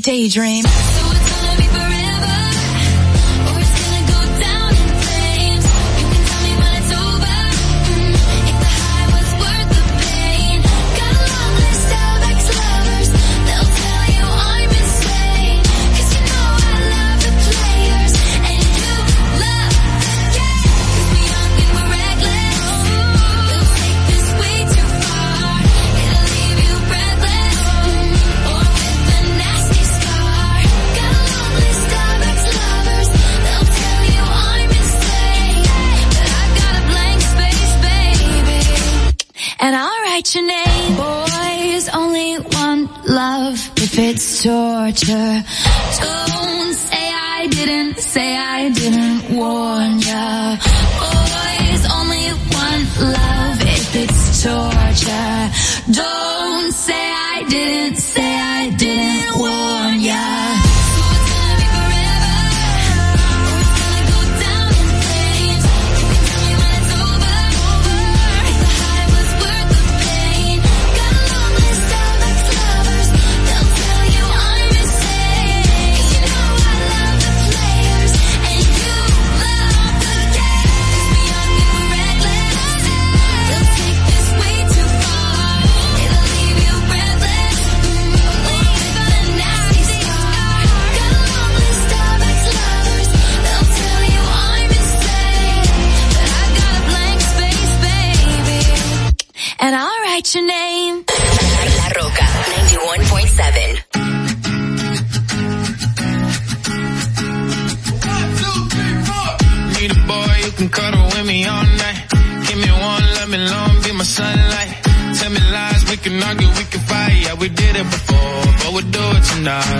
daydream. Tonight.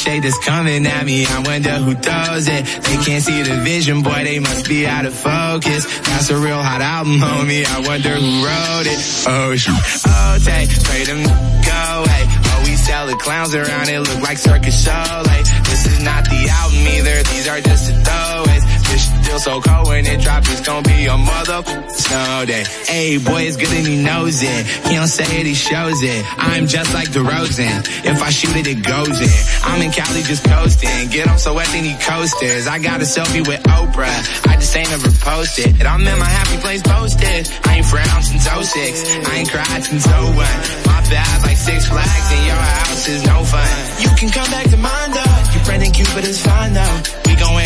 Shade that's coming at me. I wonder who does it. They can't see the vision, boy, they must be out of focus. That's a real hot album, homie. I wonder who wrote it. Oh, shoot. Oh, take, pray them go away. We sell the clowns around, it look like circus show. Like, this is not the album either, these are just the throwaways. Feel so cold when it drops, it's gonna be a mother snow day. Hey, boy, it's good and he knows it. He don't say it, he shows it. I'm just like DeRozan. If I shoot it, it goes in. I'm in Cali just coasting. Get him so wet, then he coasters. I got a selfie with Oprah. I just ain't ever posted. And I'm in my happy place posted. I ain't frowned since 06. I ain't cried since 01. My bad, like six flags in your house is no fun. You can come back to mine though. Your friend in Cupid is fine though.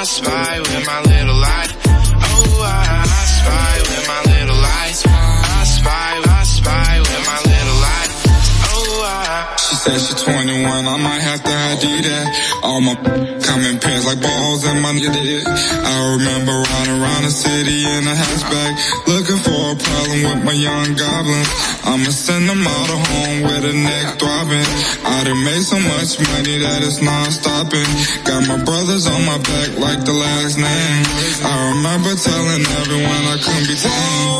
I spy with my little eye. Oh, I, I spy with my little eye. I spy, I spy with my little eye. Oh, I. She said she's 21, I might have to ID that. All my coming pants like balls in my. I remember riding around the city in a hatchback, looking problem with my young goblins. I'ma send them all home with a neck throbbing. I done made so much money that it's not stopping. Got my brothers on my back like the last name. I remember telling everyone I couldn't be tamed.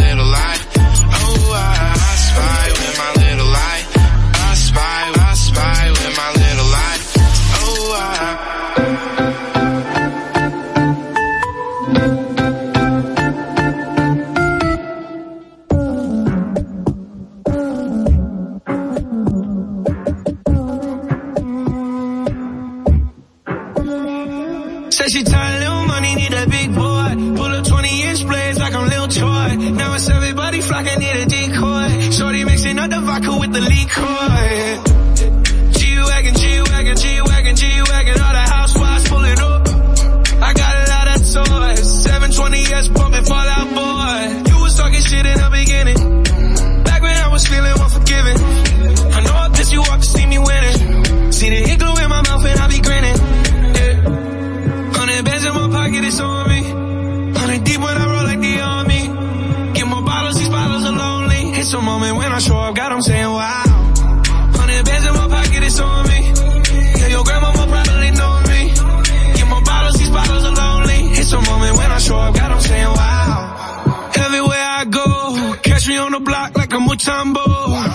Catch me on the block like a Mutombo.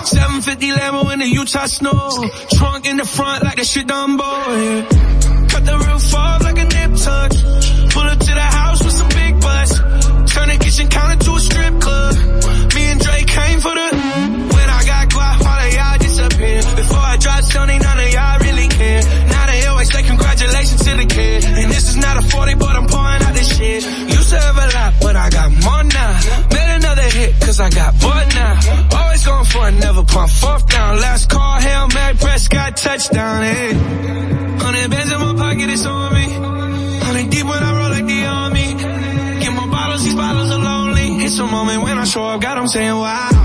750 Lambo in the Utah snow. Trunk in the front like a shit Dumbo. Yeah. Cut the roof off like a nip tuck. Pull up to the house with some big butts. Turn the kitchen counter to a strip club. Me and Drake came for the... When I got guap, all of y'all disappear. Before I drop, Sony, none My fourth down, last call, Hail Mary, Prescott, touchdown, hey. Hundred bands in my pocket, it's on me. Hundred deep when I roll like the army. Get my bottles, these bottles are lonely. It's a moment when I show up, God, I'm saying why.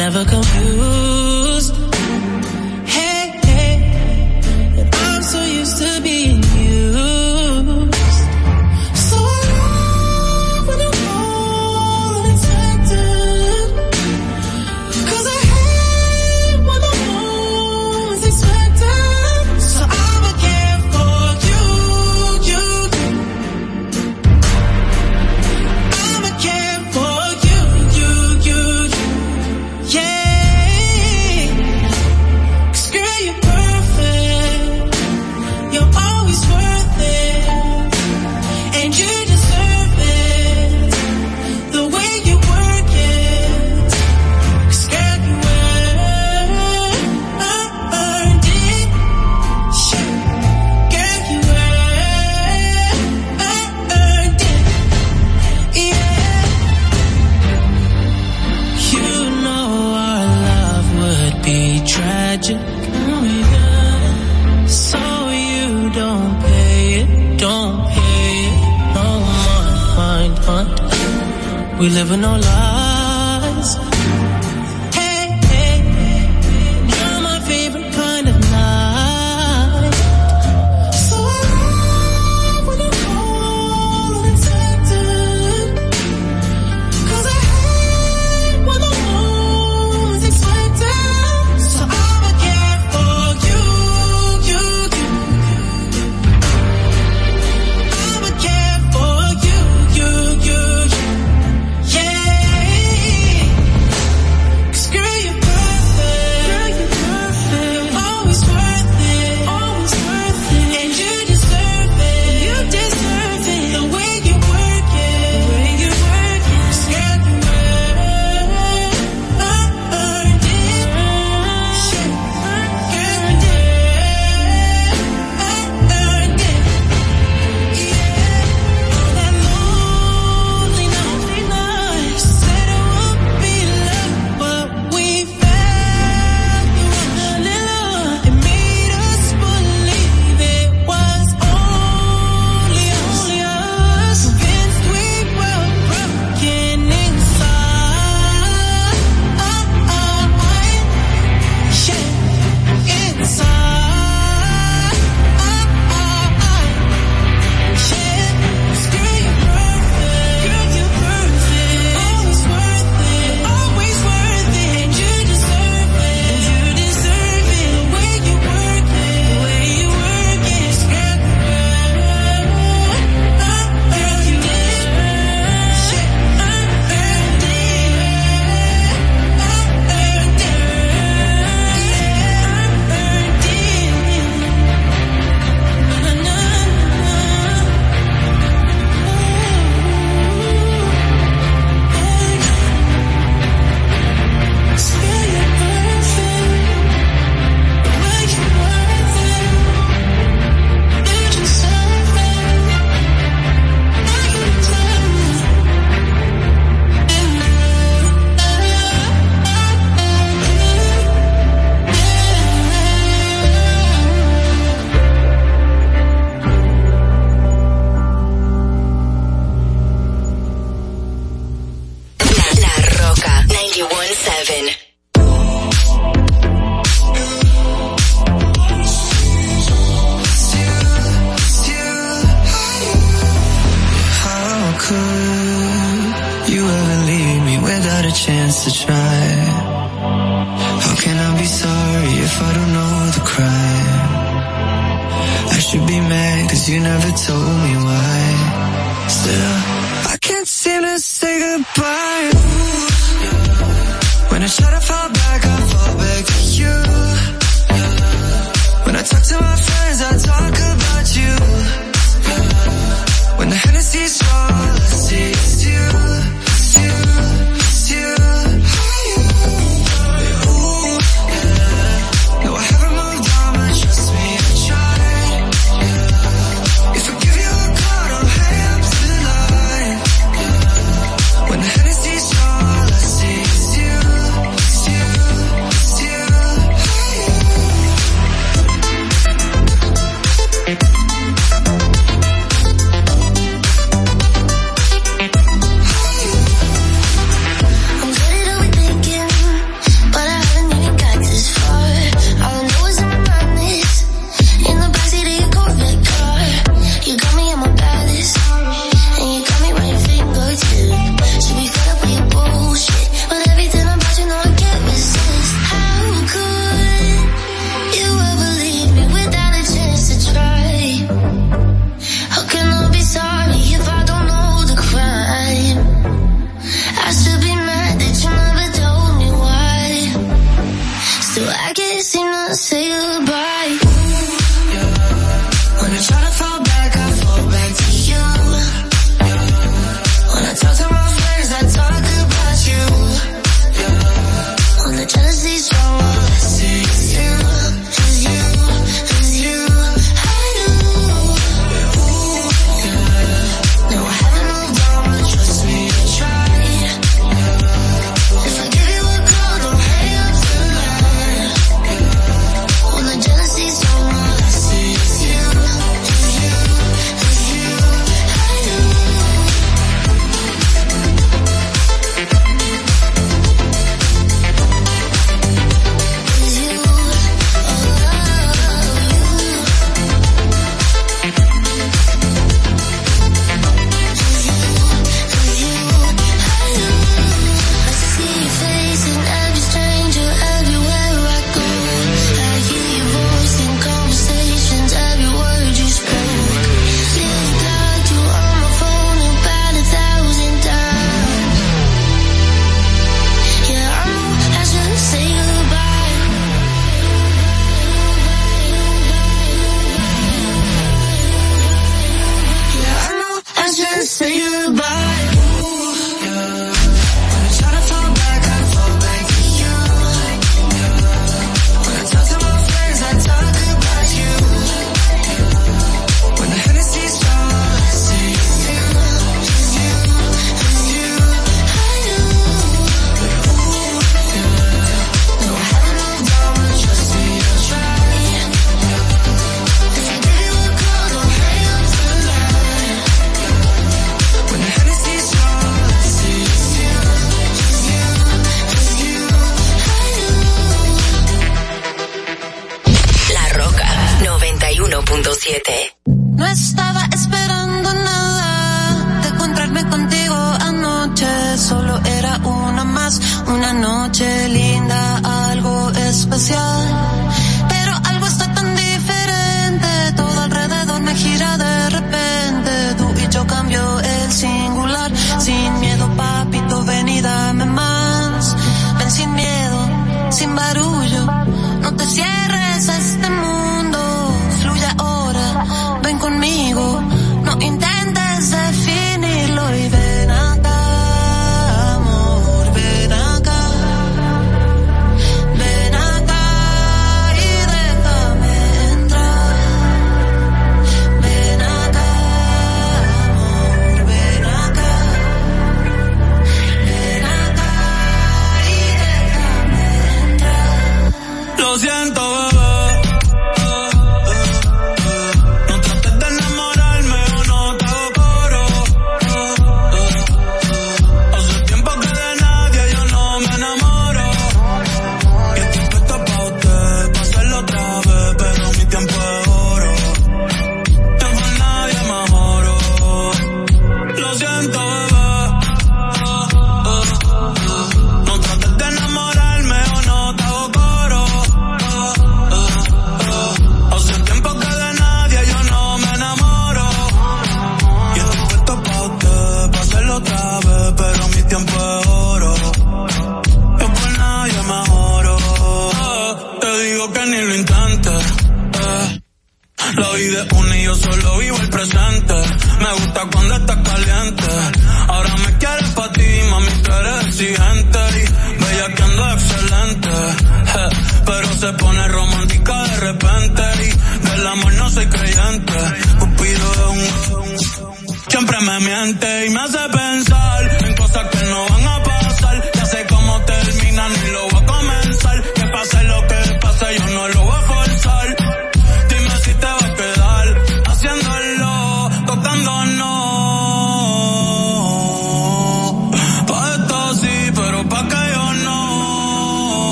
Never confused.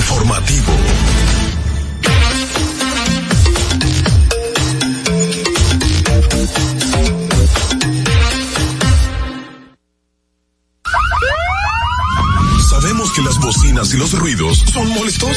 Informativo. Sabemos que las bocinas y los ruidos son molestosos.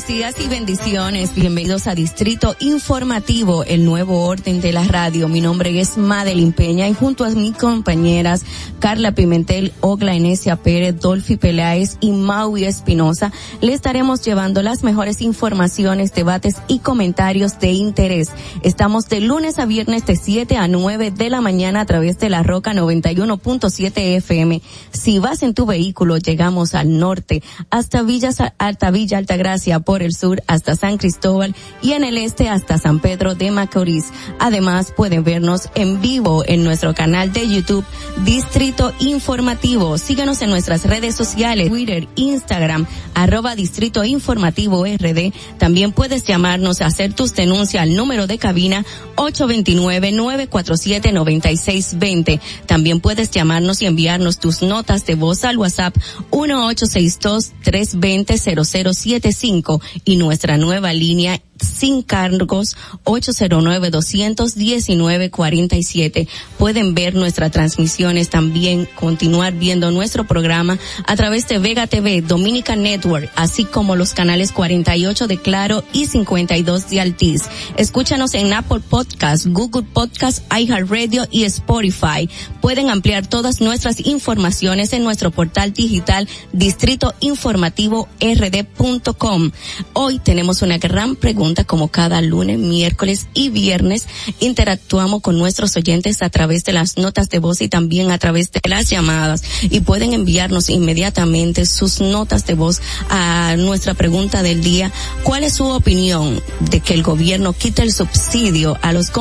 Buenos días y bendiciones. Bienvenidos a Distrito Informativo, el nuevo orden de la radio. Mi nombre es Madeline Peña y junto a mis compañeras Carla Pimentel, Ogla Enesia Pérez, Dolphy Peláez y Maui Espinosa, le estaremos llevando las mejores informaciones, debates y comentarios de interés. Estamos de lunes a viernes de 7 a 9 de la mañana a través de la Roca 91.7 FM. Si vas en tu vehículo, llegamos al norte hasta Villa Alta Villa Altagracia por el sur hasta San Cristóbal y en el este hasta San Pedro de Macorís. Además, pueden vernos en vivo en nuestro canal de YouTube Distrito Informativo. Síganos en nuestras redes sociales, Twitter, Instagram, arroba Distrito Informativo RD. También puedes llamarnos a hacer tus denuncias al número de cabina 829-947-9620. También puedes llamarnos y enviarnos tus notas de voz al WhatsApp 1862-320-0075 y nuestra nueva línea sin cargos 809-219-47. Pueden ver nuestras transmisiones también, continuar viendo nuestro programa a través de Vega TV, Dominica Network, así como los canales 48 de Claro y 52 de Altiz. Escúchanos en Apple Podcast, Google Podcast, iHeartRadio y Spotify. Pueden ampliar todas nuestras informaciones en nuestro portal digital Distrito Informativo rd.com. Hoy tenemos una gran pregunta como cada lunes, miércoles y viernes. Interactuamos con nuestros oyentes a través de las notas de voz y también a través de las llamadas. Y pueden enviarnos inmediatamente sus notas de voz a nuestra pregunta del día. ¿Cuál es su opinión de que el gobierno quite el subsidio a los,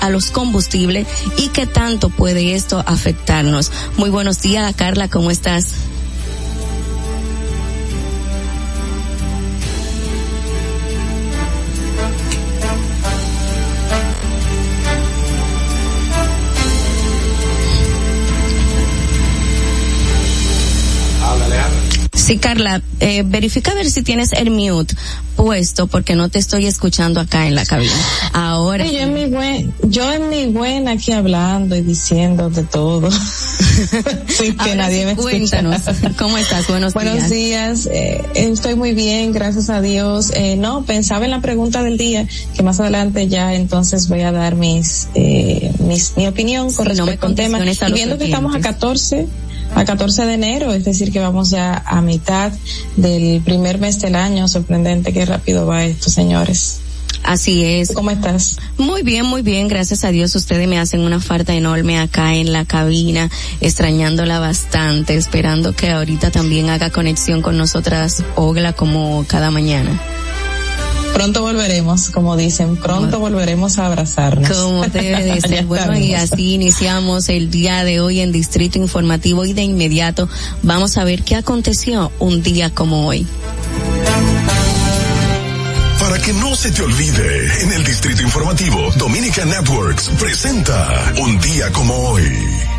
a los combustibles y qué tanto puede esto afectarnos? Muy buenos días, Carla, ¿cómo estás? Sí, Carla, eh, verifica a ver si tienes el mute puesto porque no te estoy escuchando acá en la cabina. Ahora. Sí, yo en mi buen, yo en mi buena aquí hablando y diciendo de todo. Sin que Ahora nadie sí, me cuéntanos, escucha. ¿cómo estás? Buenos, Buenos días, eh, estoy muy bien, gracias a Dios. Eh, no, pensaba en la pregunta del día, que más adelante ya entonces voy a dar mis, eh, mis mi opinión con Sí, no respecto al tema. Y viendo que estamos a oyentes. 14, a 14 de enero, es decir, que vamos ya a mitad del primer mes del año, sorprendente qué rápido va esto, señores. Así es. ¿Cómo estás? Muy bien, muy bien, gracias a Dios. Ustedes me hacen una falta enorme acá en la cabina, extrañándola bastante, esperando que ahorita también haga conexión con nosotras, Ogla, como cada mañana. Pronto volveremos, como dicen, pronto volveremos a abrazarnos. Como Ya ser. Bueno, y así iniciamos el día de hoy en Distrito Informativo y de inmediato vamos a ver qué aconteció un día como hoy. Para que no se te olvide, en el Distrito Informativo, Dominica Networks presenta Un día como hoy.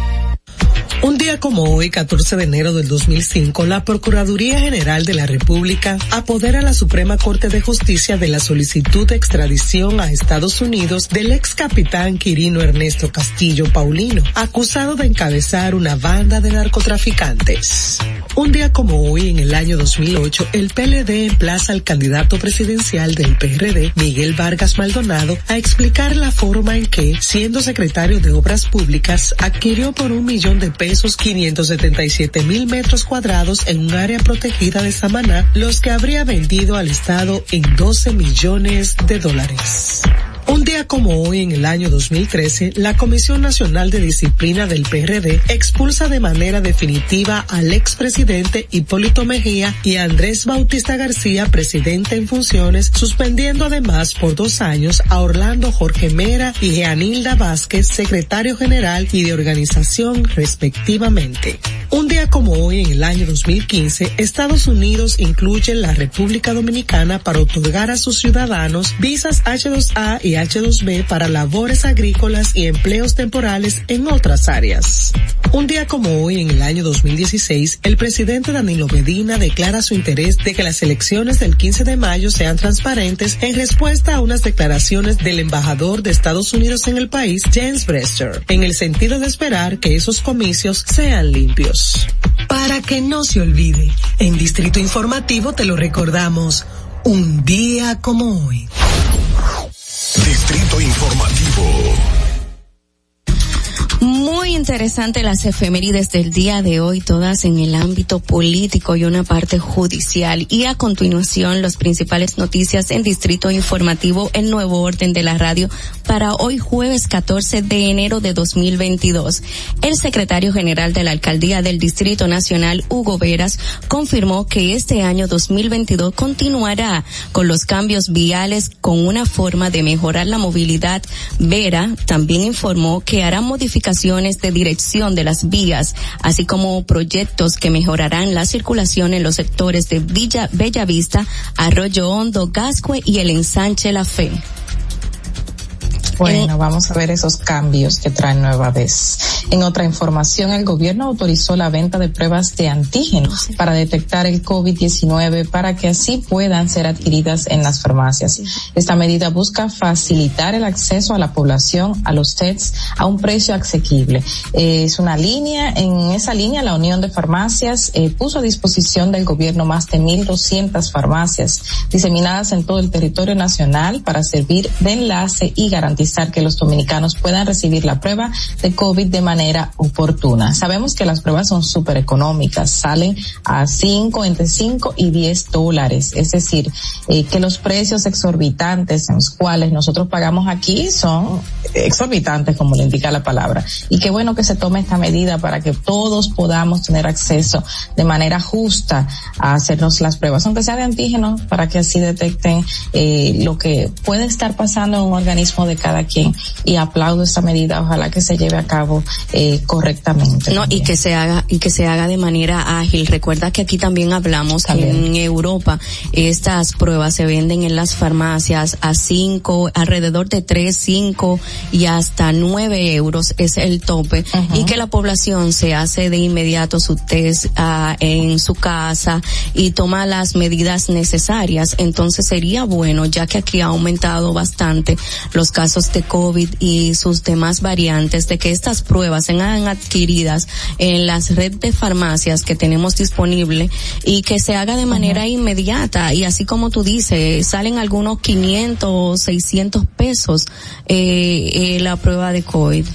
Un día como hoy, 14 de enero del 2005, la Procuraduría General de la República apodera a la Suprema Corte de Justicia de la solicitud de extradición a Estados Unidos del ex capitán Quirino Ernesto Castillo Paulino, acusado de encabezar una banda de narcotraficantes. Un día como hoy, en el año 2008, el PLD emplaza al candidato presidencial del PRD, Miguel Vargas Maldonado, a explicar la forma en que, siendo secretario de Obras Públicas, adquirió por un millón de pesos 577 mil metros cuadrados en un área protegida de Samaná, los que habría vendido al Estado en 12 millones de dólares. Un día como hoy, en el año 2013, la Comisión Nacional de Disciplina del PRD expulsa de manera definitiva al expresidente Hipólito Mejía y a Andrés Bautista García, presidente en funciones, suspendiendo además por dos años a Orlando Jorge Mera y Jeanilda Vázquez, secretario general y de organización respectivamente. Un día como hoy, en el año 2015, Estados Unidos incluye la República Dominicana para otorgar a sus ciudadanos visas H2A y H2B para labores agrícolas y empleos temporales en otras áreas. Un día como hoy, en el año 2016, el presidente Danilo Medina declara su interés de que las elecciones del 15 de mayo sean transparentes en respuesta a unas declaraciones del embajador de Estados Unidos en el país, James Brester, en el sentido de esperar que esos comicios sean limpios. Para que no se olvide, en Distrito Informativo te lo recordamos, un día como hoy. Distrito Informativo. Muy interesante las efemérides del día de hoy, todas en el ámbito político y una parte judicial. Y a continuación, las principales noticias en Distrito Informativo, el nuevo orden de la radio para hoy jueves 14 de enero de 2022. El secretario general de la Alcaldía del Distrito Nacional, Hugo Veras, confirmó que este año 2022 continuará con los cambios viales con una forma de mejorar la movilidad. Vera también informó que hará modificaciones de dirección de las vías, así como proyectos que mejorarán la circulación en los sectores de Villa Bellavista, Arroyo Hondo, Gascue y el ensanche La Fe. Bueno, vamos a ver esos cambios que trae nueva vez. En otra información, el gobierno autorizó la venta de pruebas de antígenos para detectar el COVID-19 para que así puedan ser adquiridas en las farmacias. Esta medida busca facilitar el acceso a la población a los tests a un precio asequible. Eh, es una línea, en esa línea la Unión de Farmacias eh, puso a disposición del gobierno más de 1.200 farmacias diseminadas en todo el territorio nacional para servir de enlace y garantizar que los dominicanos puedan recibir la prueba de COVID de manera oportuna. Sabemos que las pruebas son súper económicas, salen a 5, entre 5 y 10 dólares. Es decir, eh, que los precios exorbitantes en los cuales nosotros pagamos aquí son exorbitantes, como le indica la palabra. Y qué bueno que se tome esta medida para que todos podamos tener acceso de manera justa a hacernos las pruebas, aunque sea de antígenos, para que así detecten eh, lo que puede estar pasando en un organismo de cada quien. Y aplaudo esta medida, ojalá que se lleve a cabo eh, correctamente. No, y que se haga, y que se haga de manera ágil. Recuerda que aquí también hablamos que en Europa estas pruebas se venden en las farmacias a cinco, alrededor de tres, cinco y hasta nueve euros es el tope y que la población se hace de inmediato su test ah, en su casa y toma las medidas necesarias. Entonces sería bueno, ya que aquí ha aumentado bastante los casos de COVID y sus demás variantes, de que estas pruebas sean adquiridas en las redes de farmacias que tenemos disponible y que se haga de manera inmediata y así como tú dices, salen algunos 500 600 pesos eh, eh, la prueba de COVID.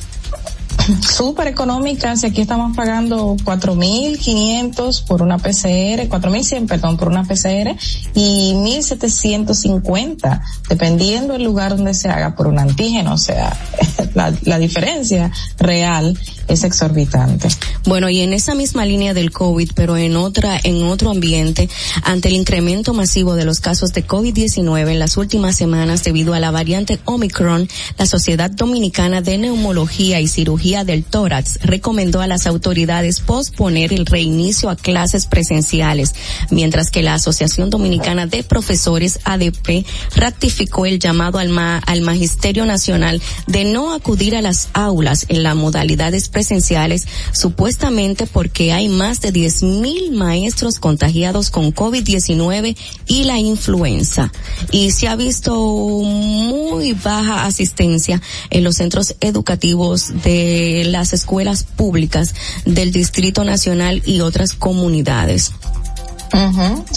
Súper económicas y aquí estamos pagando 4.500 por una PCR, 4.100 perdón por una PCR y 1.750 dependiendo del lugar donde se haga por un antígeno, o sea, la diferencia real es exorbitante. Bueno, y en esa misma línea del COVID, pero en otra, en otro ambiente, ante el incremento masivo de los casos de COVID-19 en las últimas semanas debido a la variante Omicron, la Sociedad Dominicana de Neumología y Cirugía del Tórax recomendó a las autoridades posponer el reinicio a clases presenciales, mientras que la Asociación Dominicana de Profesores ADP ratificó el llamado al, ma al Magisterio Nacional de no acudir a las aulas en la modalidades presenciales, supuestamente porque hay más de 10 mil maestros contagiados con COVID-19 y la influenza. Y se ha visto muy baja asistencia en los centros educativos de las escuelas públicas del Distrito Nacional y otras comunidades.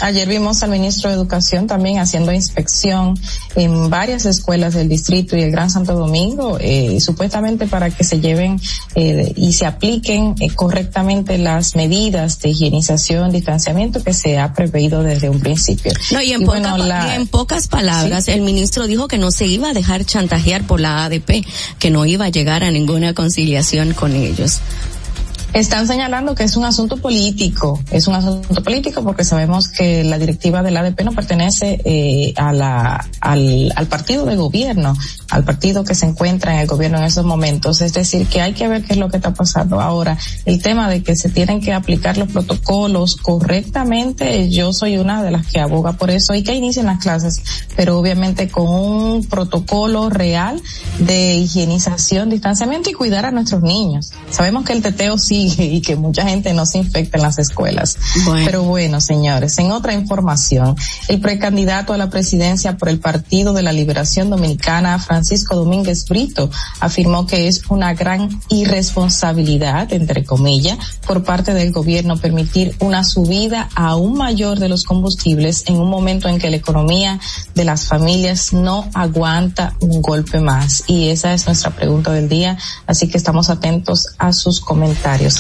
Ayer vimos al ministro de Educación también haciendo inspección en varias escuelas del distrito y el Gran Santo Domingo, eh, supuestamente para que se lleven eh, y se apliquen eh, correctamente las medidas de higienización, distanciamiento que se ha preveído desde un principio. No, y en, Y poca- bueno, la- y en pocas palabras, el ministro dijo que no se iba a dejar chantajear por la ADP, que no iba a llegar a ninguna conciliación con ellos. Están señalando que es un asunto político, es un asunto político porque sabemos que la directiva del ADP no pertenece eh, a la, al, al partido de gobierno, al partido que se encuentra en el gobierno en esos momentos. Es decir, que hay que ver qué es lo que está pasando ahora. El tema de que se tienen que aplicar los protocolos correctamente, yo soy una de las que aboga por eso y que inicien las clases, pero obviamente con un protocolo real de higienización, distanciamiento y cuidar a nuestros niños. Sabemos que el teteo y que mucha gente no se infecta en las escuelas. Pero bueno, señores, en otra información, el precandidato a la presidencia por el Partido de la Liberación Dominicana, Francisco Domínguez Brito, afirmó que es una gran irresponsabilidad, entre comillas, por parte del gobierno permitir una subida aún mayor de los combustibles en un momento en que la economía de las familias no aguanta un golpe más. Y esa es nuestra pregunta del día, así que estamos atentos a sus comentarios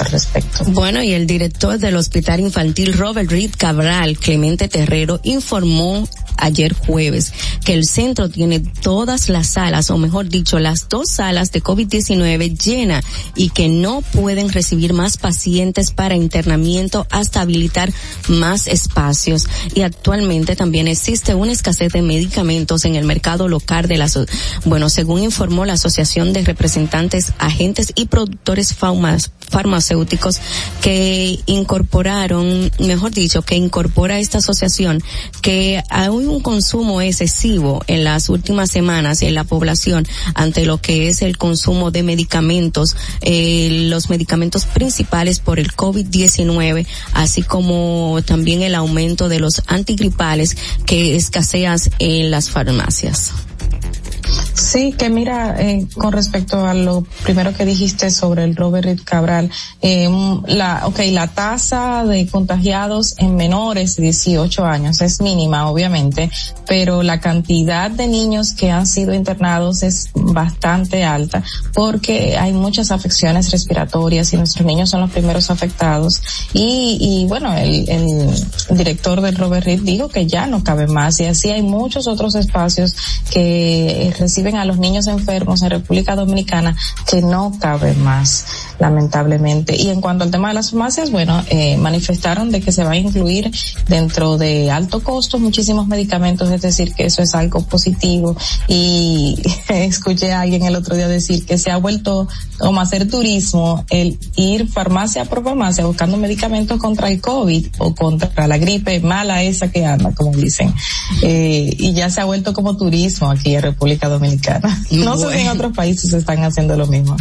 Bueno, y el director del Hospital Infantil Robert Reed Cabral, Clemente Terrero, informó ayer jueves que el centro tiene todas las salas, o mejor dicho, las dos salas de COVID-19 llenas y que no pueden recibir más pacientes para internamiento hasta habilitar más espacios. Y actualmente también existe una escasez de medicamentos en el mercado local de la, so- bueno, según informó la Asociación de Representantes, Agentes y Productores Farmas- farmacéuticos que incorporaron, mejor dicho, que incorpora esta asociación que hay un consumo excesivo en las últimas semanas en la población ante lo que es el consumo de medicamentos, eh, los medicamentos principales por el COVID-19, así como también el aumento de los antigripales que escasean en las farmacias. Sí, que mira, eh, con respecto a lo primero que dijiste sobre el Robert Cabral, eh, la, okay, la tasa de contagiados en menores de 18 años es mínima, obviamente, pero la cantidad de niños que han sido internados es bastante alta porque hay muchas afecciones respiratorias y nuestros niños son los primeros afectados. Y, y bueno, el, el director del Robert Reed dijo que ya no cabe más y así hay muchos otros espacios que reciben a los niños enfermos en República Dominicana que no caben más, lamentablemente. Y en cuanto al tema de las farmacias, bueno, eh, manifestaron de que se va a incluir dentro de alto costo muchísimos medicamentos, es decir, que eso es algo positivo. Y escuché a alguien el otro día decir que se ha vuelto como hacer turismo el ir farmacia por farmacia buscando medicamentos contra el COVID o contra la gripe mala esa que anda, como dicen. Eh, y ya se ha vuelto como turismo aquí en República Dominicana. No sé si en otros países están haciendo lo mismo.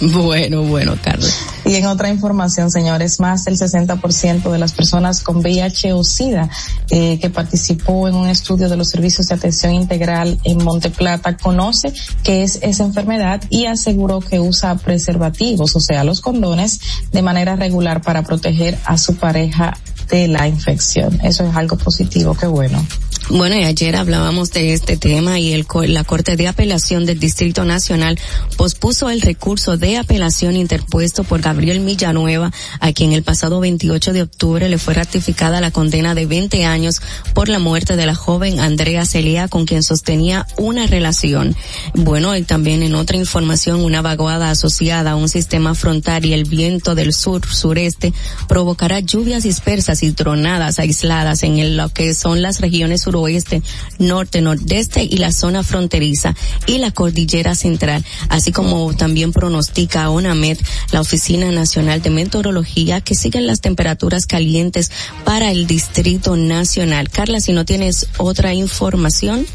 Bueno, bueno, Carlos. Y en otra información, señores, más del 60% de las personas con VIH o SIDA eh, que participó en un estudio de los servicios de atención integral en Monteplata conoce que es esa enfermedad y aseguró que usa preservativos, o sea, los condones, de manera regular para proteger a su pareja de la infección. Eso es algo positivo, qué bueno. Bueno, y ayer hablábamos de este tema y el, la Corte de Apelación del Distrito Nacional pospuso el recurso de apelación interpuesto por Gabriel Villanueva, a quien el pasado 28 de octubre le fue ratificada la condena de 20 años por la muerte de la joven Andrea Celia, con quien sostenía una relación. Bueno, y también en otra información, una vaguada asociada a un sistema frontal y el viento del sur-sureste provocará lluvias dispersas y tronadas aisladas en lo que son las regiones suroeste, norte, nordeste y la zona fronteriza y la cordillera central, así como también pronostica ONAMED, la Oficina Nacional de Meteorología, que siguen las temperaturas calientes para el Distrito Nacional. Carla, si no tienes otra información.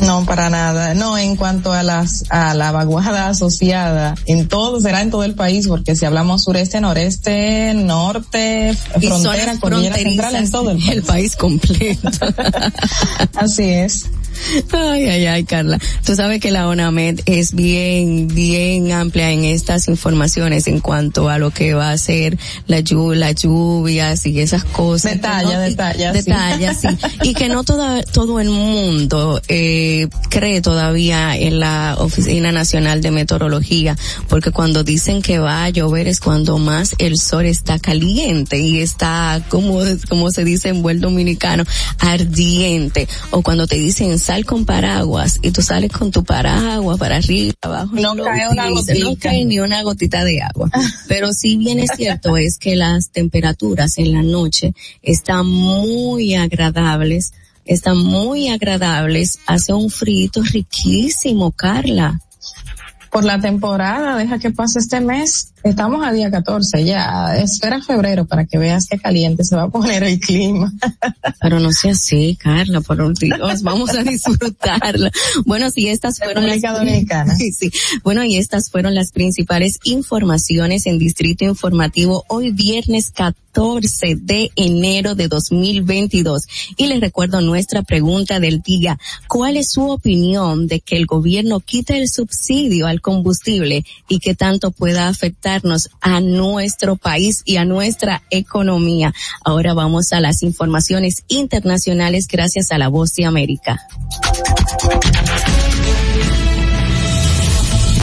No, para nada. No, en cuanto a las a la vaguada asociada, en todo será en todo el país, porque si hablamos sureste, noreste, norte, Y frontera, cordillera central, en todo el país. el país completo. Así es. Ay, ay, ay, Carla. Tú sabes que la ONAMED es bien, bien amplia en estas informaciones en cuanto a lo que va a ser la lluvia, las lluvias y esas cosas. Detalla, ¿no? Detalla, sí. Detalla, sí. Y que no toda, todo el mundo eh, cree todavía en la Oficina Nacional de Meteorología, porque cuando dicen que va a llover es cuando más el sol está caliente y está, como, como se dice en buen dominicano, ardiente. O cuando te dicen sal con paraguas y tú sales con tu paraguas para arriba, abajo. No lo cae una utilizas, No cae ni una gotita de agua. Pero si bien es cierto es que las temperaturas en la noche están muy agradables, están muy agradables, hace un frito riquísimo, Carla. Por la temporada, deja que pase este mes. Estamos a día 14 ya. Espera febrero para que veas qué caliente se va a poner el clima. Pero no sea así, Carla, por un Dios, vamos a disfrutarla. Bueno, si estas fueron las, Dominicana. Sí, sí. Bueno, y estas fueron las principales informaciones en Distrito Informativo hoy viernes 14 de enero de 2022. Y les recuerdo nuestra pregunta del día. ¿Cuál es su opinión de que el gobierno quite el subsidio al combustible y que tanto pueda a nuestro país y a nuestra economía? Ahora vamos a las informaciones internacionales gracias a la voz de América.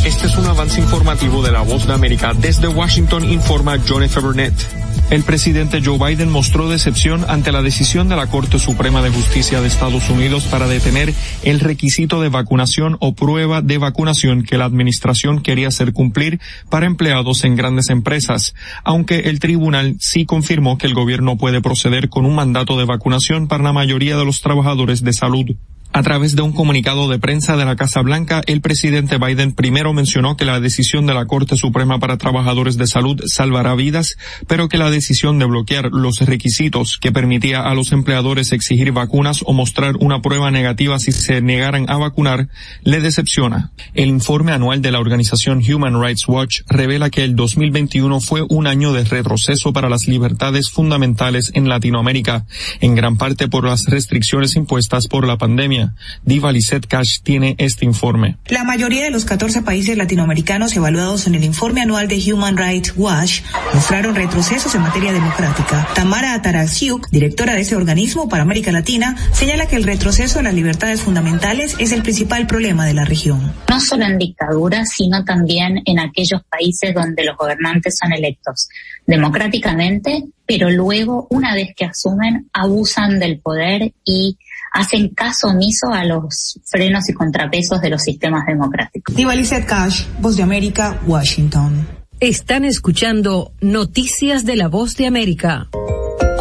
Este es un avance informativo de la voz de América. Desde Washington informa John F. Burnett. El presidente Joe Biden mostró decepción ante la decisión de la Corte Suprema de Justicia de Estados Unidos para detener el requisito de vacunación o prueba de vacunación que la administración quería hacer cumplir para empleados en grandes empresas, aunque el tribunal sí confirmó que el gobierno puede proceder con un mandato de vacunación para la mayoría de los trabajadores de salud. A través de un comunicado de prensa de la Casa Blanca, el presidente Biden primero mencionó que la decisión de la Corte Suprema para Trabajadores de Salud salvará vidas, pero que la decisión de bloquear los requisitos que permitía a los empleadores exigir vacunas o mostrar una prueba negativa si se negaran a vacunar le decepciona. El informe anual de la organización Human Rights Watch revela que el 2021 fue un año de retroceso para las libertades fundamentales en Latinoamérica, en gran parte por las restricciones impuestas por la pandemia. Diva Lisette Cash tiene este informe. La mayoría de los 14 países latinoamericanos evaluados en el informe anual de Human Rights Watch mostraron retrocesos en materia democrática. Tamara Atarasiuk, directora de ese organismo para América Latina, señala que el retroceso de las libertades fundamentales es el principal problema de la región. no solo en dictaduras, sino también en aquellos países donde los gobernantes son electos democráticamente, pero luego, una vez que asumen, abusan del poder y hacen caso omiso a los frenos y contrapesos de los sistemas democráticos. Diva Lizette Cash, Voz de América, Washington. Están escuchando Noticias de la Voz de América.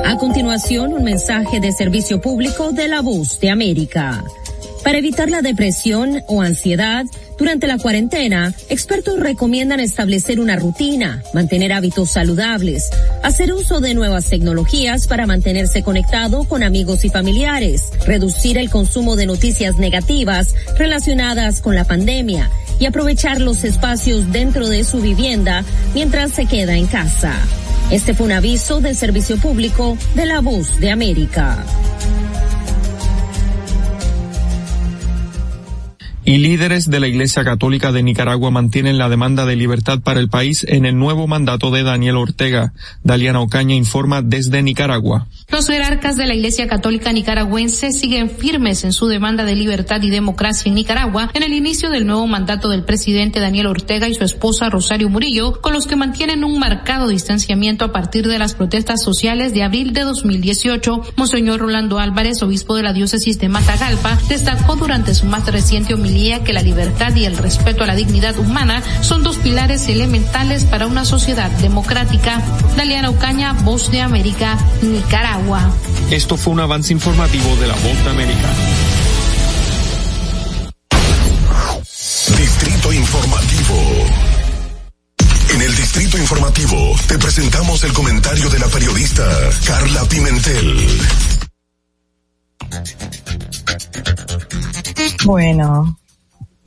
A continuación, un mensaje de servicio público de la voz de América. Para evitar la depresión o ansiedad, durante la cuarentena, expertos recomiendan establecer una rutina, mantener hábitos saludables, hacer uso de nuevas tecnologías para mantenerse conectado con amigos y familiares, reducir el consumo de noticias negativas relacionadas con la pandemia y aprovechar los espacios dentro de su vivienda mientras se queda en casa. Este fue un aviso del servicio público de la voz de América. Y líderes de la Iglesia Católica de Nicaragua mantienen la demanda de libertad para el país en el nuevo mandato de Daniel Ortega. Daliana Ocaña informa desde Nicaragua. Los jerarcas de la Iglesia Católica nicaragüense siguen firmes en su demanda de libertad y democracia en Nicaragua en el inicio del nuevo mandato del presidente Daniel Ortega y su esposa Rosario Murillo, con los que mantienen un marcado distanciamiento a partir de las protestas sociales de abril de 2018. Monseñor Rolando Álvarez, obispo de la diócesis de Matagalpa, destacó durante su más reciente homilía que la libertad y el respeto a la dignidad humana son dos pilares elementales para una sociedad democrática. Daliana Ocaña, Voz de América, Nicaragua. Esto fue un avance informativo de la Voz de América. Distrito Informativo. En el Distrito Informativo te presentamos el comentario de la periodista Carla Pimentel. Bueno,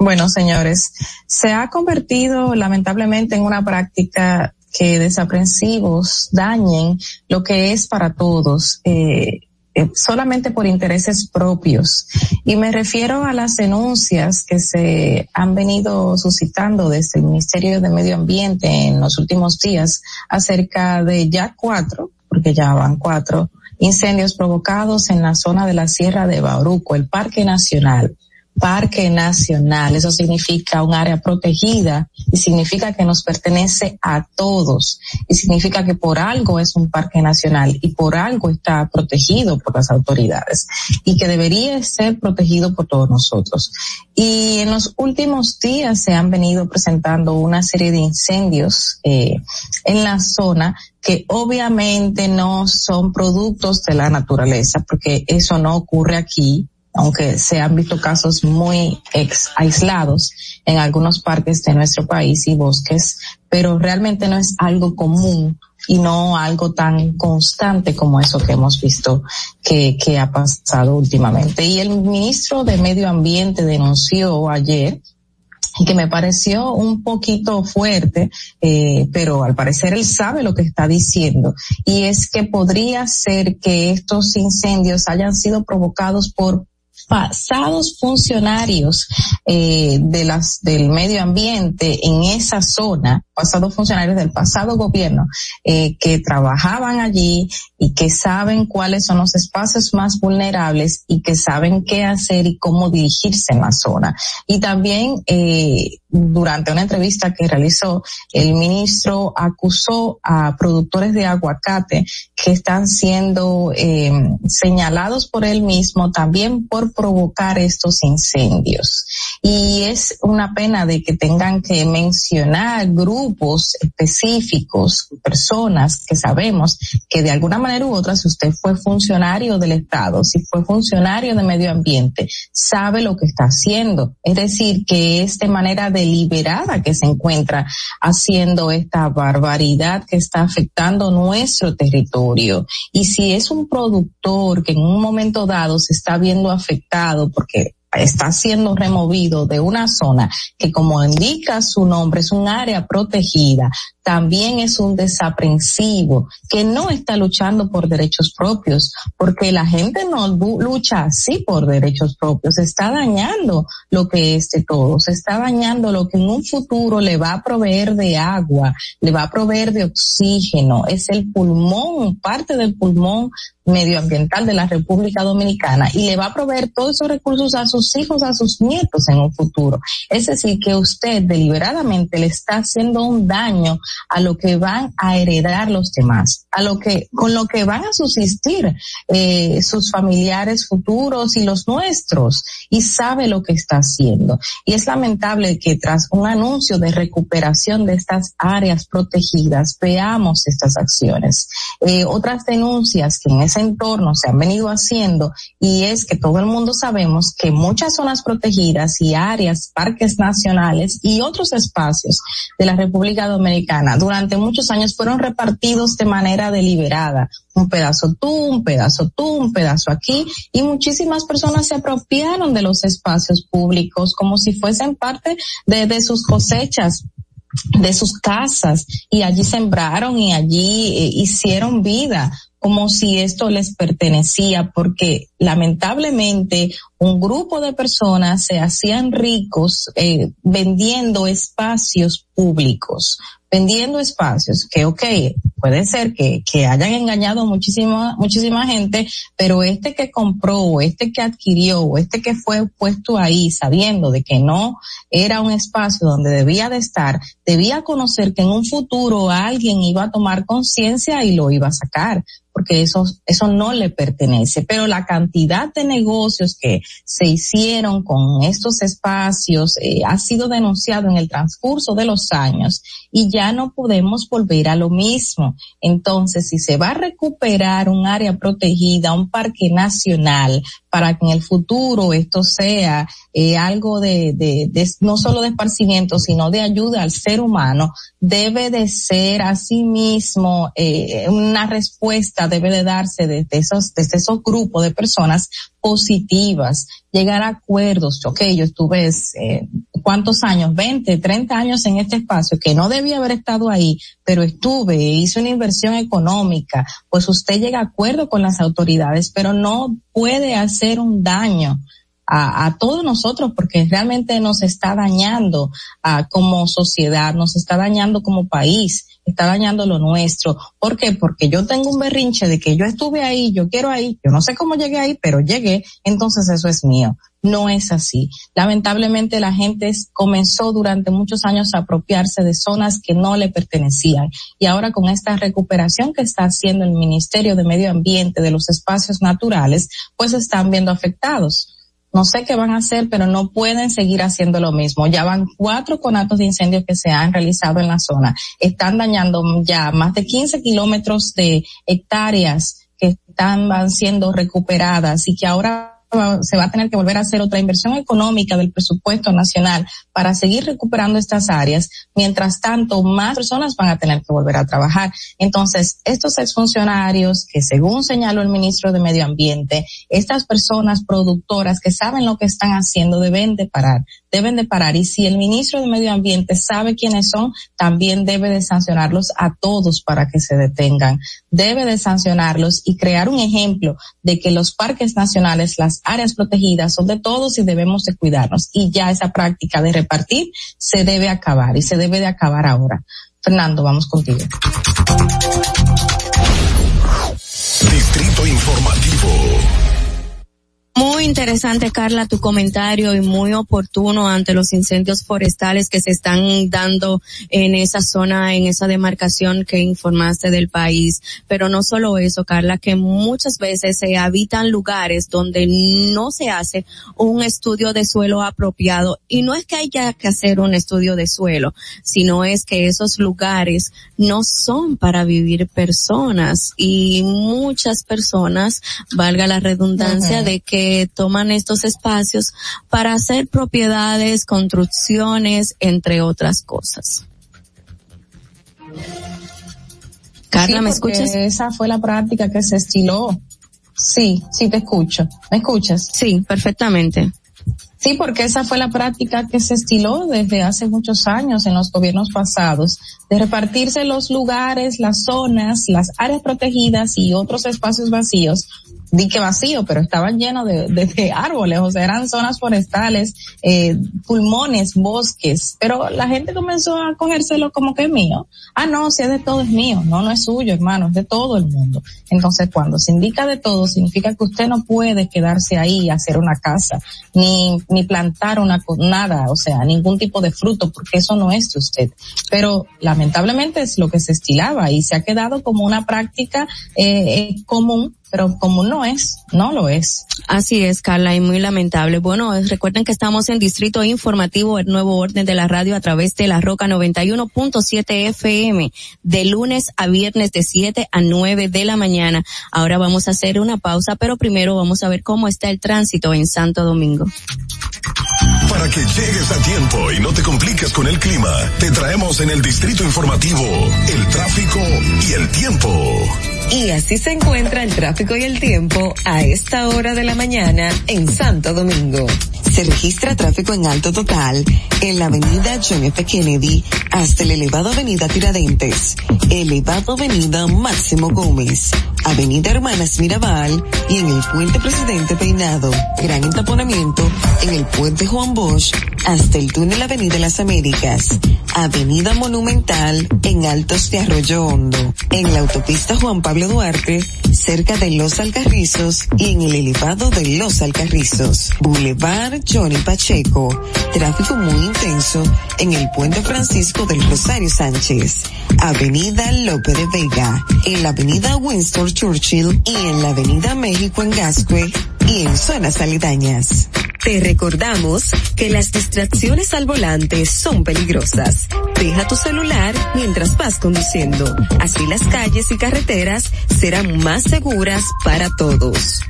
bueno, señores, se ha convertido lamentablemente en una práctica que desaprensivos dañen lo que es para todos eh, eh, solamente por intereses propios. Y me refiero a las denuncias que se han venido suscitando desde el Ministerio de Medio Ambiente en los últimos días acerca de ya cuatro, porque ya van cuatro, incendios provocados en la zona de la Sierra de Bauruco, el Parque Nacional. Parque Nacional, eso significa un área protegida y significa que nos pertenece a todos. Y significa que por algo es un parque nacional y por algo está protegido por las autoridades y que debería ser protegido por todos nosotros. Y en los últimos días se han venido presentando una serie de incendios eh, en la zona que obviamente no son productos de la naturaleza, porque eso no ocurre aquí, aunque se han visto casos muy ex aislados en algunos parques de nuestro país y bosques, pero realmente no es algo común y no algo tan constante como eso que hemos visto que, que ha pasado últimamente. Y el ministro de Medio Ambiente denunció ayer y que me pareció un poquito fuerte, eh, pero al parecer él sabe lo que está diciendo, y es que podría ser que estos incendios hayan sido provocados por pasados funcionarios eh, de las del medio ambiente en esa zona, pasados funcionarios del pasado gobierno eh, que trabajaban allí y que saben cuáles son los espacios más vulnerables y que saben qué hacer y cómo dirigirse en la zona. Y también eh, durante una entrevista que realizó, el ministro acusó a productores de aguacate que están siendo eh, señalados por él mismo también por provocar estos incendios. Y es una pena de que tengan que mencionar grupos específicos, personas que sabemos que de alguna manera u otra, si usted fue funcionario del Estado, si fue funcionario de medio ambiente, sabe lo que está haciendo. Es decir, que es de manera deliberada que se encuentra haciendo esta barbaridad que está afectando nuestro territorio. Y si es un productor que en un momento dado se está viendo afectado porque está siendo removido de una zona que como indica su nombre es un área protegida, también es un desaprensivo que no está luchando por derechos propios, porque la gente no lucha así por derechos propios, está dañando lo que es de todos, está dañando lo que en un futuro le va a proveer de agua, le va a proveer de oxígeno, es el pulmón, parte del pulmón medioambiental de la República Dominicana y le va a proveer todos esos recursos a sus hijos, a sus nietos en un futuro. Es decir, que usted deliberadamente le está haciendo un daño a lo que van a heredar los demás, a lo que, con lo que van a subsistir eh, sus familiares futuros y los nuestros, y sabe lo que está haciendo. Y es lamentable que tras un anuncio de recuperación de estas áreas protegidas, veamos estas acciones. Eh, otras denuncias que en ese entorno se han venido haciendo, y es que todo el mundo sabemos que muchas zonas protegidas y áreas, parques nacionales y otros espacios de la República Dominicana durante muchos años fueron repartidos de manera deliberada. Un pedazo tú, un pedazo tú, un pedazo aquí, y muchísimas personas se apropiaron de los espacios públicos como si fuesen parte de, sus cosechas de sus casas. Y allí sembraron y allí eh, hicieron vida como si esto les pertenecía, porque lamentablemente un grupo de personas se hacían ricos eh, vendiendo espacios públicos, vendiendo espacios que, ok, puede ser que, que hayan engañado muchísima, muchísima gente, pero este que compró, este que adquirió, este que fue puesto ahí sabiendo de que no era un espacio donde debía de estar, debía conocer que en un futuro alguien iba a tomar conciencia y lo iba a sacar porque eso, eso no le pertenece. Pero la cantidad de negocios que se hicieron con estos espacios eh, ha sido denunciado en el transcurso de los años y ya no podemos volver a lo mismo. Entonces, si se va a recuperar un área protegida, un parque nacional, para que en el futuro esto sea eh, algo de, de, de, no solo de esparcimiento, sino de ayuda al ser humano, debe de ser asimismo eh, una respuesta, debe de darse desde esos, desde esos grupos de personas positivas, llegar a acuerdos. Ok, yo estuve eh, cuántos años, 20, 30 años en este espacio, que no debía haber estado ahí, pero estuve, hice una inversión económica, pues usted llega a acuerdo con las autoridades, pero no puede hacer un daño a, a, todos nosotros porque realmente nos está dañando a, como sociedad, nos está dañando como país, está dañando lo nuestro. ¿Por qué? Porque yo tengo un berrinche de que yo estuve ahí, yo quiero ahí, yo no sé cómo llegué ahí, pero llegué, entonces eso es mío. No es así. Lamentablemente la gente comenzó durante muchos años a apropiarse de zonas que no le pertenecían y ahora con esta recuperación que está haciendo el Ministerio de Medio Ambiente de los espacios naturales, pues están viendo afectados no sé qué van a hacer, pero no pueden seguir haciendo lo mismo. Ya van cuatro conatos de incendios que se han realizado en la zona. Están dañando ya más de 15 kilómetros de hectáreas que están van siendo recuperadas y que ahora se va a tener que volver a hacer otra inversión económica del presupuesto nacional para seguir recuperando estas áreas. Mientras tanto, más personas van a tener que volver a trabajar. Entonces, estos exfuncionarios que según señaló el ministro de Medio Ambiente, estas personas productoras que saben lo que están haciendo deben de parar, deben de parar. Y si el ministro de Medio Ambiente sabe quiénes son, también debe de sancionarlos a todos para que se detengan. Debe de sancionarlos y crear un ejemplo de que los parques nacionales, las áreas protegidas son de todos y debemos de cuidarnos. Y ya esa práctica de repartir se debe acabar y se debe de acabar ahora. Fernando, vamos contigo. Muy interesante, Carla, tu comentario y muy oportuno ante los incendios forestales que se están dando en esa zona, en esa demarcación que informaste del país. Pero no solo eso, Carla, que muchas veces se habitan lugares donde no se hace un estudio de suelo apropiado. Y no es que haya que hacer un estudio de suelo, sino es que esos lugares no son para vivir personas y muchas personas, valga la redundancia, uh -huh. de que toman estos espacios para hacer propiedades, construcciones, entre otras cosas. Carla, sí, ¿me escuchas? Esa fue la práctica que se estiló. Sí, sí te escucho. ¿Me escuchas? Sí, perfectamente. Sí, porque esa fue la práctica que se estiló desde hace muchos años en los gobiernos pasados, de repartirse los lugares, las zonas, las áreas protegidas y otros espacios vacíos di que vacío, pero estaban llenos de, de, de, árboles, o sea, eran zonas forestales, eh, pulmones, bosques, pero la gente comenzó a cogérselo como que es mío. Ah, no, si es de todo es mío, no, no es suyo, hermano, es de todo el mundo. Entonces, cuando se indica de todo, significa que usted no puede quedarse ahí hacer una casa, ni, ni plantar una, nada, o sea, ningún tipo de fruto, porque eso no es de usted. Pero lamentablemente es lo que se estilaba y se ha quedado como una práctica eh, común pero como no es, no lo es. Así es, Carla, y muy lamentable. Bueno, recuerden que estamos en Distrito Informativo, el nuevo orden de la radio a través de la Roca 91.7 FM, de lunes a viernes de 7 a 9 de la mañana. Ahora vamos a hacer una pausa, pero primero vamos a ver cómo está el tránsito en Santo Domingo. Para que llegues a tiempo y no te compliques con el clima, te traemos en el Distrito Informativo el tráfico y el tiempo. Y así se encuentra el tráfico y el tiempo a esta hora de la mañana en Santo Domingo. Se registra tráfico en alto total en la avenida John F. Kennedy hasta el elevado avenida Tiradentes, elevado avenida Máximo Gómez, avenida Hermanas Mirabal y en el puente Presidente Peinado. Gran entaponamiento en el puente Juan Bosch hasta el túnel Avenida Las Américas, avenida Monumental en Altos de Arroyo Hondo, en la autopista Juan Pablo Duarte, cerca de Los Alcarrizos y en el elevado de Los Alcarrizos. Boulevard Johnny Pacheco. Tráfico muy intenso en el puente Francisco del Rosario Sánchez. Avenida Lope de Vega. En la avenida Winston Churchill y en la avenida México en Gascue y en zonas aledañas. Te recordamos que las distracciones al volante son peligrosas. Deja tu celular mientras vas conduciendo. Así las calles y carreteras serán más seguras para todos.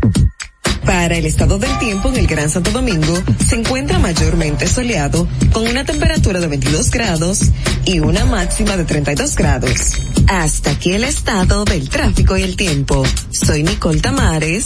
Para el estado del tiempo en el Gran Santo Domingo se encuentra mayormente soleado con una temperatura de 22 grados y una máxima de 32 grados. Hasta aquí el estado del tráfico y el tiempo. Soy Nicole Tamares.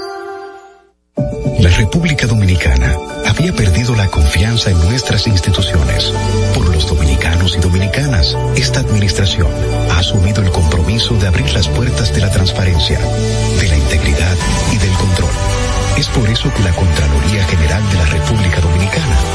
La República Dominicana había perdido la confianza en nuestras instituciones. Por los dominicanos y dominicanas, esta administración ha asumido el compromiso de abrir las puertas de la transparencia, de la integridad y del control. Es por eso que la Contraloría General de la República Dominicana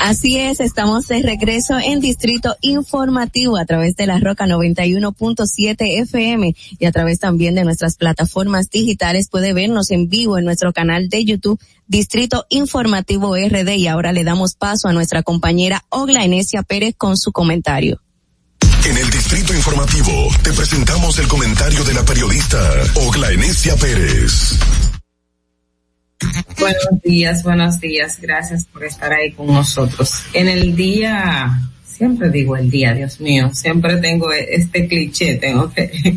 Así es, estamos de regreso en Distrito Informativo a través de la Roca 91.7 FM y a través también de nuestras plataformas digitales. Puede vernos en vivo en nuestro canal de YouTube Distrito Informativo RD y ahora le damos paso a nuestra compañera Ogla Enesia Pérez con su comentario. En el Distrito Informativo te presentamos el comentario de la periodista Ogla Enesia Pérez. Buenos días, buenos días. Gracias por estar ahí con nosotros. En el día, siempre digo el día, Dios mío, siempre tengo este cliché, tengo que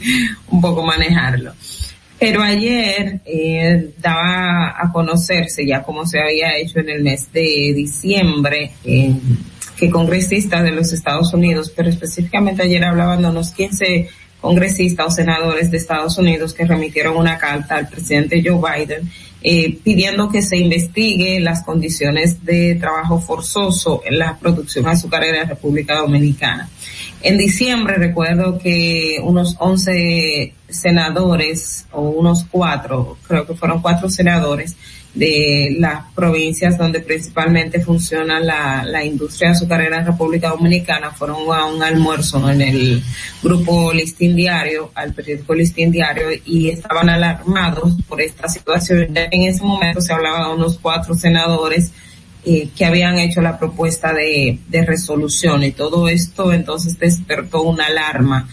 un poco manejarlo. Pero ayer eh, daba a conocerse, ya como se había hecho en el mes de diciembre, eh, que congresistas de los Estados Unidos, pero específicamente ayer hablaban de unos 15 congresistas o senadores de Estados Unidos que remitieron una carta al presidente Joe Biden eh, pidiendo que se investigue las condiciones de trabajo forzoso en la producción azucarera de República Dominicana. En diciembre recuerdo que unos 11 senadores o unos cuatro, creo que fueron cuatro senadores de las provincias donde principalmente funciona la, la industria azucarera en República Dominicana fueron a un almuerzo en el grupo Listín Diario, al periódico Listín Diario, y estaban alarmados por esta situación. En ese momento se hablaba de unos cuatro senadores eh, que habían hecho la propuesta de, de resolución y todo esto entonces despertó una alarma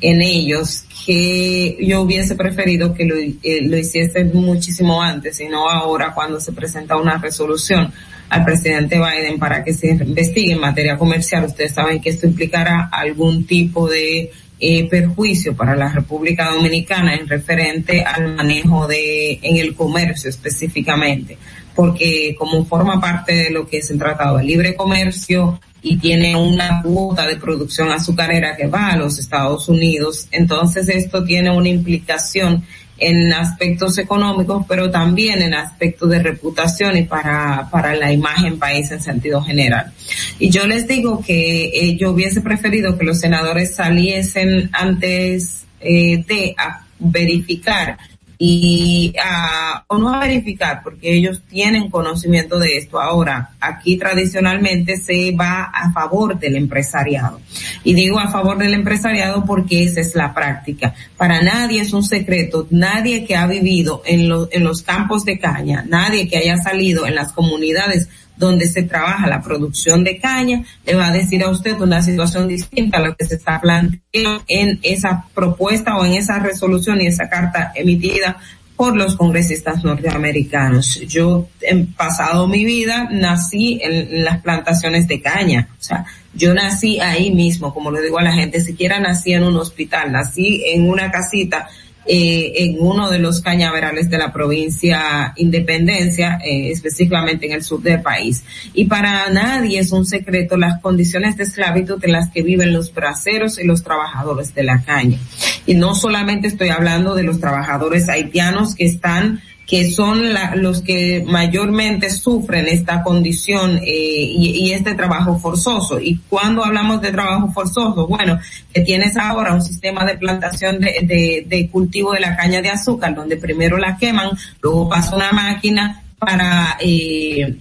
en ellos que yo hubiese preferido que lo, eh, lo hiciesen muchísimo antes y no ahora cuando se presenta una resolución al presidente Biden para que se investigue en materia comercial. Ustedes saben que esto implicará algún tipo de eh, perjuicio para la República Dominicana en referente al manejo de, en el comercio específicamente, porque como forma parte de lo que es el Tratado de Libre Comercio, y tiene una cuota de producción azucarera que va a los Estados Unidos. Entonces esto tiene una implicación en aspectos económicos, pero también en aspectos de reputación y para, para la imagen país en sentido general. Y yo les digo que eh, yo hubiese preferido que los senadores saliesen antes eh, de verificar y a, o no a verificar porque ellos tienen conocimiento de esto. Ahora, aquí tradicionalmente se va a favor del empresariado. Y digo a favor del empresariado porque esa es la práctica. Para nadie es un secreto, nadie que ha vivido en, en los campos de caña, nadie que haya salido en las comunidades donde se trabaja la producción de caña, le va a decir a usted una situación distinta a lo que se está planteando en esa propuesta o en esa resolución y esa carta emitida por los congresistas norteamericanos. Yo, en pasado mi vida, nací en, las plantaciones de caña. O sea, yo nací ahí mismo, como le digo a la gente, siquiera nací en un hospital, nací en una casita eh, en uno de los cañaverales de la provincia Independencia, eh, específicamente en el sur del país. Y para nadie es un secreto las condiciones de esclavitud en las que viven los braceros y los trabajadores de la caña. Y no solamente estoy hablando de los trabajadores haitianos que están que son los que mayormente sufren esta condición eh, y, este trabajo forzoso. Y cuando hablamos de trabajo forzoso, bueno, que tienes ahora un sistema de plantación de, de cultivo de la caña de azúcar, donde primero la queman, luego pasa una máquina para eh,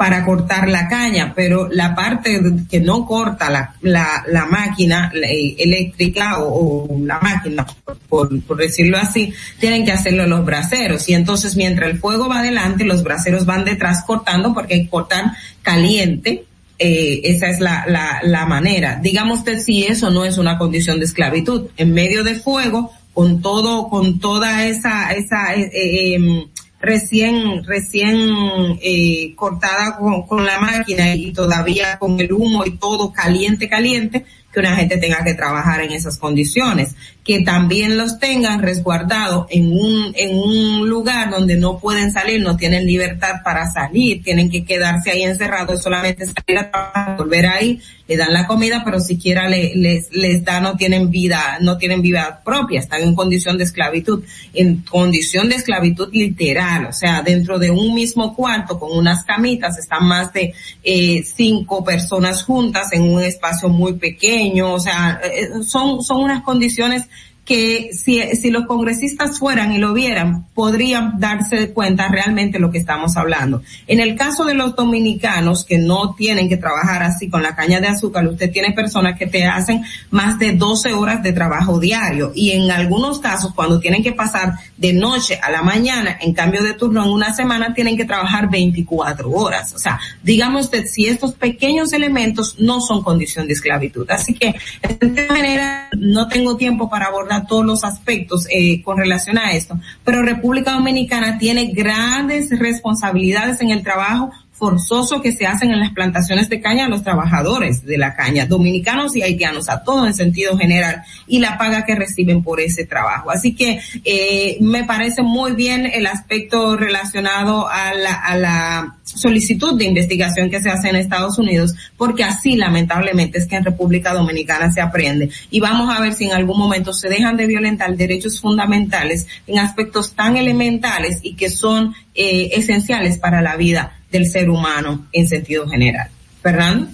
para cortar la caña, pero la parte que no corta la, la, la máquina eh, eléctrica o, la máquina, por, decirlo así, tienen que hacerlo los braceros. Y entonces mientras el fuego va adelante, los braceros van detrás cortando porque cortar caliente. Eh, esa es la, la, la manera. Digamos usted si eso no es una condición de esclavitud. En medio de fuego, con todo, con toda esa, esa, eh, eh em, recién, recién eh, cortada con, con la máquina y todavía con el humo y todo caliente, caliente, que una gente tenga que trabajar en esas condiciones, que también los tengan resguardados en un, en un lugar donde no pueden salir, no tienen libertad para salir, tienen que quedarse ahí encerrados, solamente salir a trabajar, volver ahí, le dan la comida, pero siquiera le, les, les da, no tienen vida, no tienen vida propia, están en condición de esclavitud, en condición de esclavitud literal, o sea, dentro de un mismo cuarto con unas camitas, están más de eh, cinco personas juntas en un espacio muy pequeño, o sea, eh, son, son unas condiciones que si, si los congresistas fueran y lo vieran, podrían darse cuenta realmente lo que estamos hablando. En el caso de los dominicanos que no tienen que trabajar así con la caña de azúcar, usted tiene personas que te hacen más de 12 horas de trabajo diario y en algunos casos cuando tienen que pasar de noche a la mañana en cambio de turno en una semana tienen que trabajar 24 horas. O sea, digamos usted si estos pequeños elementos no son condición de esclavitud. Así que de manera no tengo tiempo para abordar todos los aspectos eh, con relación a esto, pero República Dominicana tiene grandes responsabilidades en el trabajo forzoso que se hacen en las plantaciones de caña a los trabajadores de la caña, dominicanos y haitianos, a todo en sentido general, y la paga que reciben por ese trabajo. Así que eh, me parece muy bien el aspecto relacionado a la, a la solicitud de investigación que se hace en Estados Unidos, porque así lamentablemente es que en República Dominicana se aprende. Y vamos a ver si en algún momento se dejan de violentar derechos fundamentales en aspectos tan elementales y que son eh, esenciales para la vida del ser humano en sentido general. Fernando.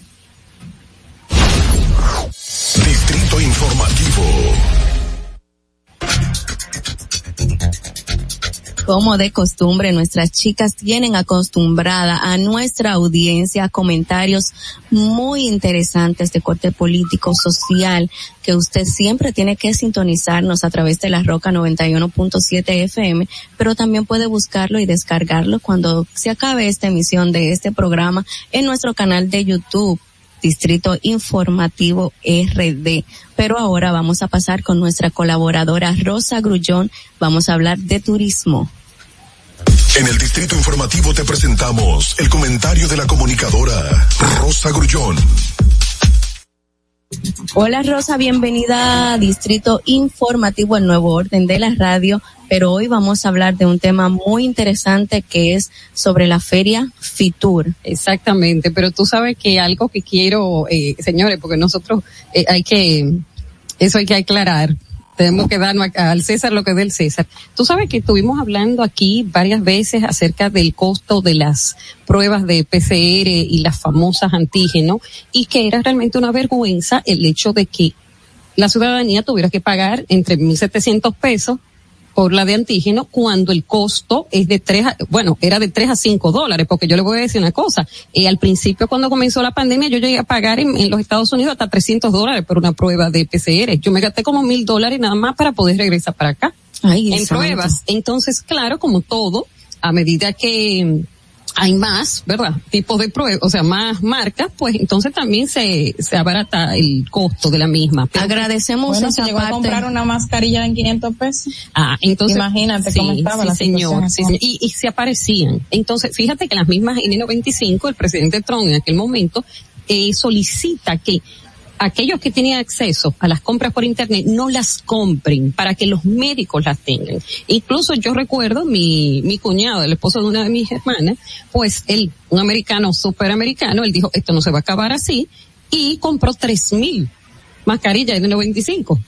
Distrito Informativo. Como de costumbre, nuestras chicas tienen acostumbrada a nuestra audiencia comentarios muy interesantes de corte político, social, que usted siempre tiene que sintonizarnos a través de la Roca 91.7 FM, pero también puede buscarlo y descargarlo cuando se acabe esta emisión de este programa en nuestro canal de YouTube Distrito Informativo RD. Pero ahora vamos a pasar con nuestra colaboradora Rosa Grullón. Vamos a hablar de turismo. En el Distrito Informativo te presentamos el comentario de la comunicadora Rosa Grullón. Hola Rosa, bienvenida a Distrito Informativo, el nuevo orden de la radio, pero hoy vamos a hablar de un tema muy interesante que es sobre la feria Fitur. Exactamente, pero tú sabes que algo que quiero, eh, señores, porque nosotros eh, hay que, eso hay que aclarar, tenemos que dar al César lo que es del César. Tú sabes que estuvimos hablando aquí varias veces acerca del costo de las pruebas de PCR y las famosas antígenos y que era realmente una vergüenza el hecho de que la ciudadanía tuviera que pagar entre 1.700 pesos por la de antígeno cuando el costo es de tres, bueno, era de tres a cinco dólares, porque yo le voy a decir una cosa, eh, al principio cuando comenzó la pandemia yo llegué a pagar en, los Estados Unidos hasta 300 dólares por una prueba de PCR. Yo me gasté como mil dólares nada más para poder regresar para acá. en pruebas. Entonces, claro, como todo, a medida que hay más, ¿verdad? Tipos de pruebas, o sea, más marcas, pues entonces también se, se abarata el costo de la misma. Agradecemos bueno, se llegó a comprar una mascarilla en 500 pesos. Ah, entonces. Imagínate cómo estaba sí, la señor, sí, señor. Y, y se aparecían. Entonces, fíjate que las mismas N95, el presidente Trump en aquel momento, eh, solicita que aquellos que tienen acceso a las compras por internet no las compren para que los médicos las tengan. Incluso yo recuerdo mi, mi cuñado, el esposo de una de mis hermanas, pues él, un americano superamericano, él dijo, esto no se va a acabar así, y compró tres mil mascarillas de 95.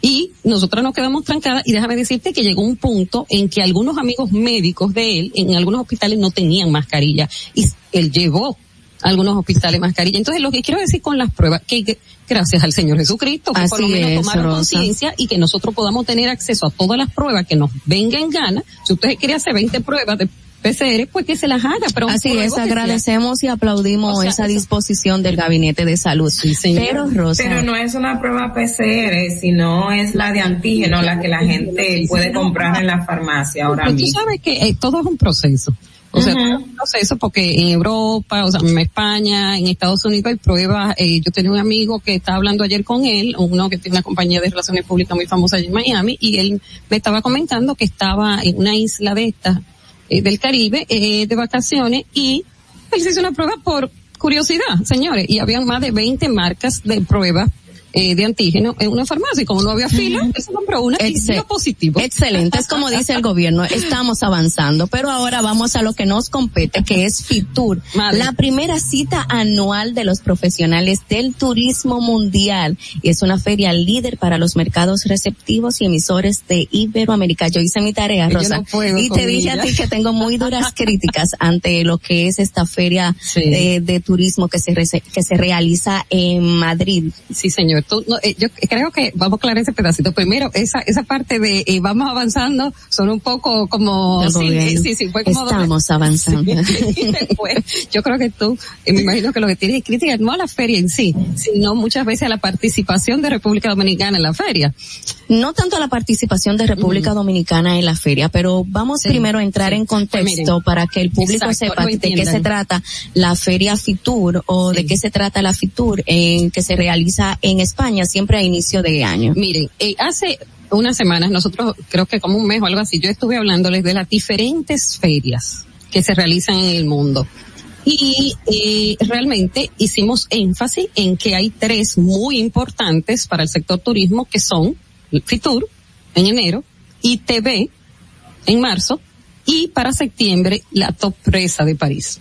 Y nosotros nos quedamos trancadas y déjame decirte que llegó un punto en que algunos amigos médicos de él en algunos hospitales no tenían mascarilla y él llevó algunos hospitales mascarilla. Entonces lo que quiero decir con las pruebas, que gracias al Señor Jesucristo, que por lo menos tomaron conciencia y que nosotros podamos tener acceso a todas las pruebas que nos vengan en gana. Si usted quiere hacer 20 pruebas de PCR, pues que se las haga. Pero Así es, agradecemos y aplaudimos esa disposición del Gabinete de Salud. Sí, señor. Pero, Rosa. Pero no es una prueba PCR, sino es la de antígeno, la que la gente puede comprar en la farmacia ahora Pero mismo. Tú sabes que eh, todo es un proceso. O sea, todo es un proceso porque en Europa, o sea, en España, en Estados Unidos hay pruebas. Eh, yo tenía un amigo que estaba hablando ayer con él, uno que tiene una compañía de relaciones públicas muy famosa allí en Miami, y él me estaba comentando que estaba en una isla de estas, eh, del Caribe, eh, de vacaciones, y él se hizo una prueba por curiosidad, señores, y habían más de 20 marcas de pruebas eh, de antígeno en una farmacia y como no había fila, se compró una y dio positivo. Excelente, es como dice el gobierno, estamos avanzando, pero ahora vamos a lo que nos compete, que es FITUR, Madre. la primera cita anual de los profesionales del turismo mundial y es una feria líder para los mercados receptivos y emisores de Iberoamérica. Yo hice mi tarea, Rosa, no y te dije a ti que tengo muy duras críticas ante lo que es esta feria Sí. de, de turismo que se, que se realiza en Madrid. Sí, señor. Tú, no, eh, yo creo que vamos a aclarar ese pedacito. Primero, esa esa parte de eh, vamos avanzando son un poco como sí, sí, sí, fue como doble- Estamos avanzando. Y después, yo creo que tú, eh, me imagino que lo que tienes es crítica no a la feria en sí, sino muchas veces a la participación de República Dominicana en la feria. No tanto a la participación de República Dominicana en la feria, pero vamos Sí, primero a entrar en Pues contexto miren, para que el público exacto, sepa de qué se trata la feria Fitur o de qué se trata la Fitur en que se realiza en España siempre a inicio de año. Miren, eh, hace unas semanas, nosotros creo que como un mes o algo así, yo estuve hablándoles de las diferentes ferias que se realizan en el mundo. Y eh, realmente hicimos énfasis en que hay tres muy importantes para el sector turismo que son Fitur en enero, ITB en marzo y para septiembre la Top Presa de París.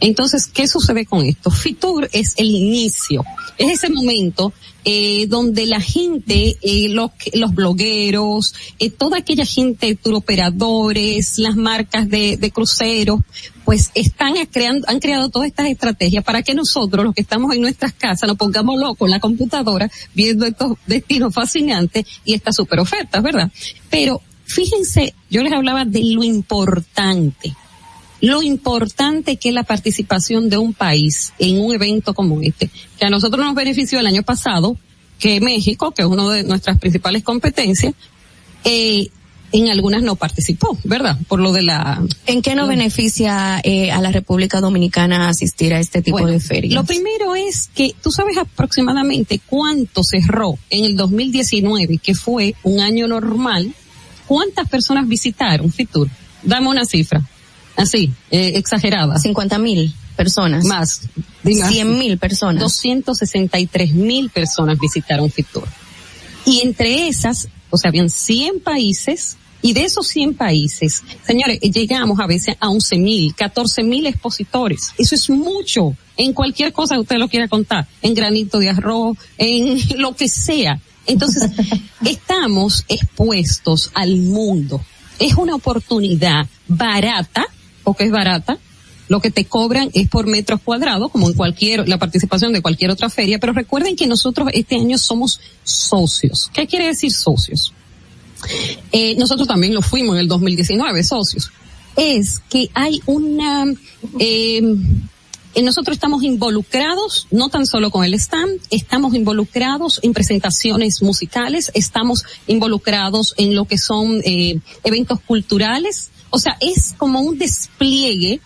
Entonces, ¿qué sucede con esto? Fitur es el inicio, es ese momento eh, donde la gente, eh, los, los blogueros, eh, toda aquella gente, turoperadores, las marcas de, de cruceros, pues están creando, han creado todas estas estrategias para que nosotros, los que estamos en nuestras casas, nos pongamos locos en la computadora viendo estos destinos fascinantes y estas super ofertas, ¿verdad? Pero fíjense, yo les hablaba de lo importante lo importante que es la participación de un país en un evento como este, que a nosotros nos benefició el año pasado, que México, que es una de nuestras principales competencias, eh, en algunas no participó, ¿verdad? Por lo de la... ¿En qué no beneficia eh, a la República Dominicana asistir a este tipo de ferias? Lo primero es que tú sabes aproximadamente cuánto cerró en el 2019, que fue un año normal, cuántas personas visitaron Fitur. Dame una cifra así, eh, exagerada. 50 mil personas. Más. 100 mil personas. 263 mil personas visitaron Fitur. Y entre esas, o sea, habían 100 países, y de esos 100 países, señores, llegamos a veces a 11 mil, 14 mil expositores. Eso es mucho en cualquier cosa que usted lo quiera contar, en granito de arroz, en lo que sea. Entonces, estamos expuestos al mundo. Es una oportunidad barata porque es barata. Lo que te cobran es por metros cuadrados, como en cualquier, la participación de cualquier otra feria, pero recuerden que nosotros este año somos socios. ¿Qué quiere decir socios? Eh, nosotros también lo fuimos en el 2019, socios. Es que hay una, eh, nosotros estamos involucrados, no tan solo con el stand, estamos involucrados en presentaciones musicales, estamos involucrados en lo que son eh, eventos culturales, o sea, es como un despliegue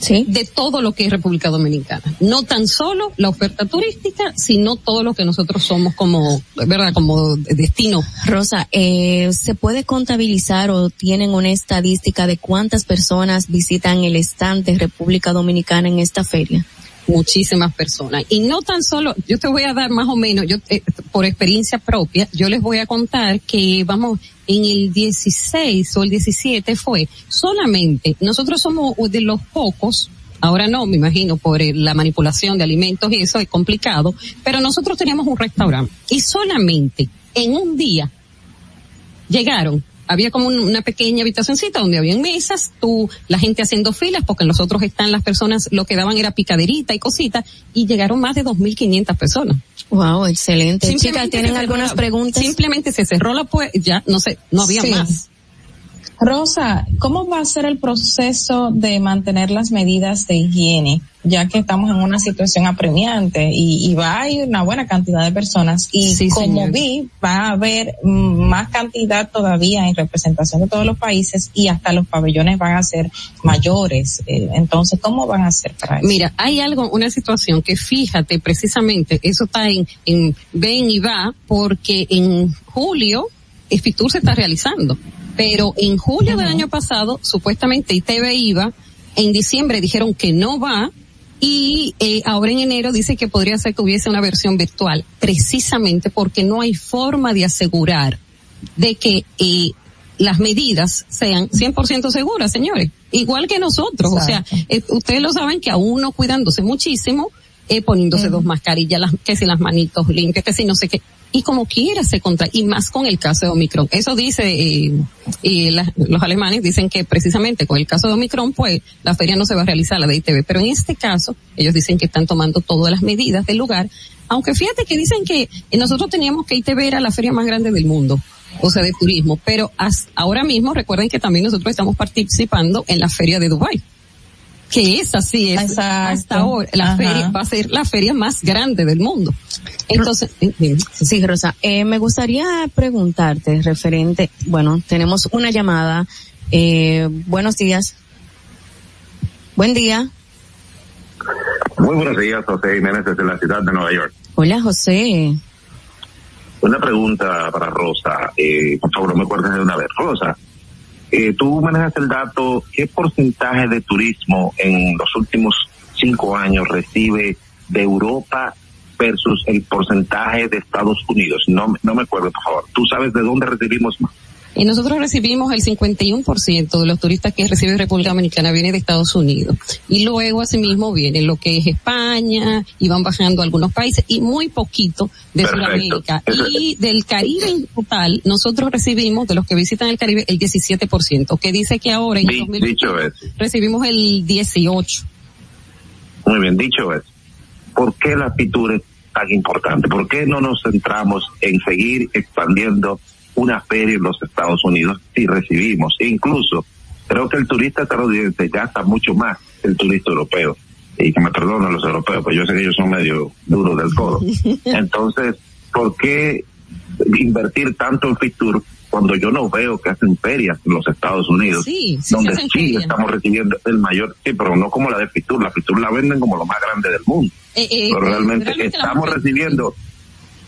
¿Sí? de todo lo que es República Dominicana. No tan solo la oferta turística, sino todo lo que nosotros somos como, ¿verdad? Como destino. Rosa, eh, ¿se puede contabilizar o tienen una estadística de cuántas personas visitan el stand de República Dominicana en esta feria? muchísimas personas. Y no tan solo, yo te voy a dar más o menos, yo eh, por experiencia propia, yo les voy a contar que vamos, en el 16 o el 17 fue solamente, nosotros somos de los pocos, ahora no, me imagino, por la manipulación de alimentos y eso es complicado, pero nosotros teníamos un restaurante y solamente en un día llegaron había como una pequeña habitacioncita donde había mesas, tú, la gente haciendo filas, porque en los otros están las personas, lo que daban era picaderita y cositas, y llegaron más de 2.500 personas. Wow, excelente. Chicas, ¿tienen algunas preguntas? Simplemente se cerró la puerta, ya, no sé, no había más. Rosa, ¿cómo va a ser el proceso de mantener las medidas de higiene? Ya que estamos en una situación apremiante y, va a ir una buena cantidad de personas y como vi, va a haber más cantidad todavía en representación de todos los países y hasta los pabellones van a ser mayores. Eh, entonces, ¿cómo van a hacer para eso? Mira, hay algo, una situación que fíjate precisamente, eso está en, en ven y va porque en julio Fitur se está realizando pero en julio del año pasado, supuestamente ITV iba, en diciembre dijeron que no va, y eh, ahora en enero dice que podría ser que hubiese una versión virtual, precisamente porque no hay forma de asegurar de que eh, las medidas sean 100% seguras, señores. Igual que nosotros, o sea, eh, ustedes lo saben que a uno cuidándose muchísimo, eh, poniéndose dos mascarillas, las, que si las manitos limpias, que si no sé qué. Y como quiera se contra y más con el caso de Omicron. Eso dice eh, y los alemanes dicen que precisamente con el caso de Omicron pues la feria no se va a realizar la de ITV, pero en este caso ellos dicen que están tomando todas las medidas del lugar, aunque fíjate que dicen que nosotros teníamos que ITV era la feria más grande del mundo o sea, de turismo, pero ahora mismo recuerden que también nosotros estamos participando en la feria de Dubai que esa sí es hasta ahora la feria va a ser la feria más grande del mundo. Entonces, sí, Rosa, eh, me gustaría preguntarte referente, bueno, tenemos una llamada. Eh, buenos días. Buen día. Muy buenos días, José Jiménez desde la ciudad de Nueva York. Hola, José. Una pregunta para Rosa, eh, por favor, no me acuerdes de una vez. Rosa, eh, tú manejas el dato, ¿qué porcentaje de turismo en los últimos cinco años recibe de Europa versus el porcentaje de Estados Unidos? No, no me acuerdo, por favor. ¿Tú sabes de dónde recibimos más? Y nosotros recibimos el 51% de los turistas que recibe República Dominicana viene de Estados Unidos. Y luego asimismo viene lo que es España, y van bajando algunos países, y muy poquito de Sudamérica. Y del Caribe en total, nosotros recibimos, de los que visitan el Caribe, el 17%, que dice que ahora en el 2020 recibimos el 18%. Muy bien, dicho eso, ¿por qué la pintura es tan importante? ¿Por qué no nos centramos en seguir expandiendo una feria en los Estados Unidos si recibimos? E incluso, creo que el turista estadounidense gasta mucho más que el turista europeo. Y que me perdonen los europeos, pues yo sé que ellos son medio duros del codo. Entonces, ¿por qué invertir tanto en Fitur cuando yo no veo que hacen ferias en los Estados Unidos, sí, sí donde sí estamos recibiendo el mayor, sí, pero no como la de Fitur, la Fitur la venden como lo más grande del mundo, eh, eh, pero realmente, realmente estamos recibiendo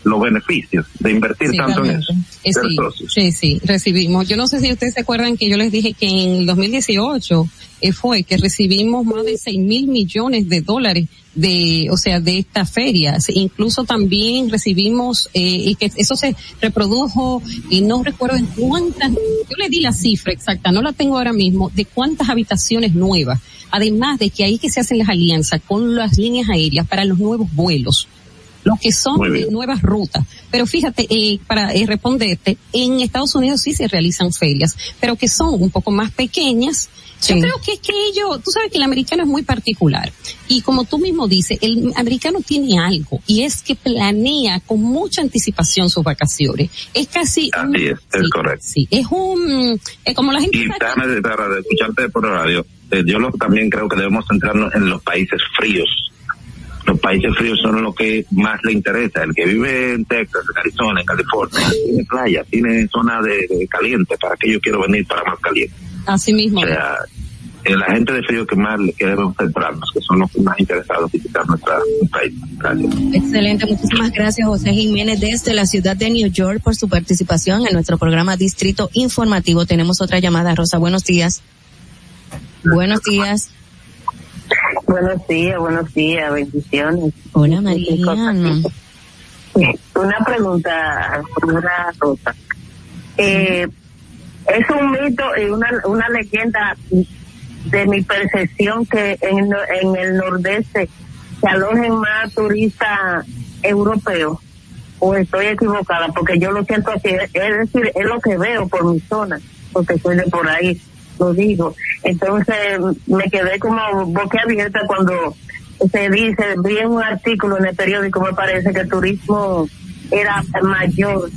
los beneficios de invertir Sí, tanto en eso. Eh, sí, socios. sí, sí, recibimos. Yo no sé si ustedes se acuerdan que yo les dije que en el 2018 eh, fue que recibimos más de 6 mil millones de dólares de, o sea, de estas ferias. Incluso también recibimos, eh, y que eso se reprodujo, y no recuerdo en cuántas, yo le di la cifra exacta, no la tengo ahora mismo, de cuántas habitaciones nuevas. Además de que ahí que se hacen las alianzas con las líneas aéreas para los nuevos vuelos lo que son de nuevas rutas. Pero fíjate, eh, para eh, responderte, en Estados Unidos sí se realizan ferias, pero que son un poco más pequeñas. Yo creo que es que ellos, tú sabes que el americano es muy particular. Y como tú mismo dices, el americano tiene algo, y es que planea con mucha anticipación sus vacaciones. Es casi un- Así es, es correcto. sí, es un, es como la gente Y déjame para escucharte por radio, eh, yo lo- también creo que debemos centrarnos en los países fríos. Los países fríos son lo que más le interesa. El que vive en Texas, en Arizona, en California, tiene playa, tiene zona de, de caliente, para que yo quiero venir para más caliente. así mismo. O sea, eh, la gente de frío que más le- que debemos centrarnos, que son los más interesados en visitar nuestra nuestro país. Gracias. Excelente, muchísimas gracias José Jiménez desde la ciudad de New York por su participación en nuestro programa Distrito Informativo. Tenemos otra llamada, Rosa. Buenos días. Buenos días. Buenos días, buenos días, bendiciones. Hola Mariana. Una pregunta, una Rosa. Eh, es un mito y una, una leyenda de mi percepción que en, en el nordeste se alojen más turistas europeos. O estoy equivocada, porque yo lo siento así. Es decir, es lo que veo por mi zona, porque soy de por ahí, lo digo. Entonces me quedé como boquiabierta cuando se dice, vi en un artículo en el periódico, me parece que el turismo era mayor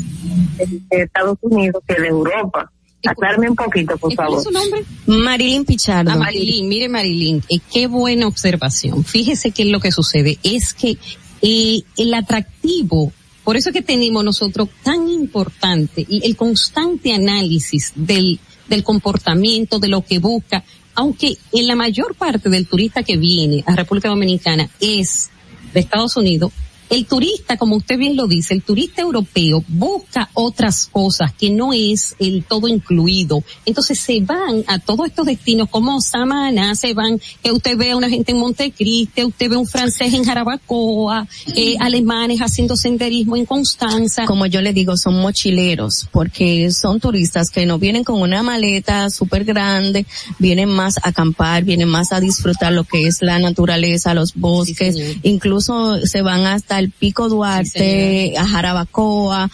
en Estados Unidos que de Europa. Aclarme un poquito, por ¿Y cuál favor. es su nombre? Marilyn Pichardo. A Marilyn, mire Marilyn, eh, qué buena observación. Fíjese que lo que sucede es que eh, el atractivo, por eso es que tenemos nosotros tan importante y el constante análisis del, del comportamiento, de lo que busca, aunque en la mayor parte del turista que viene a República Dominicana es de Estados Unidos, el turista, como usted bien lo dice, el turista europeo busca otras cosas que no es el todo incluido. Entonces se van a todos estos destinos como Samaná, se van, que usted ve a una gente en Montecristi, usted ve un francés en Jarabacoa, eh, alemanes haciendo senderismo en Constanza. Como yo le digo, son mochileros, porque son turistas que no vienen con una maleta súper grande, vienen más a acampar, vienen más a disfrutar lo que es la naturaleza, los bosques, incluso se van hasta el Pico Duarte, a Jarabacoa,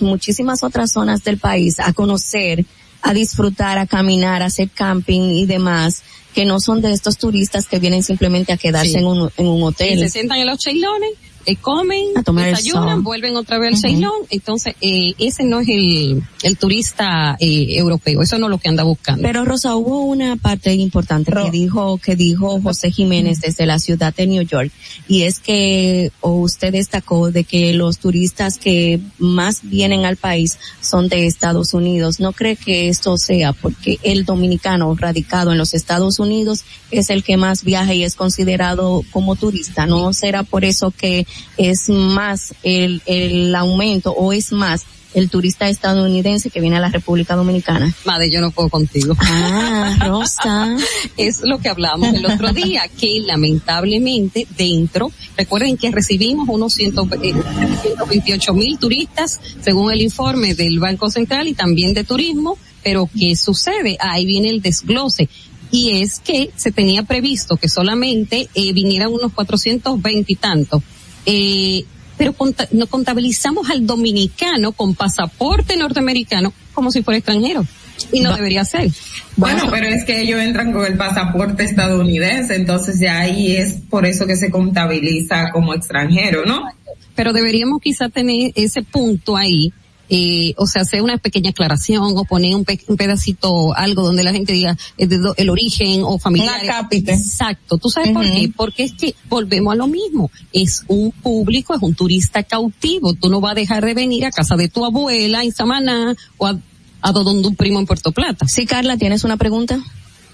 muchísimas otras zonas del país a conocer, a disfrutar, a caminar, a hacer camping y demás, que no son de estos turistas que vienen simplemente a quedarse Sí. en un, en un Y hotel. se sientan en los cheilones, eh, comen, A tomar desayunan, vuelven otra vez al cheilón. Entonces, eh, ese no es el, el turista eh, europeo. Eso no es lo que anda buscando. Pero Rosa, hubo una parte importante que dijo, que dijo José Jiménez desde la ciudad de New York, y es que, o usted destacó de que los turistas que más vienen al país son de Estados Unidos. ¿No cree que esto sea porque el dominicano radicado en los Estados Unidos es el que más viaja y es considerado como turista? ¿No será por eso que es más el, el aumento o es más el turista estadounidense que viene a la República Dominicana. Madre, yo no puedo contigo. Ah, Rosa. es lo que hablamos el otro día, que lamentablemente dentro, recuerden que recibimos unos 128 mil turistas, según el informe del Banco Central y también de Turismo, pero ¿qué sucede? Ahí viene el desglose y es que se tenía previsto que solamente eh, vinieran unos 420 y tanto. Eh, pero no contabilizamos al dominicano con pasaporte norteamericano como si fuera extranjero. Y no debería ser. Bueno, pero es que ellos entran con el pasaporte estadounidense, entonces ya ahí es por eso que se contabiliza como extranjero, ¿no? Pero deberíamos quizá tener ese punto ahí eh, o sea, hacer una pequeña aclaración o poner un, pedacito, algo donde la gente diga el, el origen o familiar. Exacto. ¿Tú sabes por qué? Porque es que volvemos a lo mismo. Es un público, es un turista cautivo. Tú no vas a dejar de venir a casa de tu abuela en Samaná o a, a donde un primo en Puerto Plata. Sí, Carla, ¿tienes una pregunta?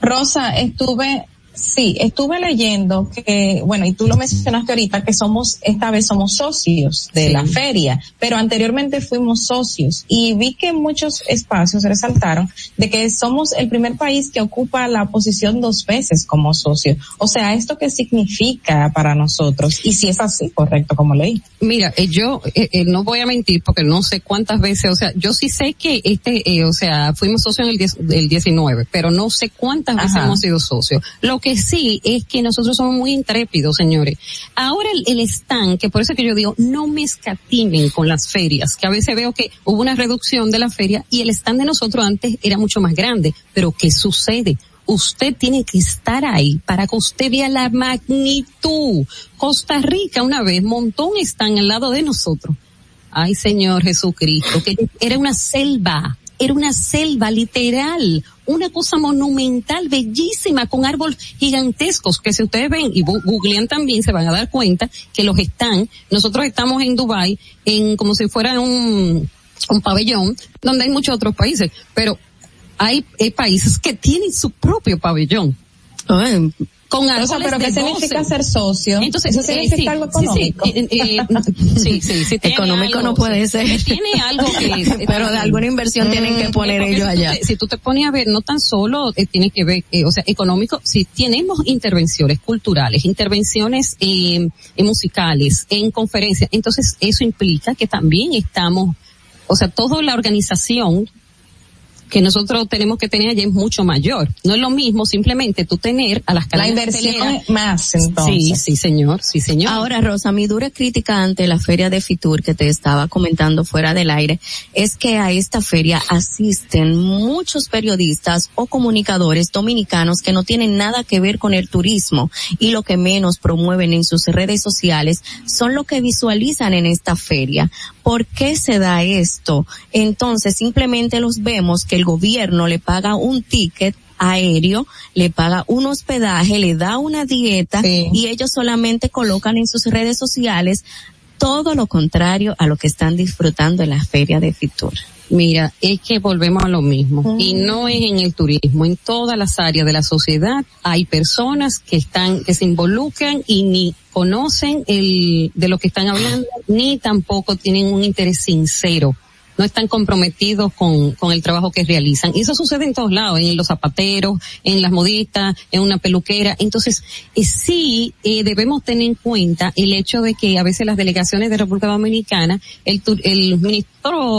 Rosa, estuve Sí, estuve leyendo que, bueno, y tú lo mencionaste ahorita, que somos, esta vez somos socios de la feria, pero anteriormente fuimos socios y vi que muchos espacios resaltaron de que somos el primer país que ocupa la posición dos veces como socio. O sea, ¿esto qué significa para nosotros? Y si es así, correcto, como leí. Mira, eh, yo eh, eh, no voy a mentir porque no sé cuántas veces, o sea, yo sí sé que este, o sea, fuimos socios en el, el 19, pero no sé cuántas veces hemos sido socios. Lo que sí es que nosotros somos muy intrépidos, señores. Ahora el, stand, que por eso que yo digo, no me escatimen con las ferias, que a veces veo que hubo una reducción de la feria y el stand de nosotros antes era mucho más grande. Pero ¿qué sucede? usted tiene que estar ahí para que usted vea la magnitud. Costa Rica una vez montó un stand al lado de nosotros. Ay Señor Jesucristo, que era una selva era una selva literal, una cosa monumental, bellísima, con árboles gigantescos, que si ustedes ven y googlean también, se van a dar cuenta que los están, nosotros estamos en Dubai en como si fuera un, pabellón, donde hay muchos otros países, pero hay, hay países que tienen su propio pabellón con árboles pero ¿qué significa ser socio? Entonces, ¿Eso significa algo económico? Sí, sí, sí, sí, sí económico no puede ser. Tiene algo que... pero de alguna inversión tienen que poner ellos allá. si tú te pones a ver, no tan solo eh, tiene que ver, eh, o sea, económico, si tenemos intervenciones culturales, intervenciones eh, musicales, en conferencias, entonces eso implica que también estamos, o sea, toda la organización que nosotros tenemos que tener allá es mucho mayor. No es lo mismo simplemente tú tener a las La inversión más, entonces. Sí, sí, señor, sí, señor. Ahora, Rosa, mi dura crítica ante la feria de Fitur que te estaba comentando fuera del aire es que a esta feria asisten muchos periodistas o comunicadores dominicanos que no tienen nada que ver con el turismo y lo que menos promueven en sus redes sociales son lo que visualizan en esta feria. ¿Por qué se da esto? Entonces, simplemente los vemos que el gobierno le paga un ticket aéreo, le paga un hospedaje, le da una dieta y ellos solamente colocan en sus redes sociales todo lo contrario a lo que están disfrutando en la feria de Fitur. Mira, es que volvemos a lo mismo. Y no es en el turismo, en todas las áreas de la sociedad hay personas que están, que se involucran y ni conocen el, de lo que están hablando, ni tampoco tienen un interés sincero no están comprometidos con, con el trabajo que realizan. Y eso sucede en todos lados, en los zapateros, en las modistas, en una peluquera. Entonces, eh, sí eh, debemos tener en cuenta el hecho de que a veces las delegaciones de República Dominicana, el, el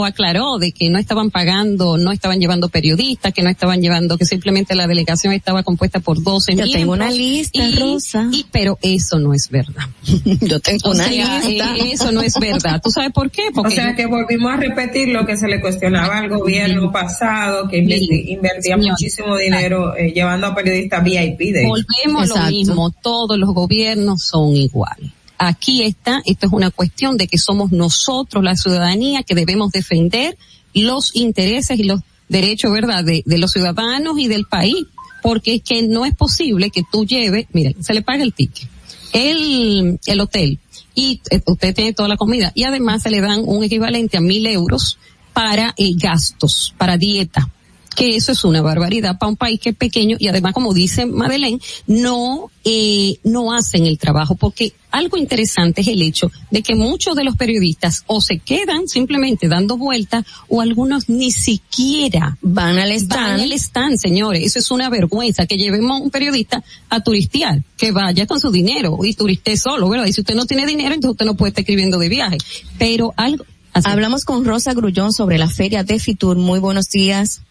aclaró de que no estaban pagando, no estaban llevando periodistas, que no estaban llevando, que simplemente la delegación estaba compuesta por 12 Yo tengo una lista, Rosa. Y, pero eso no es verdad. Yo tengo una lista. Eh, eso no es verdad. ¿Tú sabes por qué? Porque o sea, que volvimos a repetir lo que se le cuestionaba al gobierno pasado, que invertía muchísimo dinero eh, llevando a periodistas VIP. De Volvemos a lo mismo, todos los gobiernos son iguales. Aquí está, esto es una cuestión de que somos nosotros, la ciudadanía, que debemos defender los intereses y los derechos, ¿verdad?, de, los ciudadanos y del país, porque es que no es posible que tú lleves, mira, se le paga el ticket, el, el hotel, y eh, usted tiene toda la comida y además se le dan un equivalente a mil euros para eh, gastos, para dieta. Que eso es una barbaridad para un país que es pequeño y además, como dice Madeleine, no, eh, no hacen el trabajo porque algo interesante es el hecho de que muchos de los periodistas o se quedan simplemente dando vueltas o algunos ni siquiera van al stand. Van al stand, señores. Eso es una vergüenza que llevemos a un periodista a turistear, que vaya con su dinero y turiste solo, ¿verdad? Y si usted no tiene dinero, entonces usted no puede estar escribiendo de viaje. Pero algo, Hablamos con Rosa Grullón sobre la feria de Fitur. Muy buenos días.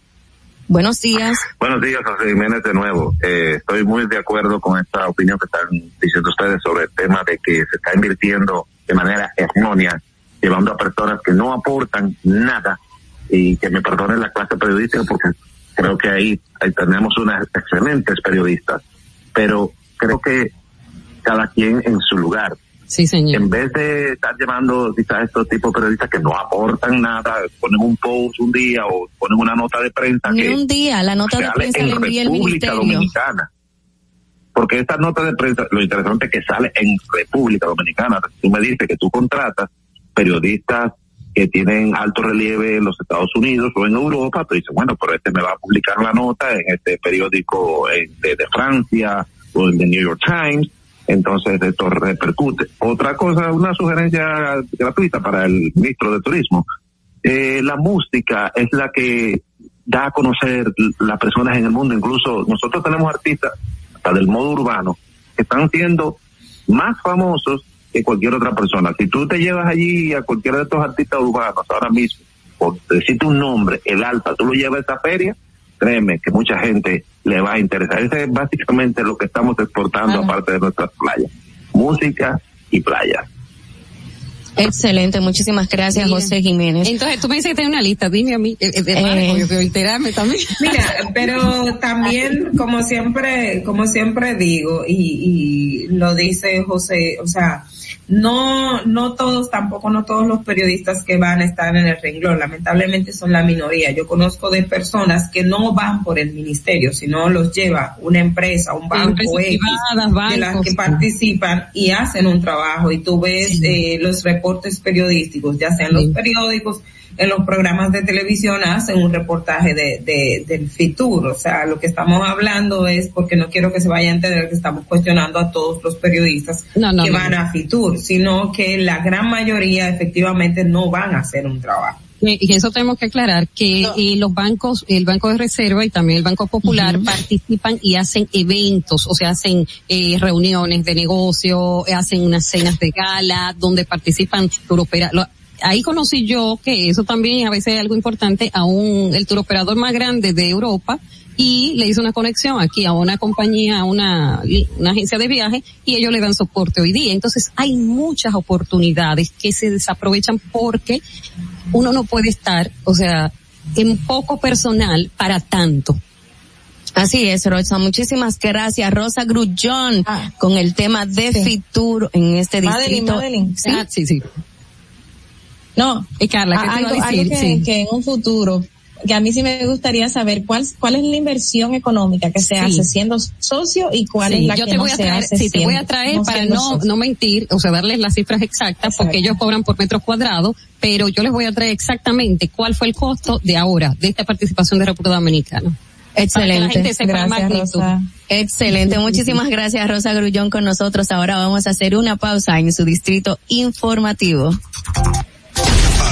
Buenos días. Buenos días, José Jiménez, de nuevo. Eh, estoy muy de acuerdo con esta opinión que están diciendo ustedes sobre el tema de que se está invirtiendo de manera errónea, llevando a personas que no aportan nada y que me perdonen la clase periodística porque creo que ahí, ahí tenemos unas excelentes periodistas, pero creo que cada quien en su lugar. Sí, señor. En vez de estar llevando quizás estos tipos de periodistas que no aportan nada, ponen un post un día o ponen una nota de prensa. Ni que un día, la nota de prensa en envía República. Dominicana. Porque esta nota de prensa, lo interesante es que sale en República Dominicana. Tú me dices que tú contratas periodistas que tienen alto relieve en los Estados Unidos o en Europa, tú dices, bueno, pero este me va a publicar la nota en este periódico eh, de, de Francia o en The New York Times, entonces esto repercute. Otra cosa, una sugerencia gratuita para el ministro de Turismo. Eh, la música es la que da a conocer las personas en el mundo, incluso nosotros tenemos artistas hasta del modo urbano que están siendo más famosos que cualquier otra persona. Si tú te llevas allí a cualquiera de estos artistas urbanos ahora mismo, por decirte un nombre, el Alfa, tú lo llevas a esa feria, créeme que mucha gente le va a interesar. Ese es básicamente lo que estamos exportando aparte de nuestras playas. Música y playas. Excelente, muchísimas gracias, José Jiménez. Entonces, tú me dices que tenés una lista, dime a mí, eh, eh, de Marco, yo quiero enterarme también. Mira, pero también, como siempre, como siempre digo, y, y lo dice José, o sea, no, no todos, tampoco no todos los periodistas que van a estar en el renglón, lamentablemente son la minoría. Yo conozco de personas que no van por el ministerio, sino los lleva una empresa, un banco X, privadas, de las que participan y hacen un trabajo. Y tú ves eh, los reportes periodísticos, ya sean los periódicos, en los programas de televisión hacen un reportaje de, de, del FITUR. O sea, lo que estamos hablando es, porque no quiero que se vaya a entender que estamos cuestionando a todos los periodistas No, no, que no. van a FITUR, sino que la gran mayoría efectivamente no van a hacer un trabajo. Y eso tenemos que aclarar que eh, los bancos, el Banco de Reserva y también el Banco Popular participan y hacen eventos, o sea, hacen eh, reuniones de negocio, hacen unas cenas de gala donde participan Ahí conocí yo que eso también a veces es algo importante a un, el turoperador más grande de Europa y le hizo una conexión aquí a una compañía, a una, una agencia de viaje y ellos le dan soporte hoy día. Entonces hay muchas oportunidades que se desaprovechan porque uno no puede estar, o sea, en poco personal para tanto. Así es, Rosa. Muchísimas gracias, Rosa Grullón, con el tema de Fitur en este Madeline, distrito. Madeline. Sí, Ah, sí, sí. No, Y Carla, ¿qué te iba algo, a decir? algo que, Sí. que en un futuro, que a mí sí me gustaría saber cuál, cuál es la inversión económica que se Sí. hace siendo socio y cuál Sí, es la yo que te no voy a se traer, hace sí, te voy a traer para no, socio. no mentir, o sea, darles las cifras exactas, porque ellos cobran por metro cuadrado, pero yo les voy a traer exactamente cuál fue el costo de ahora, de esta participación de República Dominicana. Excelente. Gracias. Rosa. Excelente. Muchísimas gracias, Rosa Grullón, con nosotros. Ahora vamos a hacer una pausa en su distrito informativo.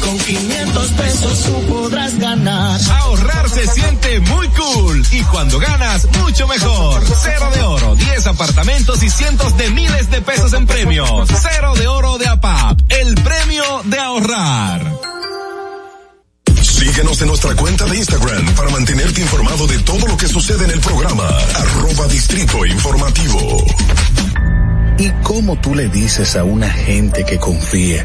Con 500 pesos tú podrás ganar. Ahorrar se siente muy cool y cuando ganas, mucho mejor. Cero de oro, 10 apartamentos y cientos de miles de pesos en premios. Cero de oro de APAP, el premio de ahorrar. Síguenos en nuestra cuenta de Instagram para mantenerte informado de todo lo que sucede en el programa. Arroba Distrito Informativo. ¿Y cómo tú le dices a una gente que confíe,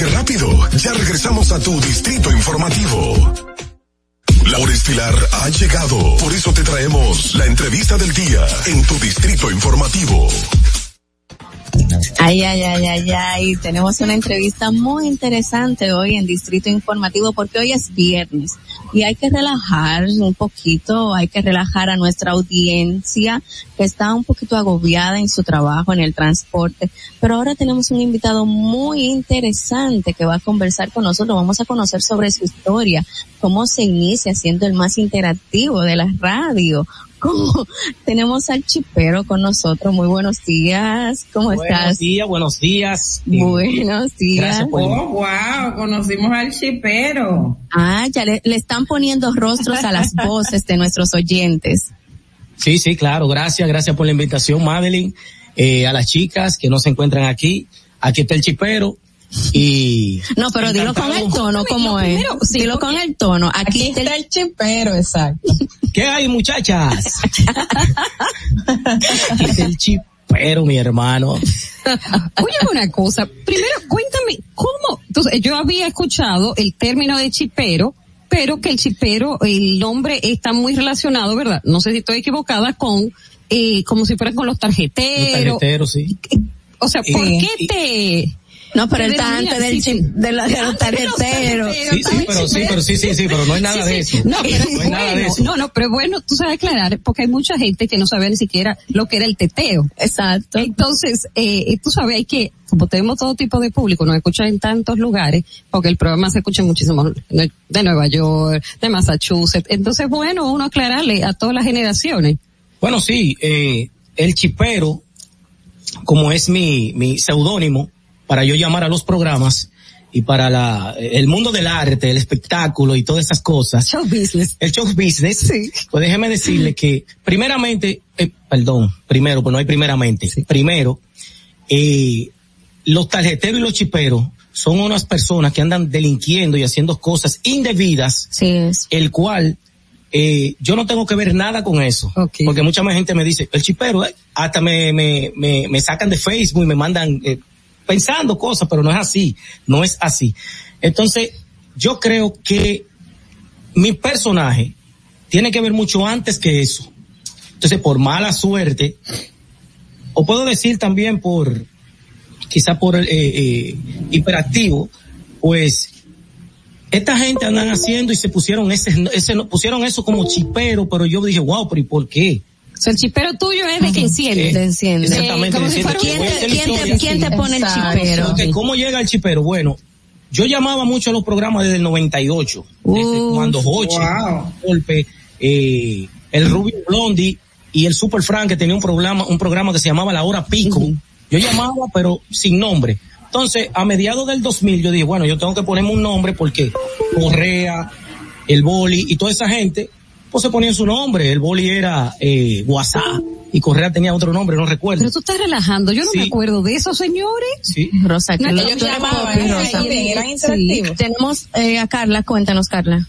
¿Viste qué rápido? Ya regresamos a tu distrito informativo. La hora estilar ha llegado. Por eso te traemos la entrevista del día en tu distrito informativo. Ay, ay, ay, ay, ay. Tenemos una entrevista muy interesante hoy en Distrito Informativo porque hoy es viernes y hay que relajar un poquito, hay que relajar a nuestra audiencia que está un poquito agobiada en su trabajo, en el transporte. Pero ahora tenemos un invitado muy interesante que va a conversar con nosotros. Vamos a conocer sobre su historia, cómo se inicia siendo el más interactivo de la radio, Tenemos al chipero con nosotros. Muy buenos días. ¿Cómo buenos estás? Buenos días, buenos días. Buenos días. Por oh, wow, conocimos al chipero. Ah, ya le, le están poniendo rostros a las voces de nuestros oyentes. Sí, sí, claro. Gracias, gracias por la invitación, Madeline. Eh, a las chicas que no se encuentran aquí. Aquí está el chipero. Y no, pero dilo con el tono como es. Sí, dilo con el tono. Aquí, Aquí está el chipero, exacto. ¿Qué hay, muchachas? Aquí está el chipero, mi hermano. Oye, una cosa. Primero, cuéntame, ¿cómo? Entonces, yo había escuchado el término de chipero, pero que el chipero, el nombre está muy relacionado, ¿verdad? No sé si estoy equivocada con, eh, como si fuera con los tarjeteros. Los tarjeteros, sí. O sea, ¿por Y- qué te, No, pero él está antes del chip, de, la, de los tarjeteros. Sí, sí, pero sí, pero sí, sí, sí, pero no hay nada de eso. No, pero no hay nada de bueno, eso. no, no, pero bueno, tú sabes aclarar, porque hay mucha gente que no sabe ni siquiera lo que era el teteo. Exacto. Entonces, eh, tú sabes, hay que, como tenemos todo tipo de público, nos escuchan en tantos lugares, porque el programa se escucha muchísimo de de Nueva York, de Massachusetts. Entonces, bueno, uno aclararle a todas las generaciones. Bueno, sí, eh, el chipero, como es mi, mi seudónimo para yo llamar a los programas, y para la, el mundo del arte, el espectáculo y todas esas cosas. Show business. El show business. Sí. Pues déjeme decirle que, primeramente, eh, perdón, primero, pues no hay primeramente. Primero, eh, los tarjeteros y los chiperos son unas personas que andan delinquiendo y haciendo cosas indebidas, Sí es. el cual eh, yo no tengo que ver nada con eso. Porque mucha más gente me dice, el chipero, eh, hasta me, me, me, me sacan de Facebook y me mandan eh, pensando cosas, pero no es así, no es así. Entonces, yo creo que mi personaje tiene que ver mucho antes que eso. Entonces, por mala suerte, o puedo decir también por, quizá por eh, eh, hiperactivo, pues esta gente andan haciendo y se pusieron ese, ese, pusieron eso como chipero, pero yo dije, wow, pero ¿y por qué? O sea, el chipero tuyo es de que enciende. Te enciende. Exactamente. como si enciende. fuera un- ¿Quién te, quién quién pone el Exacto. chipero? Ok, ¿Cómo llega el chipero? Bueno, yo llamaba mucho a los programas desde el 98, desde Uh, cuando Hoche, Golpe, eh, el Rubio Blondi y el Super Frank que tenía un programa, un programa que se llamaba La Hora Pico. Yo llamaba, pero sin nombre. Entonces, a mediados del 2000, yo dije, bueno, yo tengo que ponerme un nombre porque Correa, el Boli y toda esa gente, pues se ponían su nombre. El Boli era eh, WhatsApp y Correa tenía otro nombre, no recuerdo. Pero tú estás relajando, yo no Sí. me acuerdo de eso, señores. Sí. Rosa, que No, lo- ellos llamaban, ¿eh? Rosa. También eran interactivos. Tenemos eh, a Carla, cuéntanos Carla.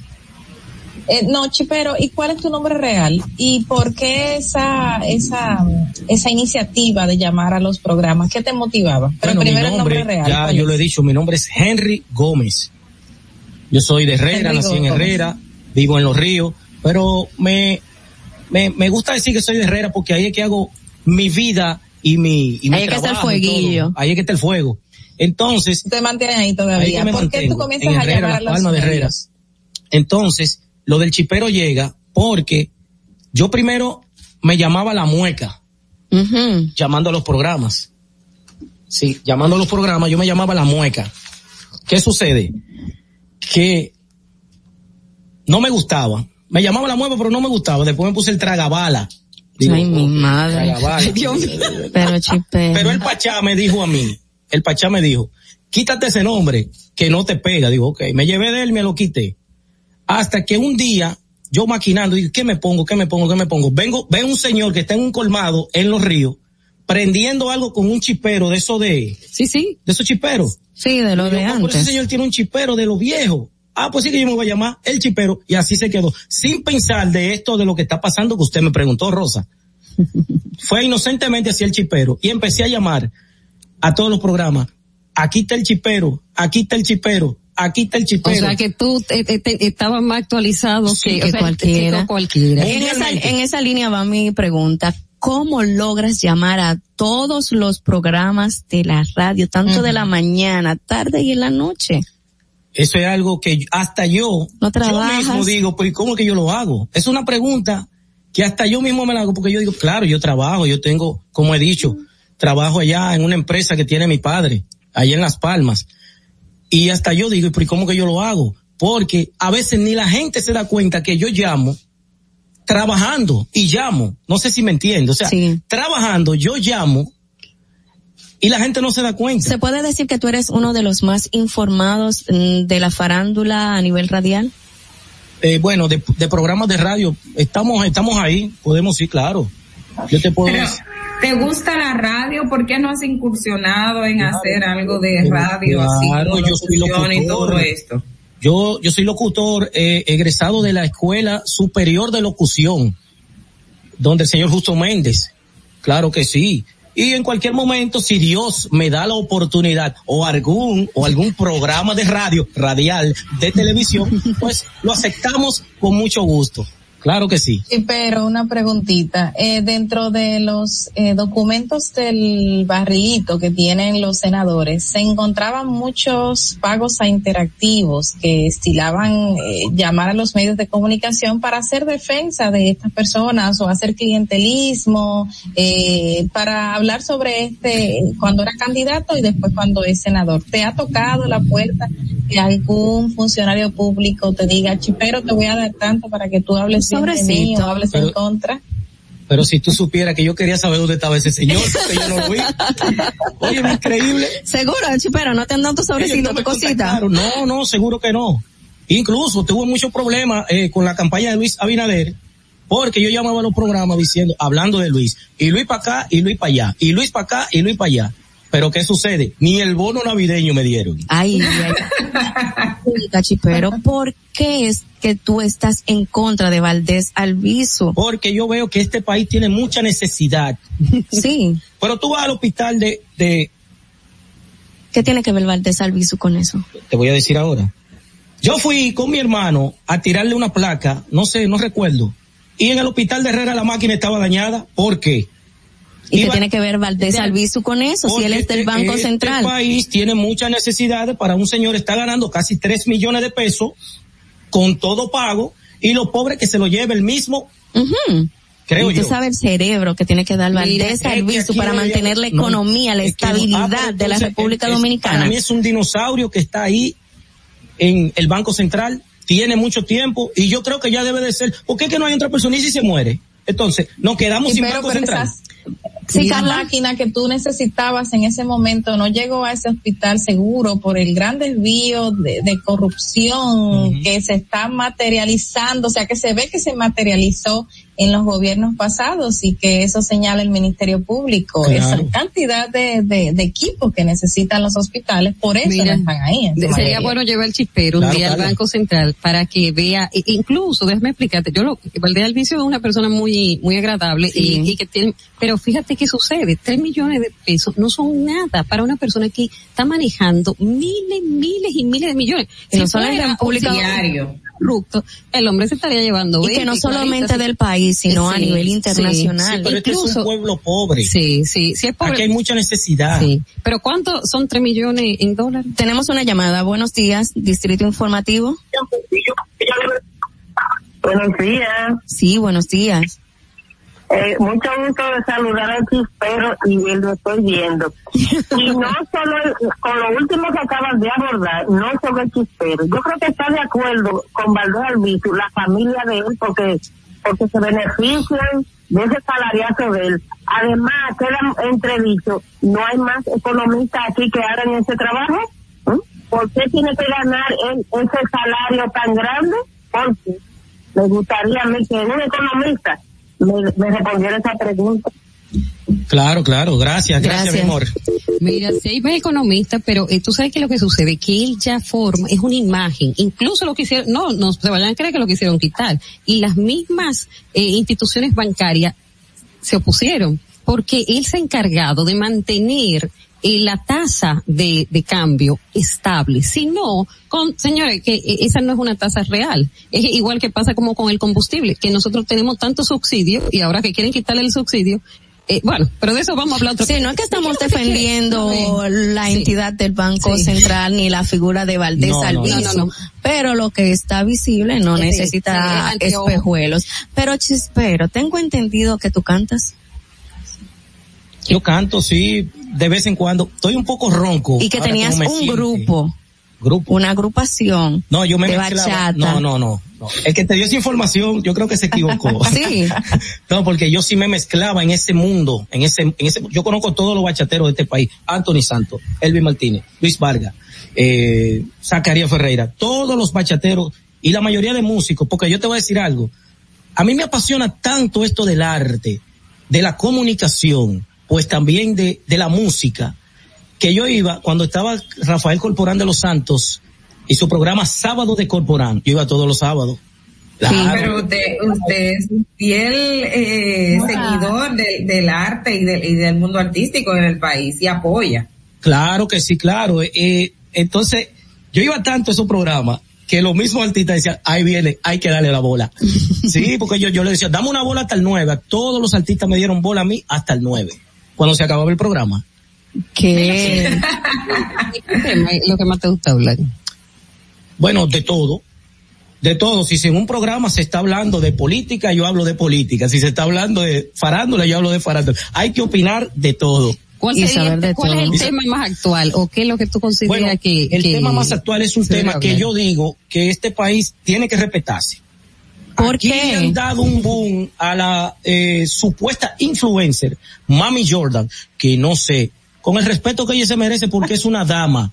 Eh, no, Chipero, ¿y cuál es tu nombre real? ¿Y por qué esa, esa, esa iniciativa de llamar a los programas? ¿Qué te motivaba? Pero Bueno, primero mi el nombre, nombre real. ya ¿cuál yo es? lo he dicho, mi nombre es Henry Gómez. Yo soy de Herrera, Henry nací en. Herrera, vivo en Los Ríos, pero me, me, me gusta decir que soy de Herrera porque ahí es que hago mi vida y mi, y mi Ahí es que está el trabajo fueguillo. Ahí es que está el fuego. Entonces, Te mantienes ahí ahí todavía. me ¿Por qué tú comienzas en a Herrera, llamar los de Herrera. Entonces, lo del chipero llega porque yo primero me llamaba la mueca, Ujú. llamando a los programas. Sí, llamando a los programas, yo me llamaba la mueca. ¿Qué sucede? Que no me gustaba. Me llamaba la mueca, pero no me gustaba. Después me puse el tragabala. Digo, Ay, mi ok, madre. tragabala. Pero chipero. Pero el Pachá me dijo a mí, el Pachá me dijo, quítate ese nombre que no te pega. Digo, ok, me llevé de él, me lo quité. Hasta que un día, yo maquinando, digo, ¿qué me pongo? ¿Qué me pongo? ¿Qué me pongo? Vengo, ve un señor que está en un colmado en los ríos, prendiendo algo con un chipero de eso de, Sí, sí. de esos chiperos. Sí, de lo de "Ah, por ese antes. señor tiene un chipero de los viejos. Ah, pues sí que yo me voy a llamar el chipero. Y así se quedó. Sin pensar de esto, de lo que está pasando que usted me preguntó, Rosa. Fue inocentemente así el chipero. Y empecé a llamar a todos los programas. Aquí está el chipero, aquí está el chipero, aquí está el O chipero. sea que tú eh, eh, te- estabas más actualizado Sí, que, que o sea, cualquiera. En esa, en esa línea va mi pregunta. ¿Cómo logras llamar a todos los programas de la radio, tanto de la mañana, tarde y en la noche? Eso es algo que hasta yo, No yo mismo digo, pero ¿y cómo que yo lo hago? Es una pregunta que hasta yo mismo me la hago porque yo digo, claro, yo trabajo, yo tengo, como he dicho, trabajo allá en una empresa que tiene mi padre, allá en Las Palmas. Y hasta yo digo, ¿y cómo que yo lo hago? Porque a veces ni la gente se da cuenta que yo llamo trabajando y llamo. No sé si me entiende. O sea, Sí. trabajando, yo llamo y la gente no se da cuenta. ¿Se puede decir que tú eres uno de los más informados mm, de la farándula a nivel radial? eh, bueno, de, de programas de radio, estamos, estamos ahí, podemos ir, claro. Yo te puedo Pero, decir. ¿te gusta la radio? ¿Por qué no has incursionado en hacer algo de radio así Claro, yo soy y locutor. todo esto? Yo, yo soy locutor, eh, egresado de la Escuela Superior de Locución, donde el señor Justo Méndez. Claro que sí. Y en cualquier momento, si Dios me da la oportunidad o algún, o algún programa de radio, radial, de televisión, pues lo aceptamos con mucho gusto. Claro que sí. Sí, pero una preguntita. Eh, dentro de los eh, documentos del barrilito que tienen los senadores, se encontraban muchos pagos a interactivos que estilaban eh, llamar a los medios de comunicación para hacer defensa de estas personas o hacer clientelismo, eh, para hablar sobre este cuando era candidato y después cuando es senador. ¿Te ha tocado la puerta que algún funcionario público te diga, chipero, te voy a dar tanto para que tú hables bien de mí o Sobrecito. hables en Pero- contra? Pero si tú supieras que yo quería saber dónde estaba ese señor, porque yo no lo vi. Oye, es increíble. Seguro, chipero, no te han dado tu sobrecito, tu cosita. No, no, seguro que no. Incluso tuve muchos problemas eh, con la campaña de Luis Abinader, porque yo llamaba a los programas diciendo, hablando de Luis, y Luis para acá, y Luis para allá, y Luis para acá, y Luis para allá. Pero ¿qué sucede? Ni el bono navideño me dieron. Ay, ay. Chipero, ¿por qué es que tú estás en contra de Valdés Alviso? Porque yo veo que este país tiene mucha necesidad. Sí. Pero tú vas al hospital de, de... ¿Qué tiene que ver Valdés Alviso con eso? Te voy a decir ahora. Yo fui con mi hermano a tirarle una placa, no sé, no recuerdo. Y en el hospital de Herrera la máquina estaba dañada. ¿Por qué? ¿Y qué tiene que ver Valdés Albizu con eso? Si él es del Banco este Central. país tiene muchas necesidades para un señor está ganando casi tres millones de pesos con todo pago y lo pobre que se lo lleve el mismo. Creo y tú yo. sabes el cerebro que tiene que dar Valdés Albizu para mantener la economía, la estabilidad de la República Dominicana. Para mí es un dinosaurio que está ahí en el Banco Central, tiene mucho tiempo y yo creo que ya debe de ser. ¿Por qué que no hay otra persona y si se muere? Entonces, nos quedamos sin Banco Central. Si la máquina que tú necesitabas en ese momento no llegó a ese hospital seguro por el gran desvío de, de corrupción que se está materializando, o sea que se ve que se materializó en los gobiernos pasados y que eso señala el Ministerio Público, Claro. esa cantidad de, de, de equipos que necesitan los hospitales, por eso Mira, no están ahí. sería mayoría. bueno llevar el chispero un Claro, día al claro. Banco Central para que vea, e- incluso, déjame explicarte, yo lo, Valdés Alviso es una persona muy, muy agradable y, y que tiene, pero fíjate qué sucede, tres millones de pesos no son nada para una persona que está manejando miles, miles y miles de millones. Y no solo un Dominicana. Corrupto, el hombre se estaría llevando Y que 20, no solamente 40, del país, sino a Sí, nivel sí, internacional. sí, Pero este es un pueblo pobre. Sí, sí, sí es pobre. Aquí hay mucha necesidad. Sí. Pero ¿cuánto son tres millones en dólares? Tenemos una llamada. Buenos días, Distrito Informativo. Buenos días. Sí, buenos días. Eh, mucho gusto de saludar al chispero y él lo estoy viendo. Y no solo con lo último que acabas de abordar, no solo el chispero. Yo creo que está de acuerdo con Valdés Albizu, la familia de él, porque, porque se benefician de ese salariazo de él. Además, queda entredicho, no hay más economistas aquí que hagan ese trabajo. ¿Mm? ¿Por qué tiene que ganar él ese salario tan grande? Porque me gustaría a mí que un economista me, me respondiera esa pregunta. Claro, claro, gracias, gracias, mi amor. Mira, sí hay más economistas, pero eh, tú sabes que lo que sucede, que él ya forma, es una imagen, incluso lo que hicieron, no, no se vayan a creer que lo quisieron quitar, y las mismas eh, instituciones bancarias se opusieron, porque él se ha encargado de mantener eh, la tasa de, de cambio estable. Si no, con, señores, que eh, esa no es una tasa real. Es igual que pasa como con el combustible, que nosotros tenemos tanto subsidio y ahora que quieren quitarle el subsidio, eh, bueno, pero de eso vamos a hablar otro Sí, no es que estamos defendiendo la entidad del Banco Sí. Central ni la figura de Valdés No, Albizu, no, no, no. pero lo que está visible no Sí, necesita sí, espejuelos. Pero Chispero, tengo entendido que tú cantas Yo canto, sí, de vez en cuando. Estoy un poco ronco. y que ahora tenías un siente. grupo, Grupo. una agrupación No, yo me de mezclaba. bachata. No, no, no, no. El que te dio esa información, yo creo que se equivocó. Sí. no, porque yo sí me mezclaba en ese mundo, en ese, en ese, yo conozco todos los bachateros de este país. Anthony Santos, Elvin Martínez, Luis Vargas, eh, Zacarías Ferreira, todos los bachateros y la mayoría de músicos, porque yo te voy a decir algo. A mí me apasiona tanto esto del arte, de la comunicación, pues también de, de la música, que yo iba, cuando estaba Rafael Corporán de los Santos y su programa Sábado de Corporán, yo iba todos los sábados. Claro. Pero usted, usted es un fiel eh, seguidor de- del arte y, del- y del mundo artístico en el país y apoya. Claro que sí, claro. Eh, eh, entonces, yo iba tanto a esos programas que los mismos artistas decían, ahí viene, hay que darle la bola. sí, porque yo, yo le decía, dame una bola hasta el 9. Todos los artistas me dieron bola a mí hasta el 9, cuando se acababa el programa. ¿Qué? lo que más te gusta hablar. Bueno, de todo. De todo. Si en un programa se está hablando de política, yo hablo de política. Si se está hablando de farándula, yo hablo de farándula. Hay que opinar de todo. ¿Cuál, sería- cuál es el tema más actual o qué es lo que tú consideras Bueno, que el que tema más actual es un tema que yo digo que este país tiene que respetarse. ¿Por Aquí qué? han dado un boom a la eh, supuesta influencer, Mami Jordan, que no sé, con el respeto que ella se merece porque es una dama.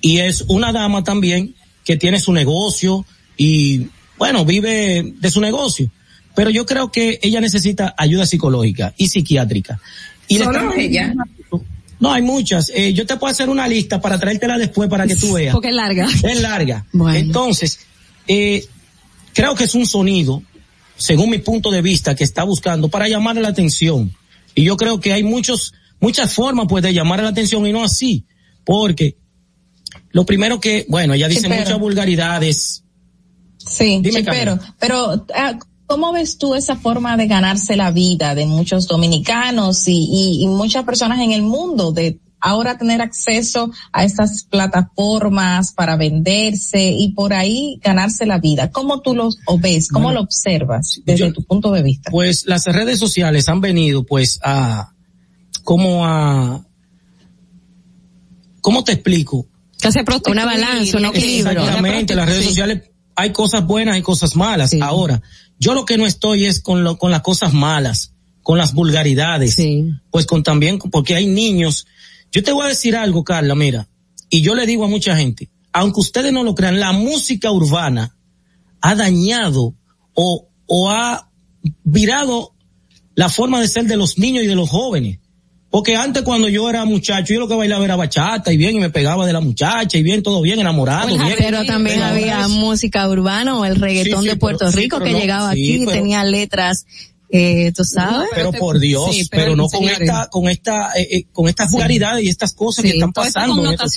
Y es una dama también que tiene su negocio y, bueno, vive de su negocio. Pero yo creo que ella necesita ayuda psicológica y psiquiátrica. Y Solo ella. No, hay muchas. Eh, yo te puedo hacer una lista para traértela después para que tú veas. Porque es larga. Es larga. Entonces, eh, creo que es un sonido, según mi punto de vista, que está buscando para llamar la atención. Y yo creo que hay muchos, muchas formas pues de llamar la atención y no así. Porque lo primero que, bueno, ella dice muchas vulgaridades. Sí, Dime, pero, pero ah, ¿cómo ves tú esa forma de ganarse la vida de muchos dominicanos y, y, y muchas personas en el mundo de ahora tener acceso a estas plataformas para venderse y por ahí ganarse la vida? ¿Cómo tú lo ves? ¿Cómo Bueno, lo observas desde tu punto de vista? Pues las redes sociales han venido pues a, como a, ¿cómo te explico? Casi Una balanza, un equilibrio. Exactamente, las redes Sí. sociales hay cosas buenas y cosas malas. Ahora, yo lo que no estoy es con lo, con las cosas malas, con las vulgaridades, pues con también, porque hay niños. Yo te voy a decir algo, Carla, mira, y yo le digo a mucha gente, aunque ustedes no lo crean, la música urbana ha dañado o, o ha virado la forma de ser de los niños y de los jóvenes. Porque antes cuando yo era muchacho, yo lo que bailaba era bachata y bien, y me pegaba de la muchacha y bien, todo bien, enamorado. bien. Pero también había música urbana o el reggaetón Sí, sí, de Puerto pero- Rico que no, llegaba aquí y pero- tenía letras, eh, tú sabes. pero por Dios, sí, pero, pero, no con señores. esta, con esta, eh, eh, con estas vulgaridades y estas cosas que Sí, están pasando. estos-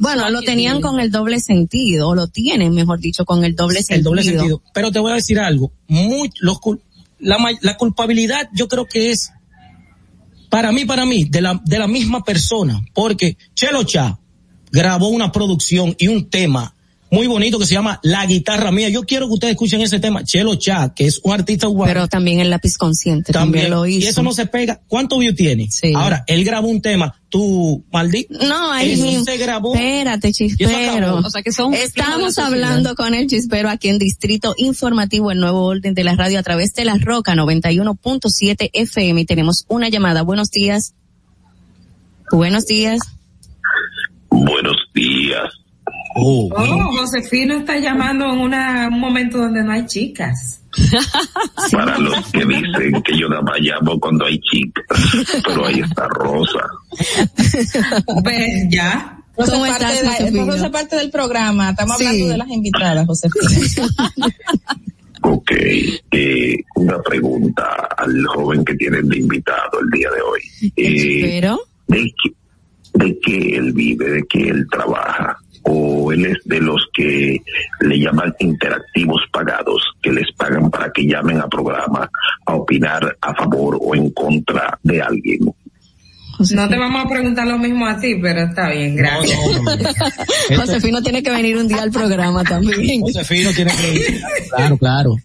Bueno, lo tenían con el doble sentido, o lo tienen, mejor dicho, con el doble sentido. el doble sentido. Pero te voy a decir algo, muy, los, cul- la, ma- la culpabilidad yo creo que es, para mí, para mí, de la, de la misma persona, porque Chelo Cha grabó una producción y un tema muy bonito que se llama La Guitarra Mía. Yo quiero que ustedes escuchen ese tema, Chelo Cha, que es un artista urbano. Pero también el lápiz consciente también, lo hizo. Y eso no se pega. ¿Cuánto view tiene? Ahora, él grabó un tema, tu maldito. No, ahí Eso mismo. se grabó. Espérate, chispero. O sea que son Estamos hablando con el chispero aquí en Distrito Informativo, el nuevo orden de la radio a través de la Roca 91.7 FM. Y tenemos una llamada. Buenos días. Buenos días. Buenos días. Oh, Oh, Josefino está llamando en una, un momento donde no hay chicas. Para los que dicen que yo nada más llamo cuando hay chicas, pero ahí está Rosa. Pues ya. Entonces, ¿Cómo parte, estás, de- Josefina? entonces, parte del programa. Estamos Sí. hablando de las invitadas, Josefina. Ok, eh, una pregunta al joven que tienen de invitado el día de hoy. Eh, Pero, ¿de, qué, ¿De qué él vive? ¿De qué él trabaja? ¿O él es de los que le llaman interactivos pagados, que les pagan para que llamen a programa a opinar a favor o en contra de alguien? No te vamos a preguntar lo mismo a ti, pero está bien, gracias. Josefino tiene que venir un día al programa también. Josefino tiene que claro, claro.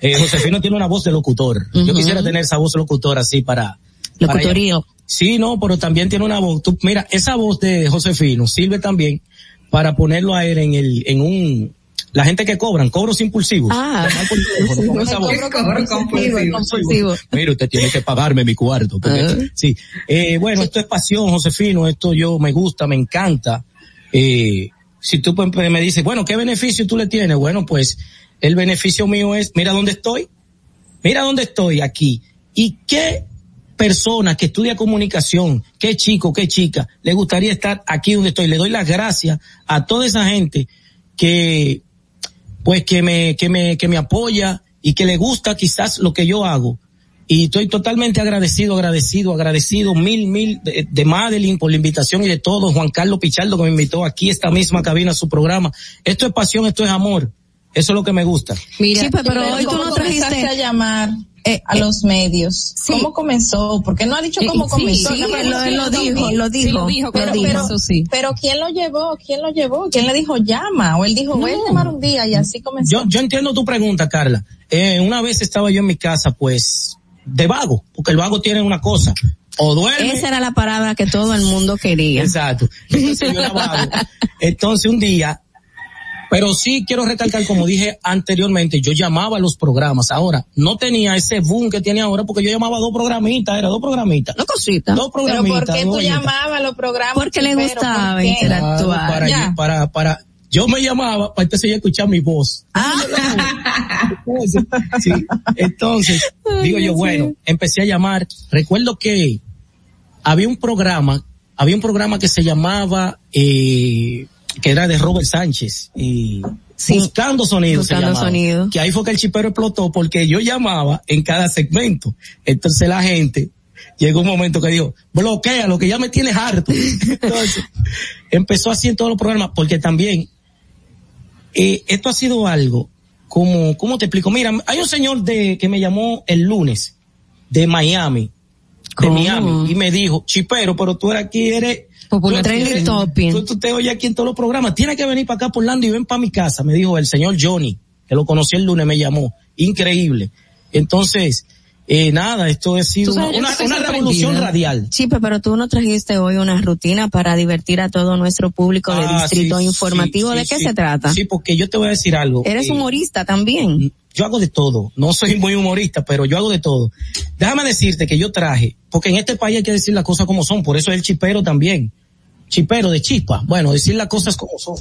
Eh, Josefino tiene una voz de locutor. Yo Ujú. quisiera tener esa voz de locutor así para... para Locutorío. Sí, no, pero también tiene una voz. Tú, mira, esa voz de Josefino sirve también para ponerlo a él en el, en un, la gente que cobran, cobros impulsivos. Ah. Mire, usted tiene que pagarme mi cuarto. porque- Ah. Sí. Eh, bueno, esto es pasión, Josefino. Esto yo me gusta, me encanta. Eh, si tú pues, me dices, bueno, ¿qué beneficio tú le tienes? Bueno, pues el beneficio mío es, mira dónde estoy. Mira dónde estoy aquí. ¿Y qué persona que estudia comunicación, qué chico, qué chica, le gustaría estar aquí donde estoy? Le doy las gracias a toda esa gente que, pues que me, que me, que me apoya y que le gusta quizás lo que yo hago. Y estoy totalmente agradecido, agradecido, agradecido mil, mil de, de Madeline por la invitación y de todo, Juan Carlos Pichardo que me invitó aquí esta misma cabina a su programa. Esto es pasión, esto es amor. Eso es lo que me gusta. Mira, Sí, pues, pero hoy tú ¿Cómo no comenzaste trajiste... a llamar Eh, a los medios? sí. ¿Cómo comenzó? Porque no ha dicho Eh, cómo sí, comenzó. Sí, lo, él lo sí, dijo, lo Sí, dijo. lo dijo, Pero, lo dijo, pero, eso sí. pero ¿quién lo llevó? ¿Quién lo llevó? ¿Quién le dijo llama? O él dijo, voy a llamar un día y así comenzó. Yo, yo entiendo tu pregunta, Carla. Eh, una vez estaba yo en mi casa, pues, de vago, porque el vago tiene una cosa, o duerme. Esa era la palabra que todo el mundo quería. Exacto. Entonces yo era vago. Entonces un día Pero sí quiero recalcar, como dije anteriormente, yo llamaba a los programas. Ahora, no tenía ese boom que tiene ahora porque yo llamaba a dos programitas, era dos programitas. No cosita. Dos Pero programitas. ¿por qué tú llamabas a los programas? Porque le gustaba interactuar. Para, Ya. para, para, yo me llamaba para entonces ya escuchar mi voz. Entonces, sí, entonces, digo yo, bueno, empecé a llamar. Recuerdo que había un programa, había un programa que se llamaba, eh, que era de Robert Sánchez, y Buscando Sonido se Buscando llamaba. Sonido. Que ahí fue que el chipero explotó porque yo llamaba en cada segmento. Entonces la gente, llegó un momento que dijo, bloquea lo que ya me tienes harto. Entonces, empezó así en todos los programas, porque también, eh, esto ha sido algo, como, ¿cómo te explico? Mira, hay un señor de, que me llamó el lunes, de Miami, de. Miami, y me dijo, chipero, pero tú eres aquí, eres, Popular tú- Trending tú-. Tú, te oyes aquí en todos los programas, tienes que venir para acá por Orlando y ven para mi casa, me dijo el señor Johnny, que lo conocí el lunes, me llamó, increíble. Entonces, eh, nada, esto ha sido una, una- revolución radial. Chipe, pero tú no trajiste hoy una rutina para divertir a todo nuestro público de Ah, distrito sí, informativo. sí, ¿De sí, qué sí. se trata? Sí, porque yo te voy a decir algo. Eres eh, humorista también. Yo hago de todo. No soy muy humorista, pero yo hago de todo. Déjame decirte que yo traje, porque en este país hay que decir las cosas como son, por eso es el chipero también. Chipero de chispa. Bueno, decir las cosas como son.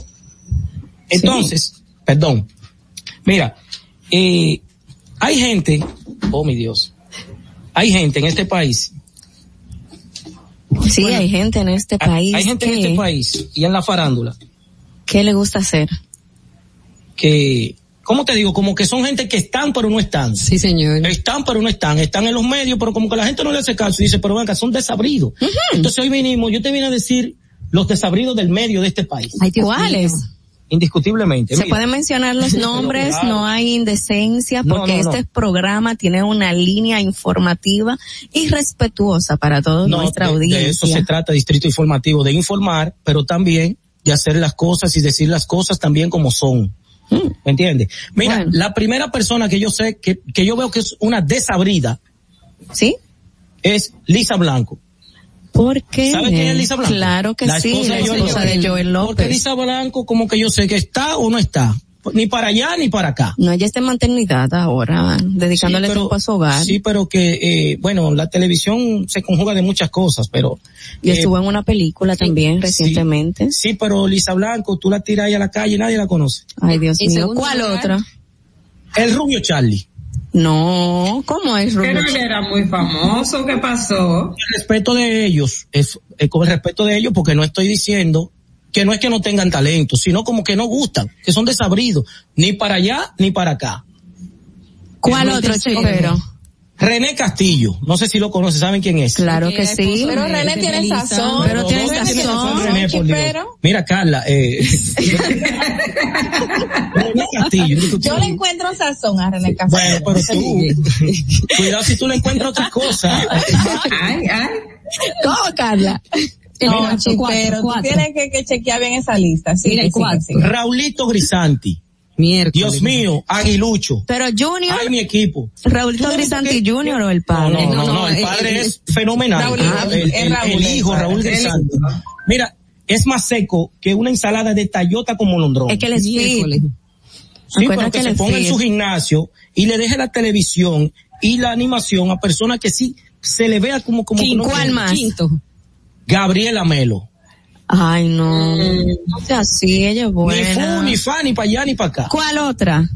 Entonces, perdón. Mira, eh, hay gente, oh mi Dios, hay gente en este país. Sí, hay gente en este país. Hay gente en este país y en la farándula ¿Qué le gusta hacer? que, ¿cómo te digo? Como que son gente que están pero no están. Sí, señor. Están pero no están, están en los medios, pero como que la gente no le hace caso y dice, pero venga, son desabridos. Entonces hoy vinimos, yo te vine a decir los desabridos del medio de este país. ¿Cuáles? Indiscutiblemente. Se Mira. pueden mencionar los nombres, Claro. no hay indecencia, No, porque no, no. este programa tiene una línea informativa y respetuosa para toda No, nuestra de- audiencia. De eso se trata, Distrito Informativo, de informar, pero también de hacer las cosas y decir las cosas también como son. ¿Me entiendes? Mira, la primera persona que yo sé, que, que yo veo que es una desabrida. ¿Sí? Es Lisa Blanco. ¿Por qué? ¿Sabe quién es Lisa Blanco? Claro que sí, la esposa de Joel López. Porque Lisa Blanco como que yo sé que está o no está. Ni para allá ni para acá. No, ella está en maternidad ahora, dedicándole Sí, pero- tiempo a su hogar. Sí, pero que, eh, bueno, la televisión se conjuga de muchas cosas, pero... y eh, estuvo en una película también recientemente. Sí, pero Lisa Blanco, tú la tiras ahí a la calle y nadie la conoce. Ay, Dios mío. ¿Cuál lugar- otra? El rubio Charlie. No, ¿cómo es Rubio? Pero él era muy famoso, ¿qué pasó? el respeto de ellos, es, es con el respeto de ellos, porque no estoy diciendo que no es que no tengan talento, sino como que no gustan, que son desabridos, ni para allá ni para acá. ¿Cuál otro chipero? René Castillo, no sé si lo conocen, ¿saben quién es? Claro que sí. Pero René tiene sazón. Pero tiene ¿Dónde sazón, René, por Dios. Mira, Carla, eh, René Castillo, Yo le encuentro sazón a René Café. Bueno, pero tú, cuidado si tú le encuentras otra cosa. Ay, ay. ¿Cómo, Carla? No, Mira, chipero, cuatro, tú tienes que, que chequear bien esa lista. Sí, Mira, sí, cuatro. sí. Raulito Grisanti. Miércoles. Dios mío, Aguilucho. Pero Junior, Ay, mi equipo. Raúl Grisanti Junior o el No, padre. no, no, no, no, el eh, padre eh, es fenomenal. Raúl, Ah, el, es el- Raúl, el hijo, el Raúl. Grisanti. Mira, es más seco que una ensalada de tallota con molondrón. Es que él es fit. Miércoles. Sí, Acuérdate pero que se ponga en su gimnasio y le deje la televisión y la animación a personas que sí se le vea como como ¿Quién? como- ¿Cuál más? Quinto. Gabriela Melo. Ay, no. No sea así, ella es Ni fu, buena. ni fa, ni para allá, ni para acá. ¿Cuál otra?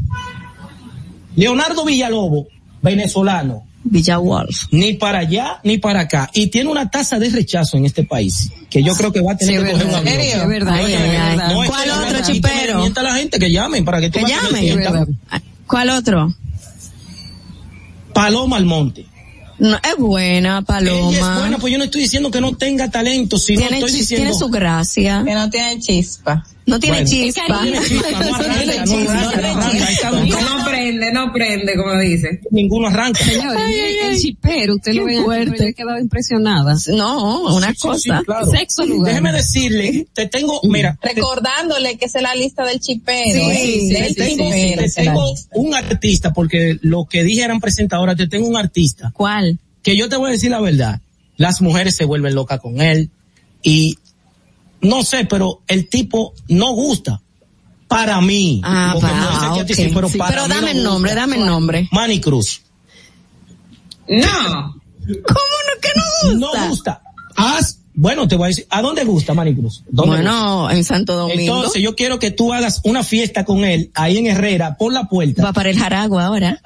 Leonardo Villalobo, venezolano. Villa Wolf. Ni para allá, ni para acá. Y tiene una tasa de rechazo en este país. Que yo creo que va a tener Sí, que coger un verdad. avión. Es verdad, Ay, es ay, ay. verdad. No, es ¿Cuál otro chipero? mienta a la gente que llamen para que tú Que llamen. ¿Cuál otro? Paloma Almonte. No, es buena, Paloma. Ella es buena, pues yo no estoy diciendo que no tenga talento, sino tiene, estoy diciendo... tiene su gracia. Que no tiene chispa. No tiene Bueno. chispa. No tiene chispa, no arranca, no no No prende, no prende, como dice. Ninguno arranca. Señor, el chipero, usted lo ve fuerte. he quedado impresionada. No, una Sí, cosa. sí, claro. Sexo lugar. Déjeme decirle, te tengo, mira, Recordándole que esa es la lista del chipero. Sí, ¿eh? sí, sí, te tengo, te un artista, porque lo que dije eran presentadoras, te tengo un artista, ¿Cuál? que yo te voy a decir la verdad, las mujeres se vuelven locas con él, y no sé, pero el tipo no gusta. para mí. Ah, no sé ah, sí, pero Sí, para pero mí dame no el nombre, gusta. dame el nombre. Manny Cruz. No. ¿Cómo no que no gusta? No gusta. Haz, bueno, te voy a decir, ¿a dónde gusta Manny Cruz? ¿Dónde Bueno, en Santo Domingo. Entonces yo quiero que tú hagas una fiesta con él ahí en Herrera, por la puerta. Va para el Jaragua ahora.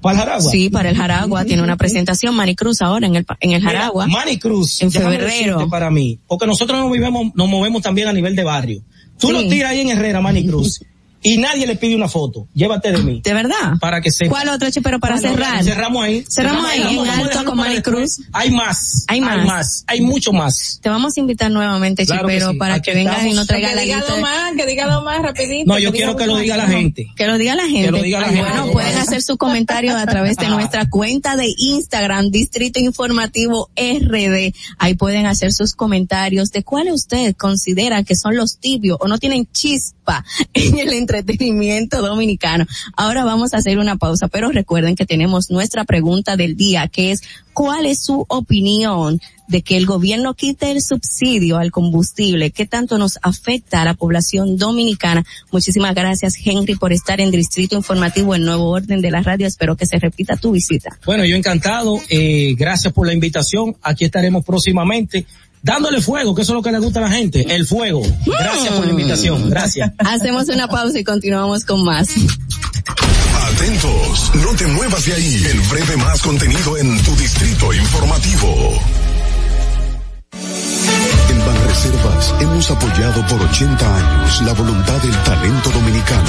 ¿Para el Jaragua? Sí, para el Jaragua. Tiene una presentación Maricruz ahora en el, en el Jaragua. Manny Cruz. En febrero. para mí, porque nosotros nos movemos, nos movemos también a nivel de barrio. Tú Sí. lo tiras ahí en Herrera, Manny Cruz, y nadie le pide una foto. Llévate de mí. ¿De verdad? Para que sepa. ¿Cuál otro? Pero para Bueno, cerrar. Cerramos ahí. Cerramos ahí, en vamos a alto con para Manny después. Cruz. Hay más. Hay más. Hay mucho más. Te vamos a invitar nuevamente, Claro que Chipero, sí. para Aquí que vengas y estamos. nos traiga Que la diga lista. más, que diga lo más rapidito. No, yo quiero que lo diga la más. gente. Que lo diga la gente. Que lo diga la gente. Bueno, pueden hacer sus comentarios a través de Ah. nuestra cuenta de Instagram, Distrito Informativo RD. Ahí pueden hacer sus comentarios de cuáles usted considera que son los tibios o no tienen chispa en el entretenimiento dominicano. Ahora vamos a hacer una pausa, pero recuerden que tenemos nuestra pregunta del día, que es ¿cuál es su opinión de que el gobierno quite el subsidio al combustible? ¿Qué tanto nos afecta a la población dominicana? Muchísimas gracias, Henry, por estar en Distrito Informativo, el nuevo orden de la radio. Espero que se repita tu visita. Bueno, yo encantado. Eh, gracias por la invitación. Aquí estaremos próximamente. Dándole fuego, que eso es lo que le gusta a la gente, el fuego. Gracias por la invitación. Gracias. Hacemos una pausa y continuamos con más. Atentos, no te muevas de ahí. El breve más contenido en tu distrito informativo. En Banreservas hemos apoyado por 80 años la voluntad del talento dominicano,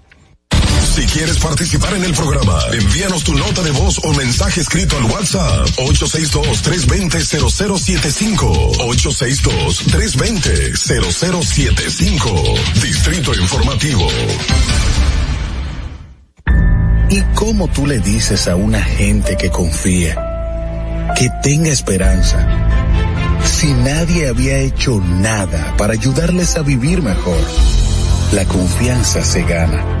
Si quieres participar en el programa, envíanos tu nota de voz o mensaje escrito al WhatsApp 862-320-0075. 862-320-0075. Distrito Informativo. ¿Y cómo tú le dices a una gente que confía, que tenga esperanza, si nadie había hecho nada para ayudarles a vivir mejor? La confianza se gana.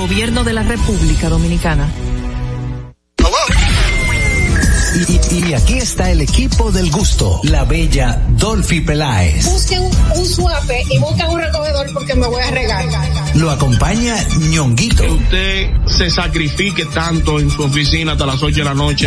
Gobierno de la República Dominicana. Y, y aquí está el equipo del gusto, la bella Dolphy Peláez. Busquen un, un suape y busquen un recogedor porque me voy a regar. Lo acompaña ñonguito. usted se sacrifique tanto en su oficina hasta las 8 de la noche.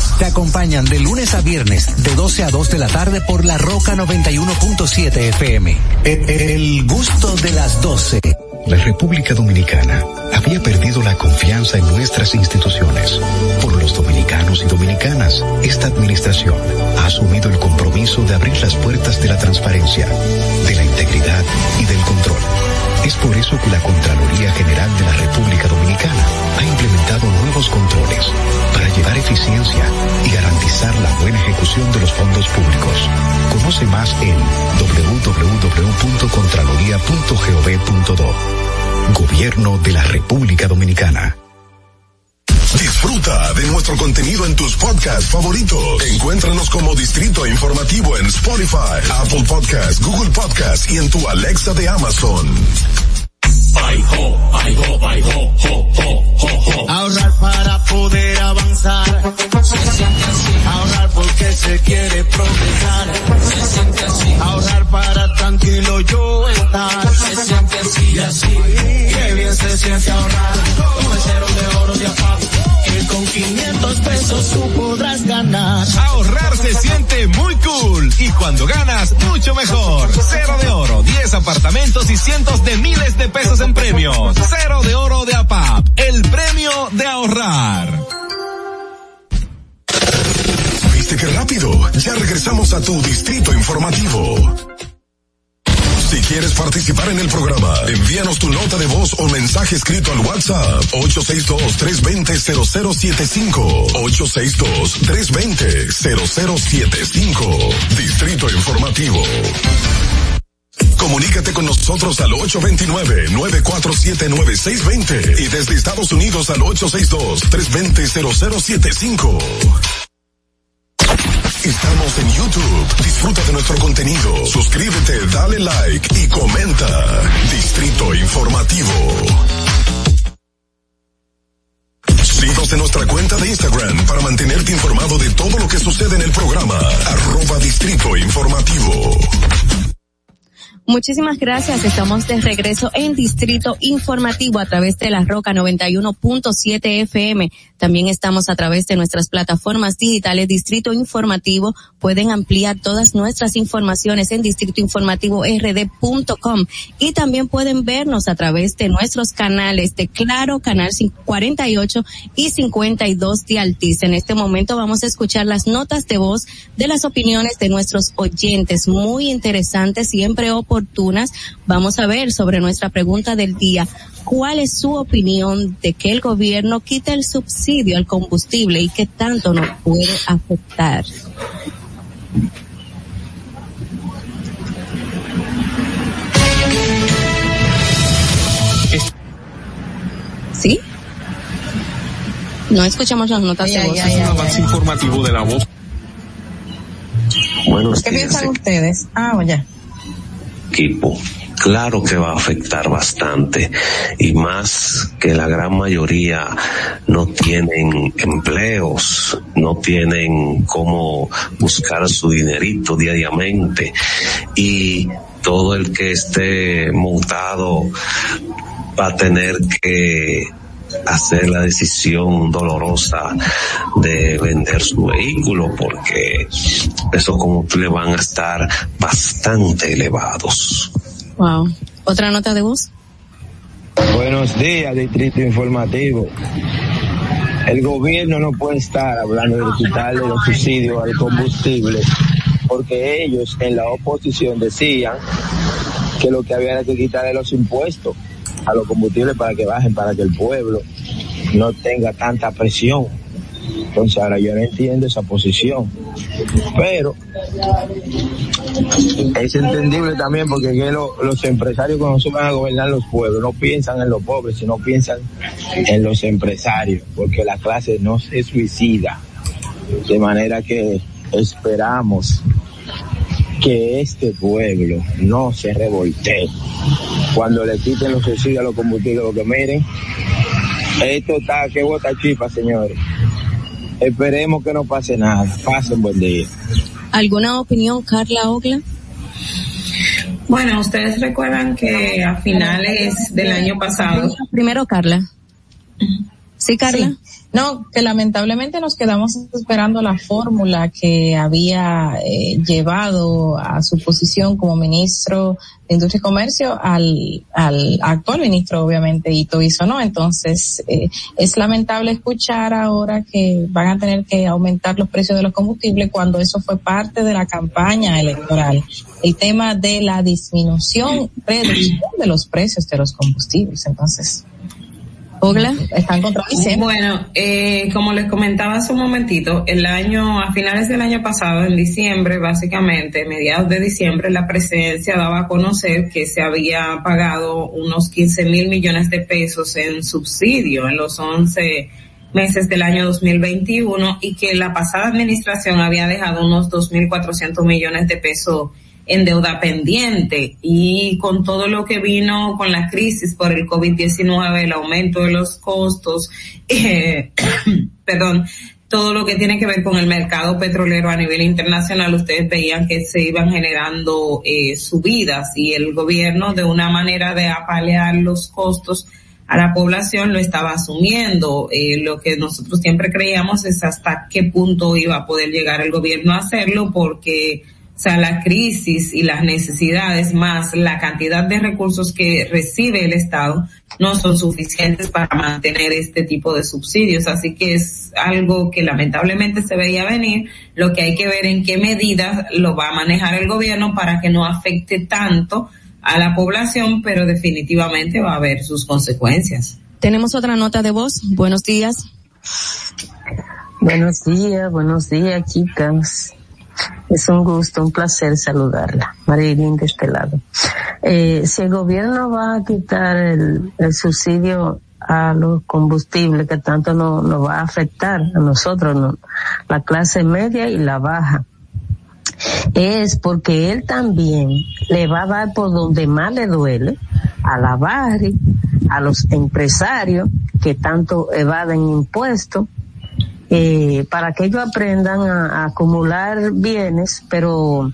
Te acompañan de lunes a viernes, de 12 a 2 de la tarde por La Roca 91.7 FM. El, el gusto de las 12. La República Dominicana había perdido la confianza en nuestras instituciones. Por los dominicanos y dominicanas, esta administración ha asumido el compromiso de abrir las puertas de la transparencia, de la integridad y del control. Es por eso que la Contraloría General de la República Dominicana ha implementado nuevos controles para llevar eficiencia y garantizar la buena ejecución de los fondos públicos. Conoce más en www.contraloría.gov.do. Gobierno de la República Dominicana. Disfruta de nuestro contenido en tus podcasts favoritos. Encuéntranos como Distrito Informativo en Spotify, Apple Podcasts, Google Podcasts y en tu Alexa de Amazon. Ahorrar para cientos de miles de pesos en premios. Cero de oro de APAP, el premio de ahorrar. ¿Viste qué rápido? Ya regresamos a tu distrito informativo. Si quieres participar en el programa, envíanos tu nota de voz o mensaje escrito al WhatsApp 862-320-0075. 862-320-0075. Distrito Informativo. Comunícate con nosotros al 829-947-9620 y desde Estados Unidos al 862-320-0075. Estamos en YouTube. Disfruta de nuestro contenido. Suscríbete, dale like y comenta. Distrito Informativo. Síguenos en nuestra cuenta de Instagram para mantenerte informado de todo lo que sucede en el programa. Arroba Distrito Informativo. Muchísimas gracias. Estamos de regreso en Distrito Informativo a través de la Roca 91.7 FM. También estamos a través de nuestras plataformas digitales Distrito Informativo. Pueden ampliar todas nuestras informaciones en distritoinformativord.com y también pueden vernos a través de nuestros canales de Claro, Canal 48 y 52 de Altiz. En este momento vamos a escuchar las notas de voz de las opiniones de nuestros oyentes. Muy interesantes, siempre oportunas. Vamos a ver sobre nuestra pregunta del día. ¿Cuál es su opinión de que el gobierno quite el subsidio al combustible y qué tanto nos puede afectar? ¿Sí? No escuchamos las notas de voz. Es un avance informativo de la voz. Buenos ¿Qué días, piensan ustedes? Ah, ya. Equipo. Claro que va a afectar bastante y más que la gran mayoría no tienen empleos, no tienen cómo buscar su dinerito diariamente y todo el que esté montado va a tener que hacer la decisión dolorosa de vender su vehículo porque esos combustibles van a estar bastante elevados. Wow. ¿Otra nota de voz? Buenos días, Distrito Informativo. El gobierno no puede estar hablando de quitarle los subsidios al combustible porque ellos en la oposición decían que lo que había era que quitarle los impuestos a los combustibles para que bajen, para que el pueblo no tenga tanta presión. Entonces ahora yo no entiendo esa posición. Pero es entendible también porque que lo- los empresarios cuando se van a gobernar los pueblos no piensan en los pobres, sino piensan en los empresarios, porque la clase no se suicida. De manera que esperamos que este pueblo no se revoltee cuando le quiten los subsidios a los combustibles, porque miren, esto está que bota chipa, señores. Esperemos que no pase nada. Pasen buen día. ¿Alguna opinión, Carla Ogla? Bueno, ustedes recuerdan que a finales del año pasado. Primero, Carla. Sí, Carla. Sí. No, que lamentablemente nos quedamos esperando la fórmula que había eh, llevado a su posición como ministro de Industria y Comercio al, al actual ministro, obviamente, Ito hizo, ¿no? Entonces, eh, es lamentable escuchar ahora que van a tener que aumentar los precios de los combustibles cuando eso fue parte de la campaña electoral. El tema de la disminución, reducción de los precios de los combustibles. Entonces, Ogla. Están contradiciendo. Bueno, eh, como les comentaba hace un momentito, el año, a finales del año pasado, en diciembre, básicamente, mediados de diciembre, la presidencia daba a conocer que se había pagado unos 15 mil millones de pesos en subsidio en los 11 meses del año 2021 y que la pasada administración había dejado unos 2.400 millones de pesos en deuda pendiente y con todo lo que vino con la crisis por el COVID-19, el aumento de los costos, eh, perdón, todo lo que tiene que ver con el mercado petrolero a nivel internacional, ustedes veían que se iban generando eh, subidas y el gobierno de una manera de apalear los costos a la población lo estaba asumiendo. Eh, lo que nosotros siempre creíamos es hasta qué punto iba a poder llegar el gobierno a hacerlo porque sea, la crisis y las necesidades más la cantidad de recursos que recibe el Estado no son suficientes para mantener este tipo de subsidios. Así que es algo que lamentablemente se veía venir. Lo que hay que ver en qué medida lo va a manejar el gobierno para que no afecte tanto a la población, pero definitivamente va a haber sus consecuencias. Tenemos otra nota de voz. Buenos días. Buenos días, buenos días, chicas. Es un gusto, un placer saludarla. Marilyn de este lado. Eh, si el gobierno va a quitar el, subsidio a los combustibles que tanto nos no va a afectar a nosotros, no, la clase media y la baja, es porque él también le va a dar por donde más le duele a la barri, a los empresarios que tanto evaden impuestos, eh, para que ellos aprendan a, a acumular bienes, pero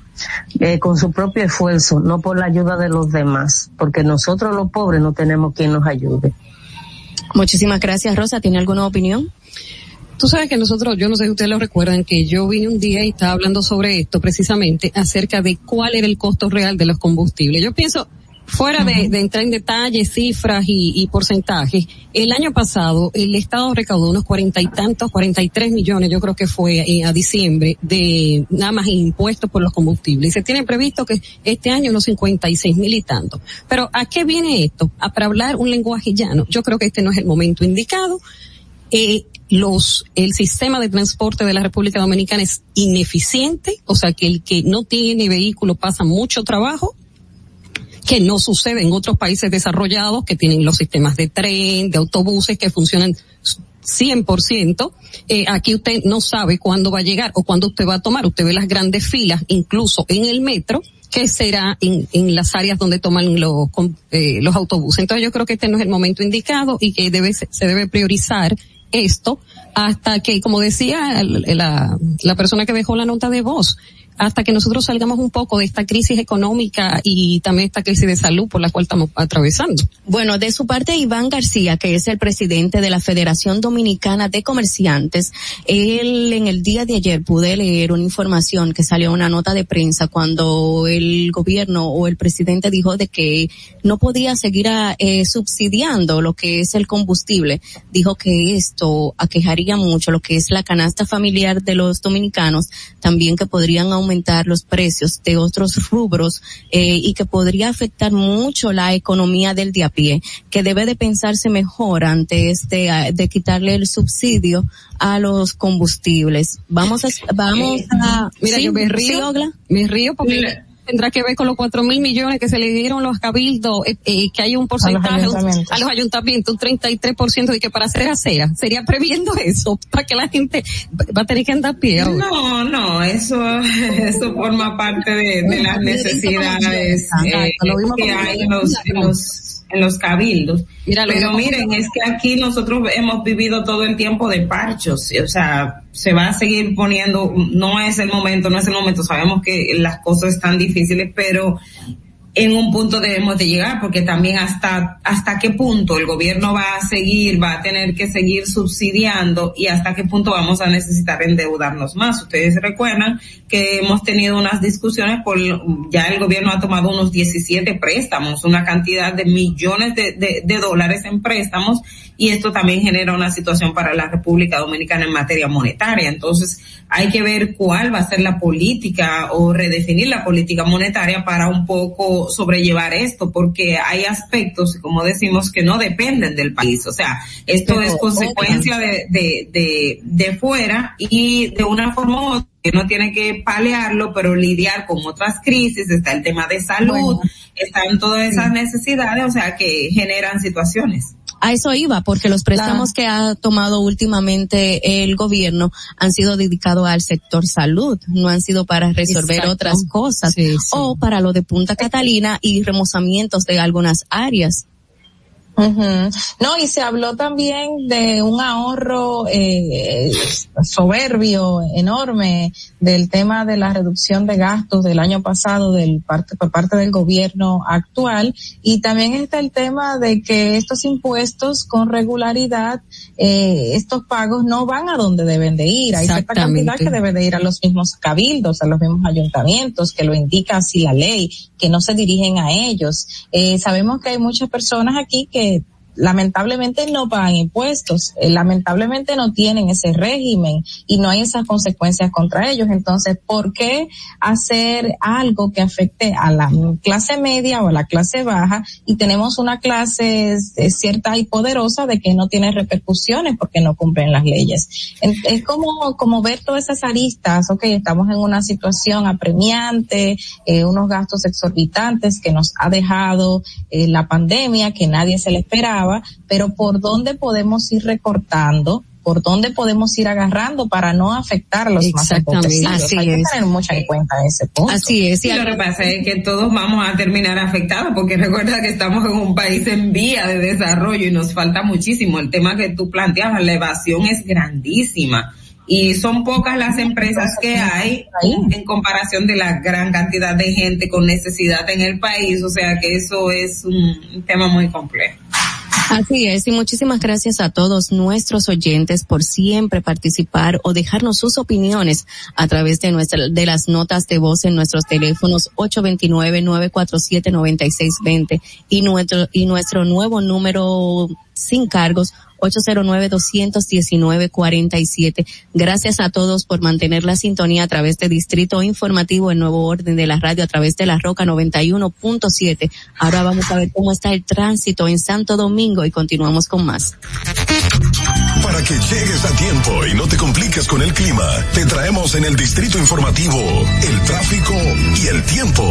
eh, con su propio esfuerzo, no por la ayuda de los demás, porque nosotros los pobres no tenemos quien nos ayude. Muchísimas gracias, Rosa. ¿Tiene alguna opinión? Tú sabes que nosotros, yo no sé si ustedes lo recuerdan, que yo vine un día y estaba hablando sobre esto precisamente, acerca de cuál era el costo real de los combustibles. Yo pienso, fuera de, entrar en detalles, cifras y, porcentajes, el año pasado el Estado recaudó unos cuarenta y tantos, cuarenta y tres millones, yo creo que fue eh, a diciembre, de nada más impuestos por los combustibles. Y se tiene previsto que este año unos cincuenta y seis mil y tanto. Pero ¿a qué viene esto? A para hablar un lenguaje llano. Yo creo que este no es el momento indicado. Eh, los, el sistema de transporte de la República Dominicana es ineficiente, o sea que el que no tiene vehículo pasa mucho trabajo, que no sucede en otros países desarrollados que tienen los sistemas de tren, de autobuses que funcionan 100%. Eh, aquí usted no sabe cuándo va a llegar o cuándo usted va a tomar. Usted ve las grandes filas, incluso en el metro, que será en, en las áreas donde toman los, eh, los autobuses. Entonces yo creo que este no es el momento indicado y que debe, se debe priorizar esto hasta que, como decía la, la persona que dejó la nota de voz, hasta que nosotros salgamos un poco de esta crisis económica y también esta crisis de salud por la cual estamos atravesando. Bueno, de su parte, Iván García, que es el presidente de la Federación Dominicana de Comerciantes, él en el día de ayer pude leer una información que salió una nota de prensa cuando el gobierno o el presidente dijo de que no podía seguir eh, subsidiando lo que es el combustible. Dijo que esto aquejaría mucho lo que es la canasta familiar de los dominicanos, también que podrían aumentar aumentar los precios de otros rubros eh, y que podría afectar mucho la economía del de a pie, que debe de pensarse mejor antes de, de quitarle el subsidio a los combustibles. Vamos a, vamos a, mira, ¿sí? yo me río, ¿Sí, me río porque mira tendrá que ver con los cuatro mil millones que se le dieron los cabildos, eh, eh, que hay un porcentaje a los ayuntamientos, a los ayuntamientos un 33% de que para hacer acera, sería previendo eso, para que la gente va a tener que andar a pie. No, no, eso, eso forma parte de, de las necesidades eh, que hay en los, en los en los cabildos. Mira, Pero miren, es que aquí nosotros hemos vivido todo el tiempo de parchos, o sea, se va a seguir poniendo, no es el momento, no es el momento, sabemos que las cosas están difíciles, pero en un punto debemos de llegar, porque también hasta, hasta qué punto el gobierno va a seguir, va a tener que seguir subsidiando y hasta qué punto vamos a necesitar endeudarnos más. Ustedes recuerdan que hemos tenido unas discusiones por, ya el gobierno ha tomado unos 17 préstamos, una cantidad de millones de, de, de dólares en préstamos y esto también genera una situación para la República Dominicana en materia monetaria. Entonces, hay que ver cuál va a ser la política o redefinir la política monetaria para un poco sobrellevar esto, porque hay aspectos, como decimos, que no dependen del país. O sea, esto Pero, es consecuencia de, de, de, de fuera y de una forma u otra que no tiene que palearlo, pero lidiar con otras crisis, está el tema de salud, bueno, están todas esas sí. necesidades, o sea, que generan situaciones a eso iba, porque los préstamos que ha tomado últimamente el gobierno han sido dedicados al sector salud, no han sido para resolver Exacto. otras cosas sí, sí. o para lo de Punta Catalina y remozamientos de algunas áreas. No, y se habló también de un ahorro eh, soberbio, enorme, del tema de la reducción de gastos del año pasado del parte, por parte del gobierno actual. Y también está el tema de que estos impuestos con regularidad, eh, estos pagos no van a donde deben de ir. Hay cierta cantidad que debe de ir a los mismos cabildos, a los mismos ayuntamientos, que lo indica así la ley, que no se dirigen a ellos. Eh, sabemos que hay muchas personas aquí que que lamentablemente no pagan impuestos, eh, lamentablemente no tienen ese régimen y no hay esas consecuencias contra ellos. Entonces, ¿por qué hacer algo que afecte a la clase media o a la clase baja y tenemos una clase eh, cierta y poderosa de que no tiene repercusiones porque no cumplen las leyes? Es como, como ver todas esas aristas, ok, estamos en una situación apremiante, eh, unos gastos exorbitantes que nos ha dejado la pandemia que nadie se le esperaba pero por dónde podemos ir recortando, por dónde podemos ir agarrando para no afectar a los más empobrecidos. Así Hay que tener mucho en cuenta ese punto. Así es. Y lo que pasa es que todos vamos a terminar afectados porque recuerda que estamos en un país en vía de desarrollo y nos falta muchísimo. El tema que tú planteabas, la evasión es grandísima y son pocas las empresas que hay en comparación de la gran cantidad de gente con necesidad en el país, o sea que eso es un tema muy complejo. Así es, y muchísimas gracias a todos nuestros oyentes por siempre participar o dejarnos sus opiniones a través de nuestra, de las notas de voz en nuestros teléfonos 829-947-9620 y nuestro, y nuestro nuevo número sin cargos 809-219-47. Gracias a todos por mantener la sintonía a través de Distrito Informativo en Nuevo Orden de la Radio a través de la Roca 91.7. Ahora vamos a ver cómo está el tránsito en Santo Domingo y continuamos con más. Para que llegues a tiempo y no te compliques con el clima, te traemos en el Distrito Informativo el tráfico y el tiempo.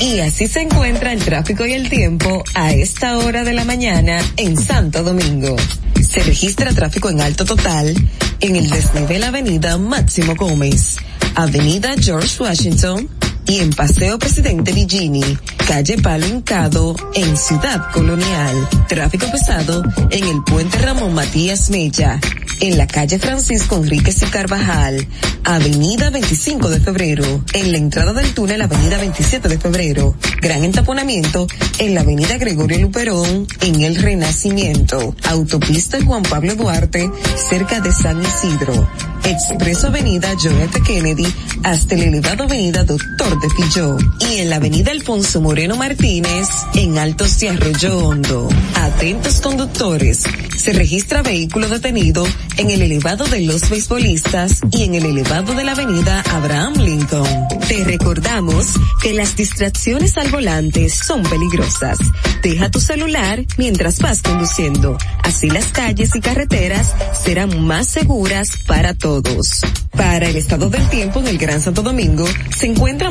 Y así se encuentra el tráfico y el tiempo a esta hora de la mañana en Santo Domingo. Se registra tráfico en alto total en el desnivel Avenida Máximo Gómez, Avenida George Washington, y en Paseo Presidente Vigini, calle Palo Hincado, en Ciudad Colonial. Tráfico pesado en el puente Ramón Matías Mella, en la calle Francisco Enríquez y Carvajal, avenida 25 de febrero, en la entrada del túnel avenida 27 de febrero. Gran entaponamiento en la avenida Gregorio Luperón, en el Renacimiento. Autopista Juan Pablo Duarte, cerca de San Isidro. Expreso Avenida John F. Kennedy hasta el elevado Avenida Doctor de Filló y en la Avenida Alfonso Moreno Martínez en Altos de Arroyo Hondo. Atentos conductores, se registra vehículo detenido en el elevado de los beisbolistas y en el elevado de la Avenida Abraham Lincoln. Te recordamos que las distracciones al volante son peligrosas. Deja tu celular mientras vas conduciendo. Así las calles y carreteras serán más seguras para todos. Para el estado del tiempo en el Gran Santo Domingo se encuentra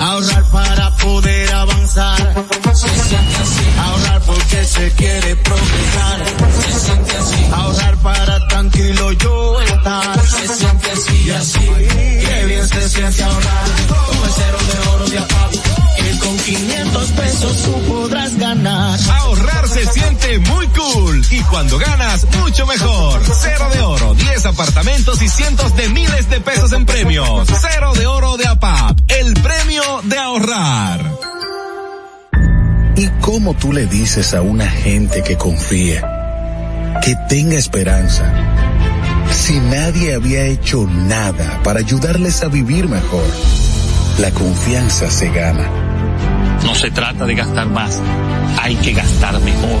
Ahorrar para poder avanzar. Se siente así. Ahorrar porque se quiere progresar. Se siente así. Ahorrar para tranquilo yo estar. Se siente así y así. Qué bien se siente ahorrar. El cero de oro de Que con 500 pesos tú podrás ganar. Ahorrar muy cool. Y cuando ganas, mucho mejor. Cero de oro, 10 apartamentos y cientos de miles de pesos en premios. Cero de oro de APAP, el premio de ahorrar. ¿Y cómo tú le dices a una gente que confíe, que tenga esperanza, si nadie había hecho nada para ayudarles a vivir mejor? La confianza se gana. No se trata de gastar más, hay que gastar mejor.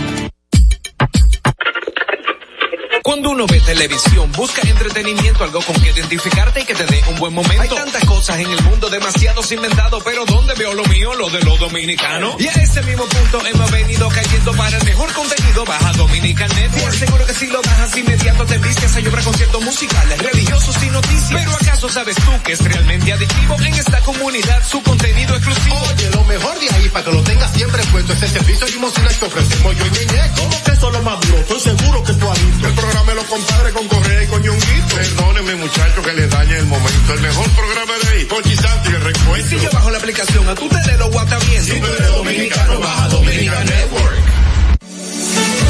Cuando uno ve televisión, busca entretenimiento, algo con que identificarte y que te dé un buen momento. Hay tantas cosas en el mundo, demasiados inventados, pero ¿dónde veo lo mío? Lo de los dominicanos. Y a ese mismo punto hemos venido cayendo para el mejor contenido. Baja Dominican Network. Seguro que si lo bajas inmediato te vistes a llorar conciertos musicales, religiosos y noticias. Pero ¿acaso sabes tú que es realmente adictivo en esta comunidad su contenido exclusivo? Oye, lo mejor de ahí para que lo tengas siempre puesto es el servicio limosina que ofrecemos yo y Ñeñe. ¿Cómo que eso es lo más duro? Estoy seguro que tú has visto. El programa de los compadres con Correa y con Ñonguito. Perdónenme muchachos que les dañe el momento. El mejor programa de ahí, Pochi Santo y el recuento. Si yo bajo la aplicación, a tú te de los guatavientos. Si tú eres dominicano, baja Dominican Network.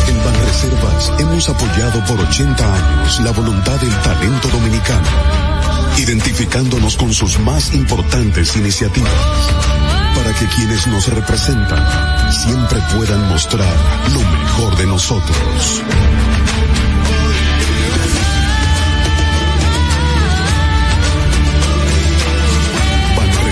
En Banreservas hemos apoyado por 80 años la voluntad del talento dominicano, identificándonos con sus más importantes iniciativas, para que quienes nos representan siempre puedan mostrar lo mejor de nosotros.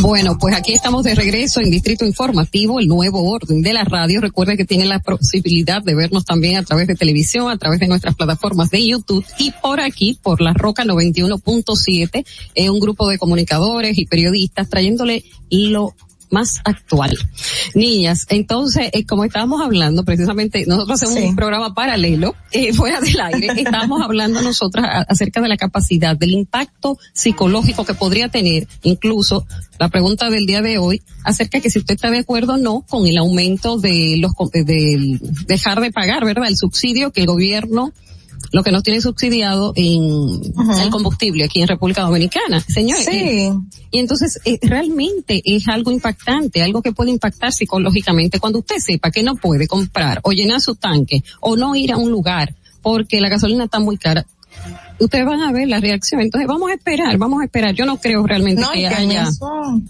Bueno, pues aquí estamos de regreso en Distrito Informativo, el nuevo orden de la radio. Recuerde que tienen la posibilidad de vernos también a través de televisión, a través de nuestras plataformas de YouTube y por aquí, por la Roca 91.7, eh, un grupo de comunicadores y periodistas trayéndole lo más actual. Niñas, entonces, eh, como estábamos hablando, precisamente, nosotros hacemos un programa paralelo, eh, fuera del aire, estábamos hablando nosotras acerca de la capacidad, del impacto psicológico que podría tener, incluso, la pregunta del día de hoy, acerca de que si usted está de acuerdo o no con el aumento de los, co- del dejar de pagar, ¿verdad? El subsidio que el gobierno lo que nos tiene subsidiado en el combustible aquí en República Dominicana. Señores, Sí. eh, y entonces eh, realmente es algo impactante, algo que puede impactar psicológicamente cuando usted sepa que no puede comprar o llenar su tanque o no ir a un lugar porque la gasolina está muy cara. Ustedes van a ver la reacción. Entonces vamos a esperar, vamos a esperar. Yo no creo realmente No, que haya. mismo-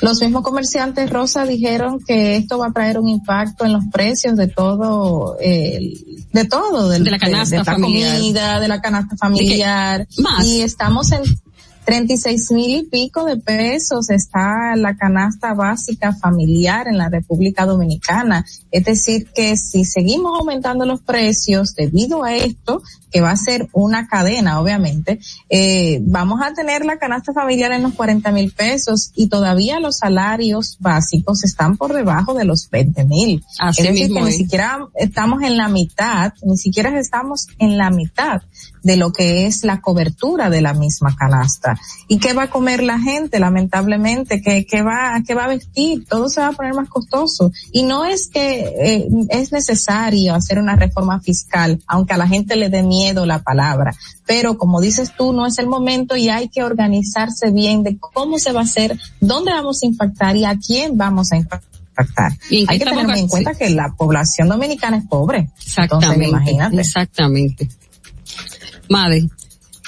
los mismos comerciantes Rosa dijeron que esto va a traer un impacto en los precios de todo, el, de todo, del- De la canasta de, la familiar. comida, de la canasta familiar. Más. Y estamos en 36 mil y pico de pesos está la canasta básica familiar en la República Dominicana. Es decir, que si seguimos aumentando los precios debido a esto, que va a ser una cadena, obviamente, eh, vamos a tener la canasta familiar en los 40 mil pesos y todavía los salarios básicos están por debajo de los 20 mil. Así es decir, mismo que ni siquiera estamos en la mitad, ni siquiera estamos en la mitad de lo que es la cobertura de la misma canasta. ¿Y qué va a comer la gente? Lamentablemente, ¿qué, qué va, qué va a vestir? Todo se va a poner más costoso. Y no es que eh, es necesario hacer una reforma fiscal, aunque a la gente le dé miedo la palabra. Pero como dices tú, no es el momento y hay que organizarse bien de cómo se va a hacer, dónde vamos a impactar y a quién vamos a impactar. Hay que tener en cuenta que la población dominicana es pobre. Exactamente. imagínate. Exactamente. Madre,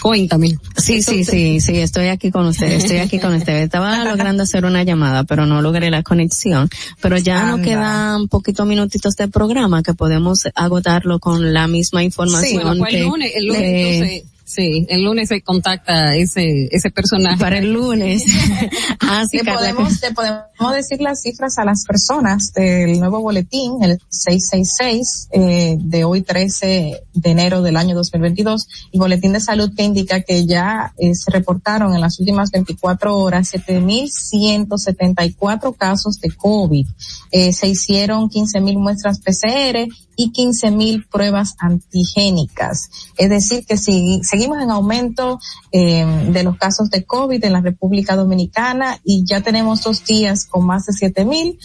cuéntame. Sí, sí, sí, sí, estoy aquí con usted, estoy aquí con usted. Estaba logrando hacer una llamada, pero no logré la conexión. Pero ya nos quedan poquitos minutitos de programa que podemos agotarlo con la misma información. Sí, el lunes, el lunes Sí, el lunes se contacta ese, ese personaje. Para el lunes. Así que podemos, te podemos decir las cifras a las personas del nuevo boletín, el 666, eh, de hoy 13 de enero del año 2022, y boletín de salud que indica que ya eh, se reportaron en las últimas 24 horas 7.174 casos de COVID. Eh, se hicieron 15.000 muestras PCR y 15.000 pruebas antigénicas. Es decir, que si seguimos en aumento eh, de los casos de COVID en la República Dominicana y ya tenemos dos días con más de 7.000,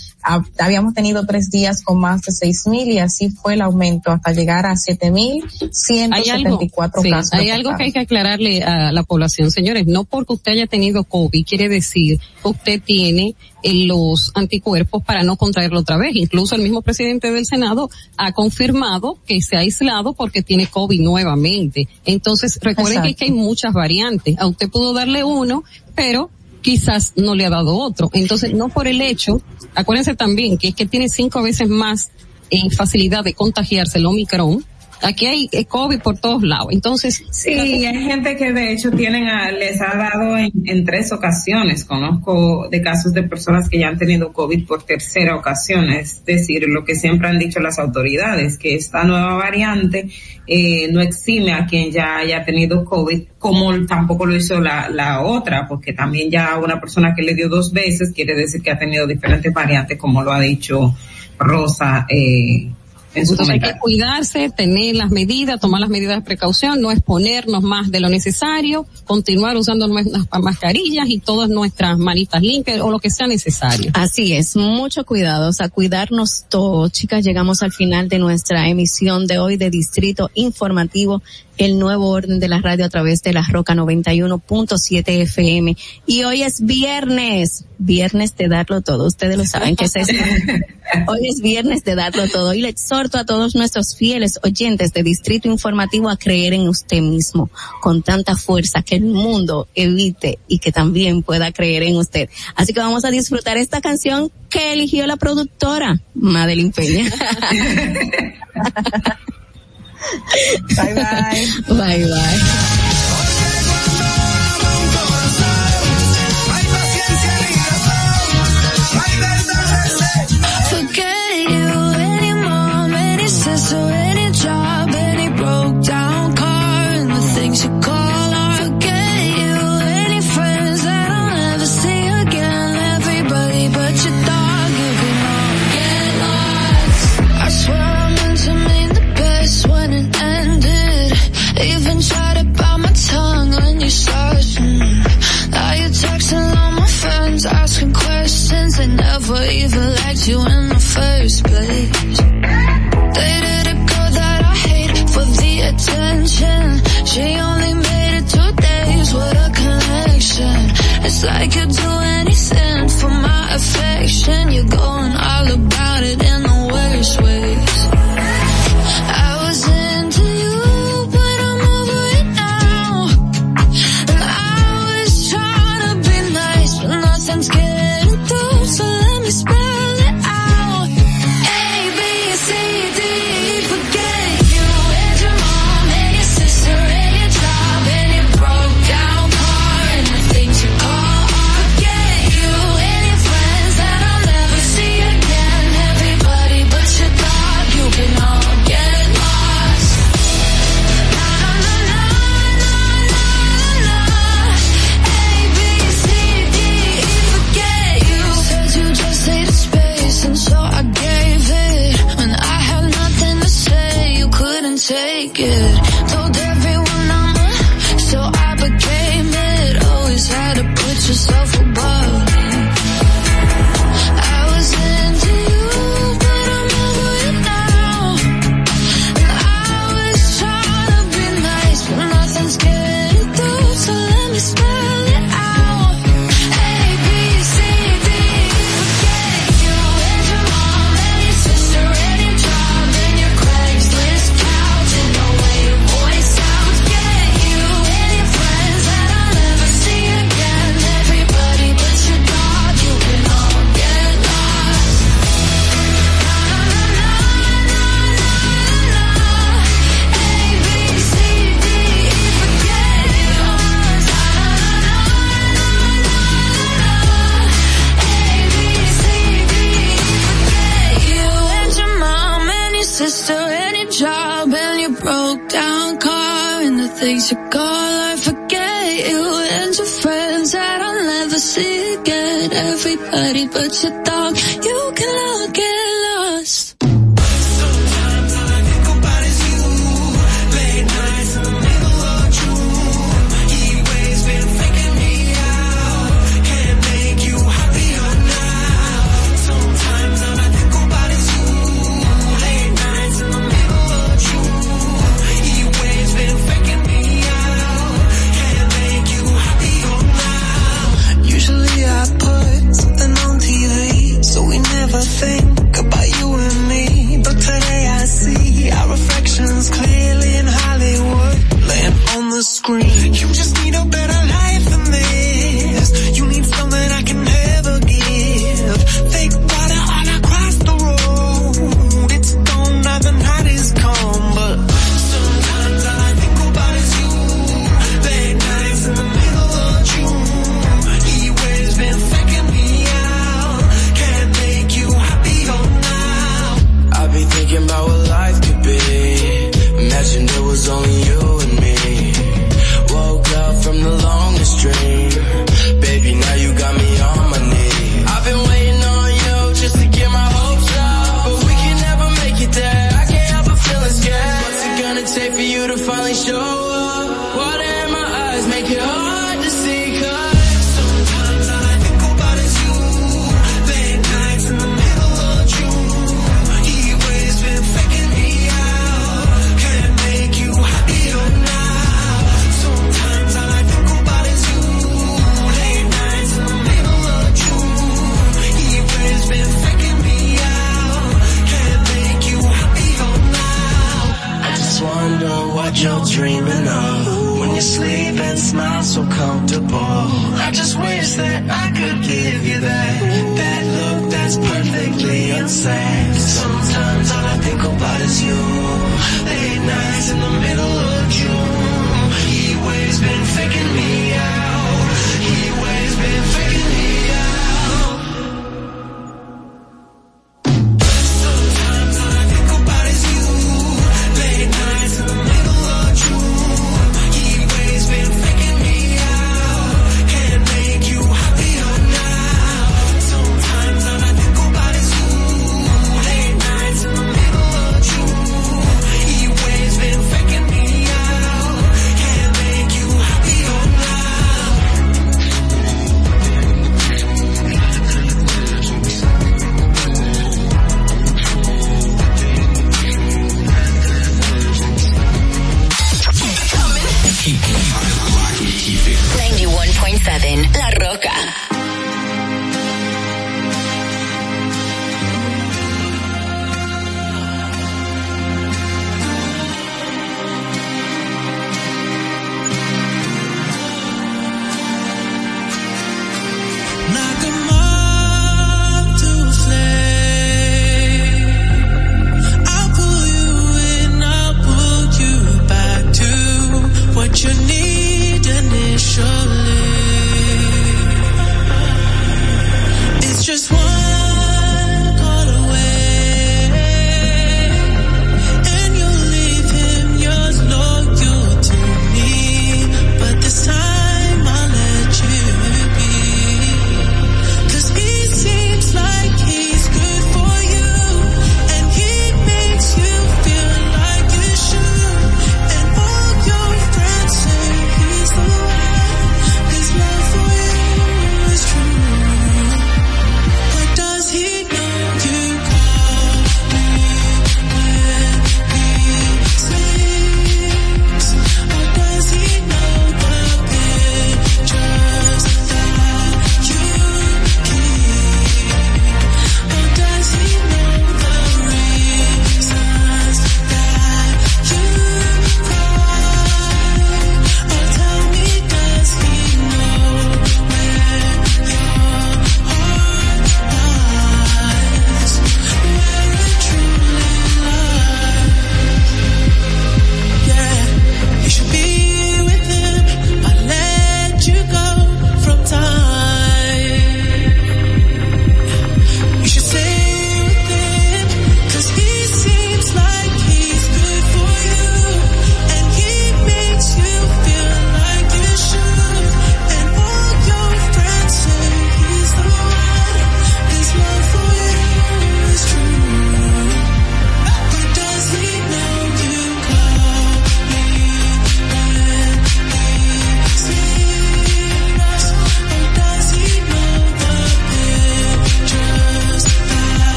habíamos tenido tres días con más de 6.000 y así fue el aumento hasta llegar a 7.174 casos. hay algo que hay que aclararle a la población, señores, no porque usted haya tenido COVID quiere decir que usted tiene los anticuerpos para no contraerlo otra vez. Incluso el mismo presidente del Senado ha confirmado que se ha aislado porque tiene COVID nuevamente. Entonces, recuerden que, hay muchas variantes. A usted pudo darle uno, pero quizás no le ha dado otro. Entonces, no por el hecho, acuérdense también que es que tiene cinco veces más en facilidad de contagiarse el Omicron Aquí hay eh, COVID por todos lados. Entonces. Sí, hay gente que de hecho tienen les ha dado en, tres ocasiones. Conozco de casos de personas que ya han tenido COVID por tercera ocasión. Es decir, lo que siempre han dicho las autoridades, que esta nueva variante eh, no exime a quien ya haya tenido COVID, como tampoco lo hizo la, la otra, porque también ya una persona que le dio dos veces quiere decir que ha tenido diferentes variantes, como lo ha dicho Rosa. Eh, entonces hay que cuidarse, tener las medidas, tomar las medidas de precaución, no exponernos más de lo necesario, continuar usando nuestras mascarillas y todas nuestras manitas limpias o lo que sea necesario. Así es, mucho cuidado, o sea, cuidarnos todos. Chicas, llegamos al final de nuestra emisión de hoy de Distrito Informativo el nuevo orden de la radio a través de la Roca 91.7 FM. Y hoy es viernes, viernes de darlo todo. Ustedes lo saben que es eso. Hoy es viernes de darlo todo y le exhorto a todos nuestros fieles oyentes de Distrito Informativo a creer en usted mismo con tanta fuerza que el mundo evite y que también pueda creer en usted. Así que vamos a disfrutar esta canción que eligió la productora, Madeline Peña. bye bye. Bye bye. First place. Dated a girl that I hate for the attention. She only made it two days, what a connection. It's like you'd do anything for my affection. You're going everybody but your dog. You can look at scream. You just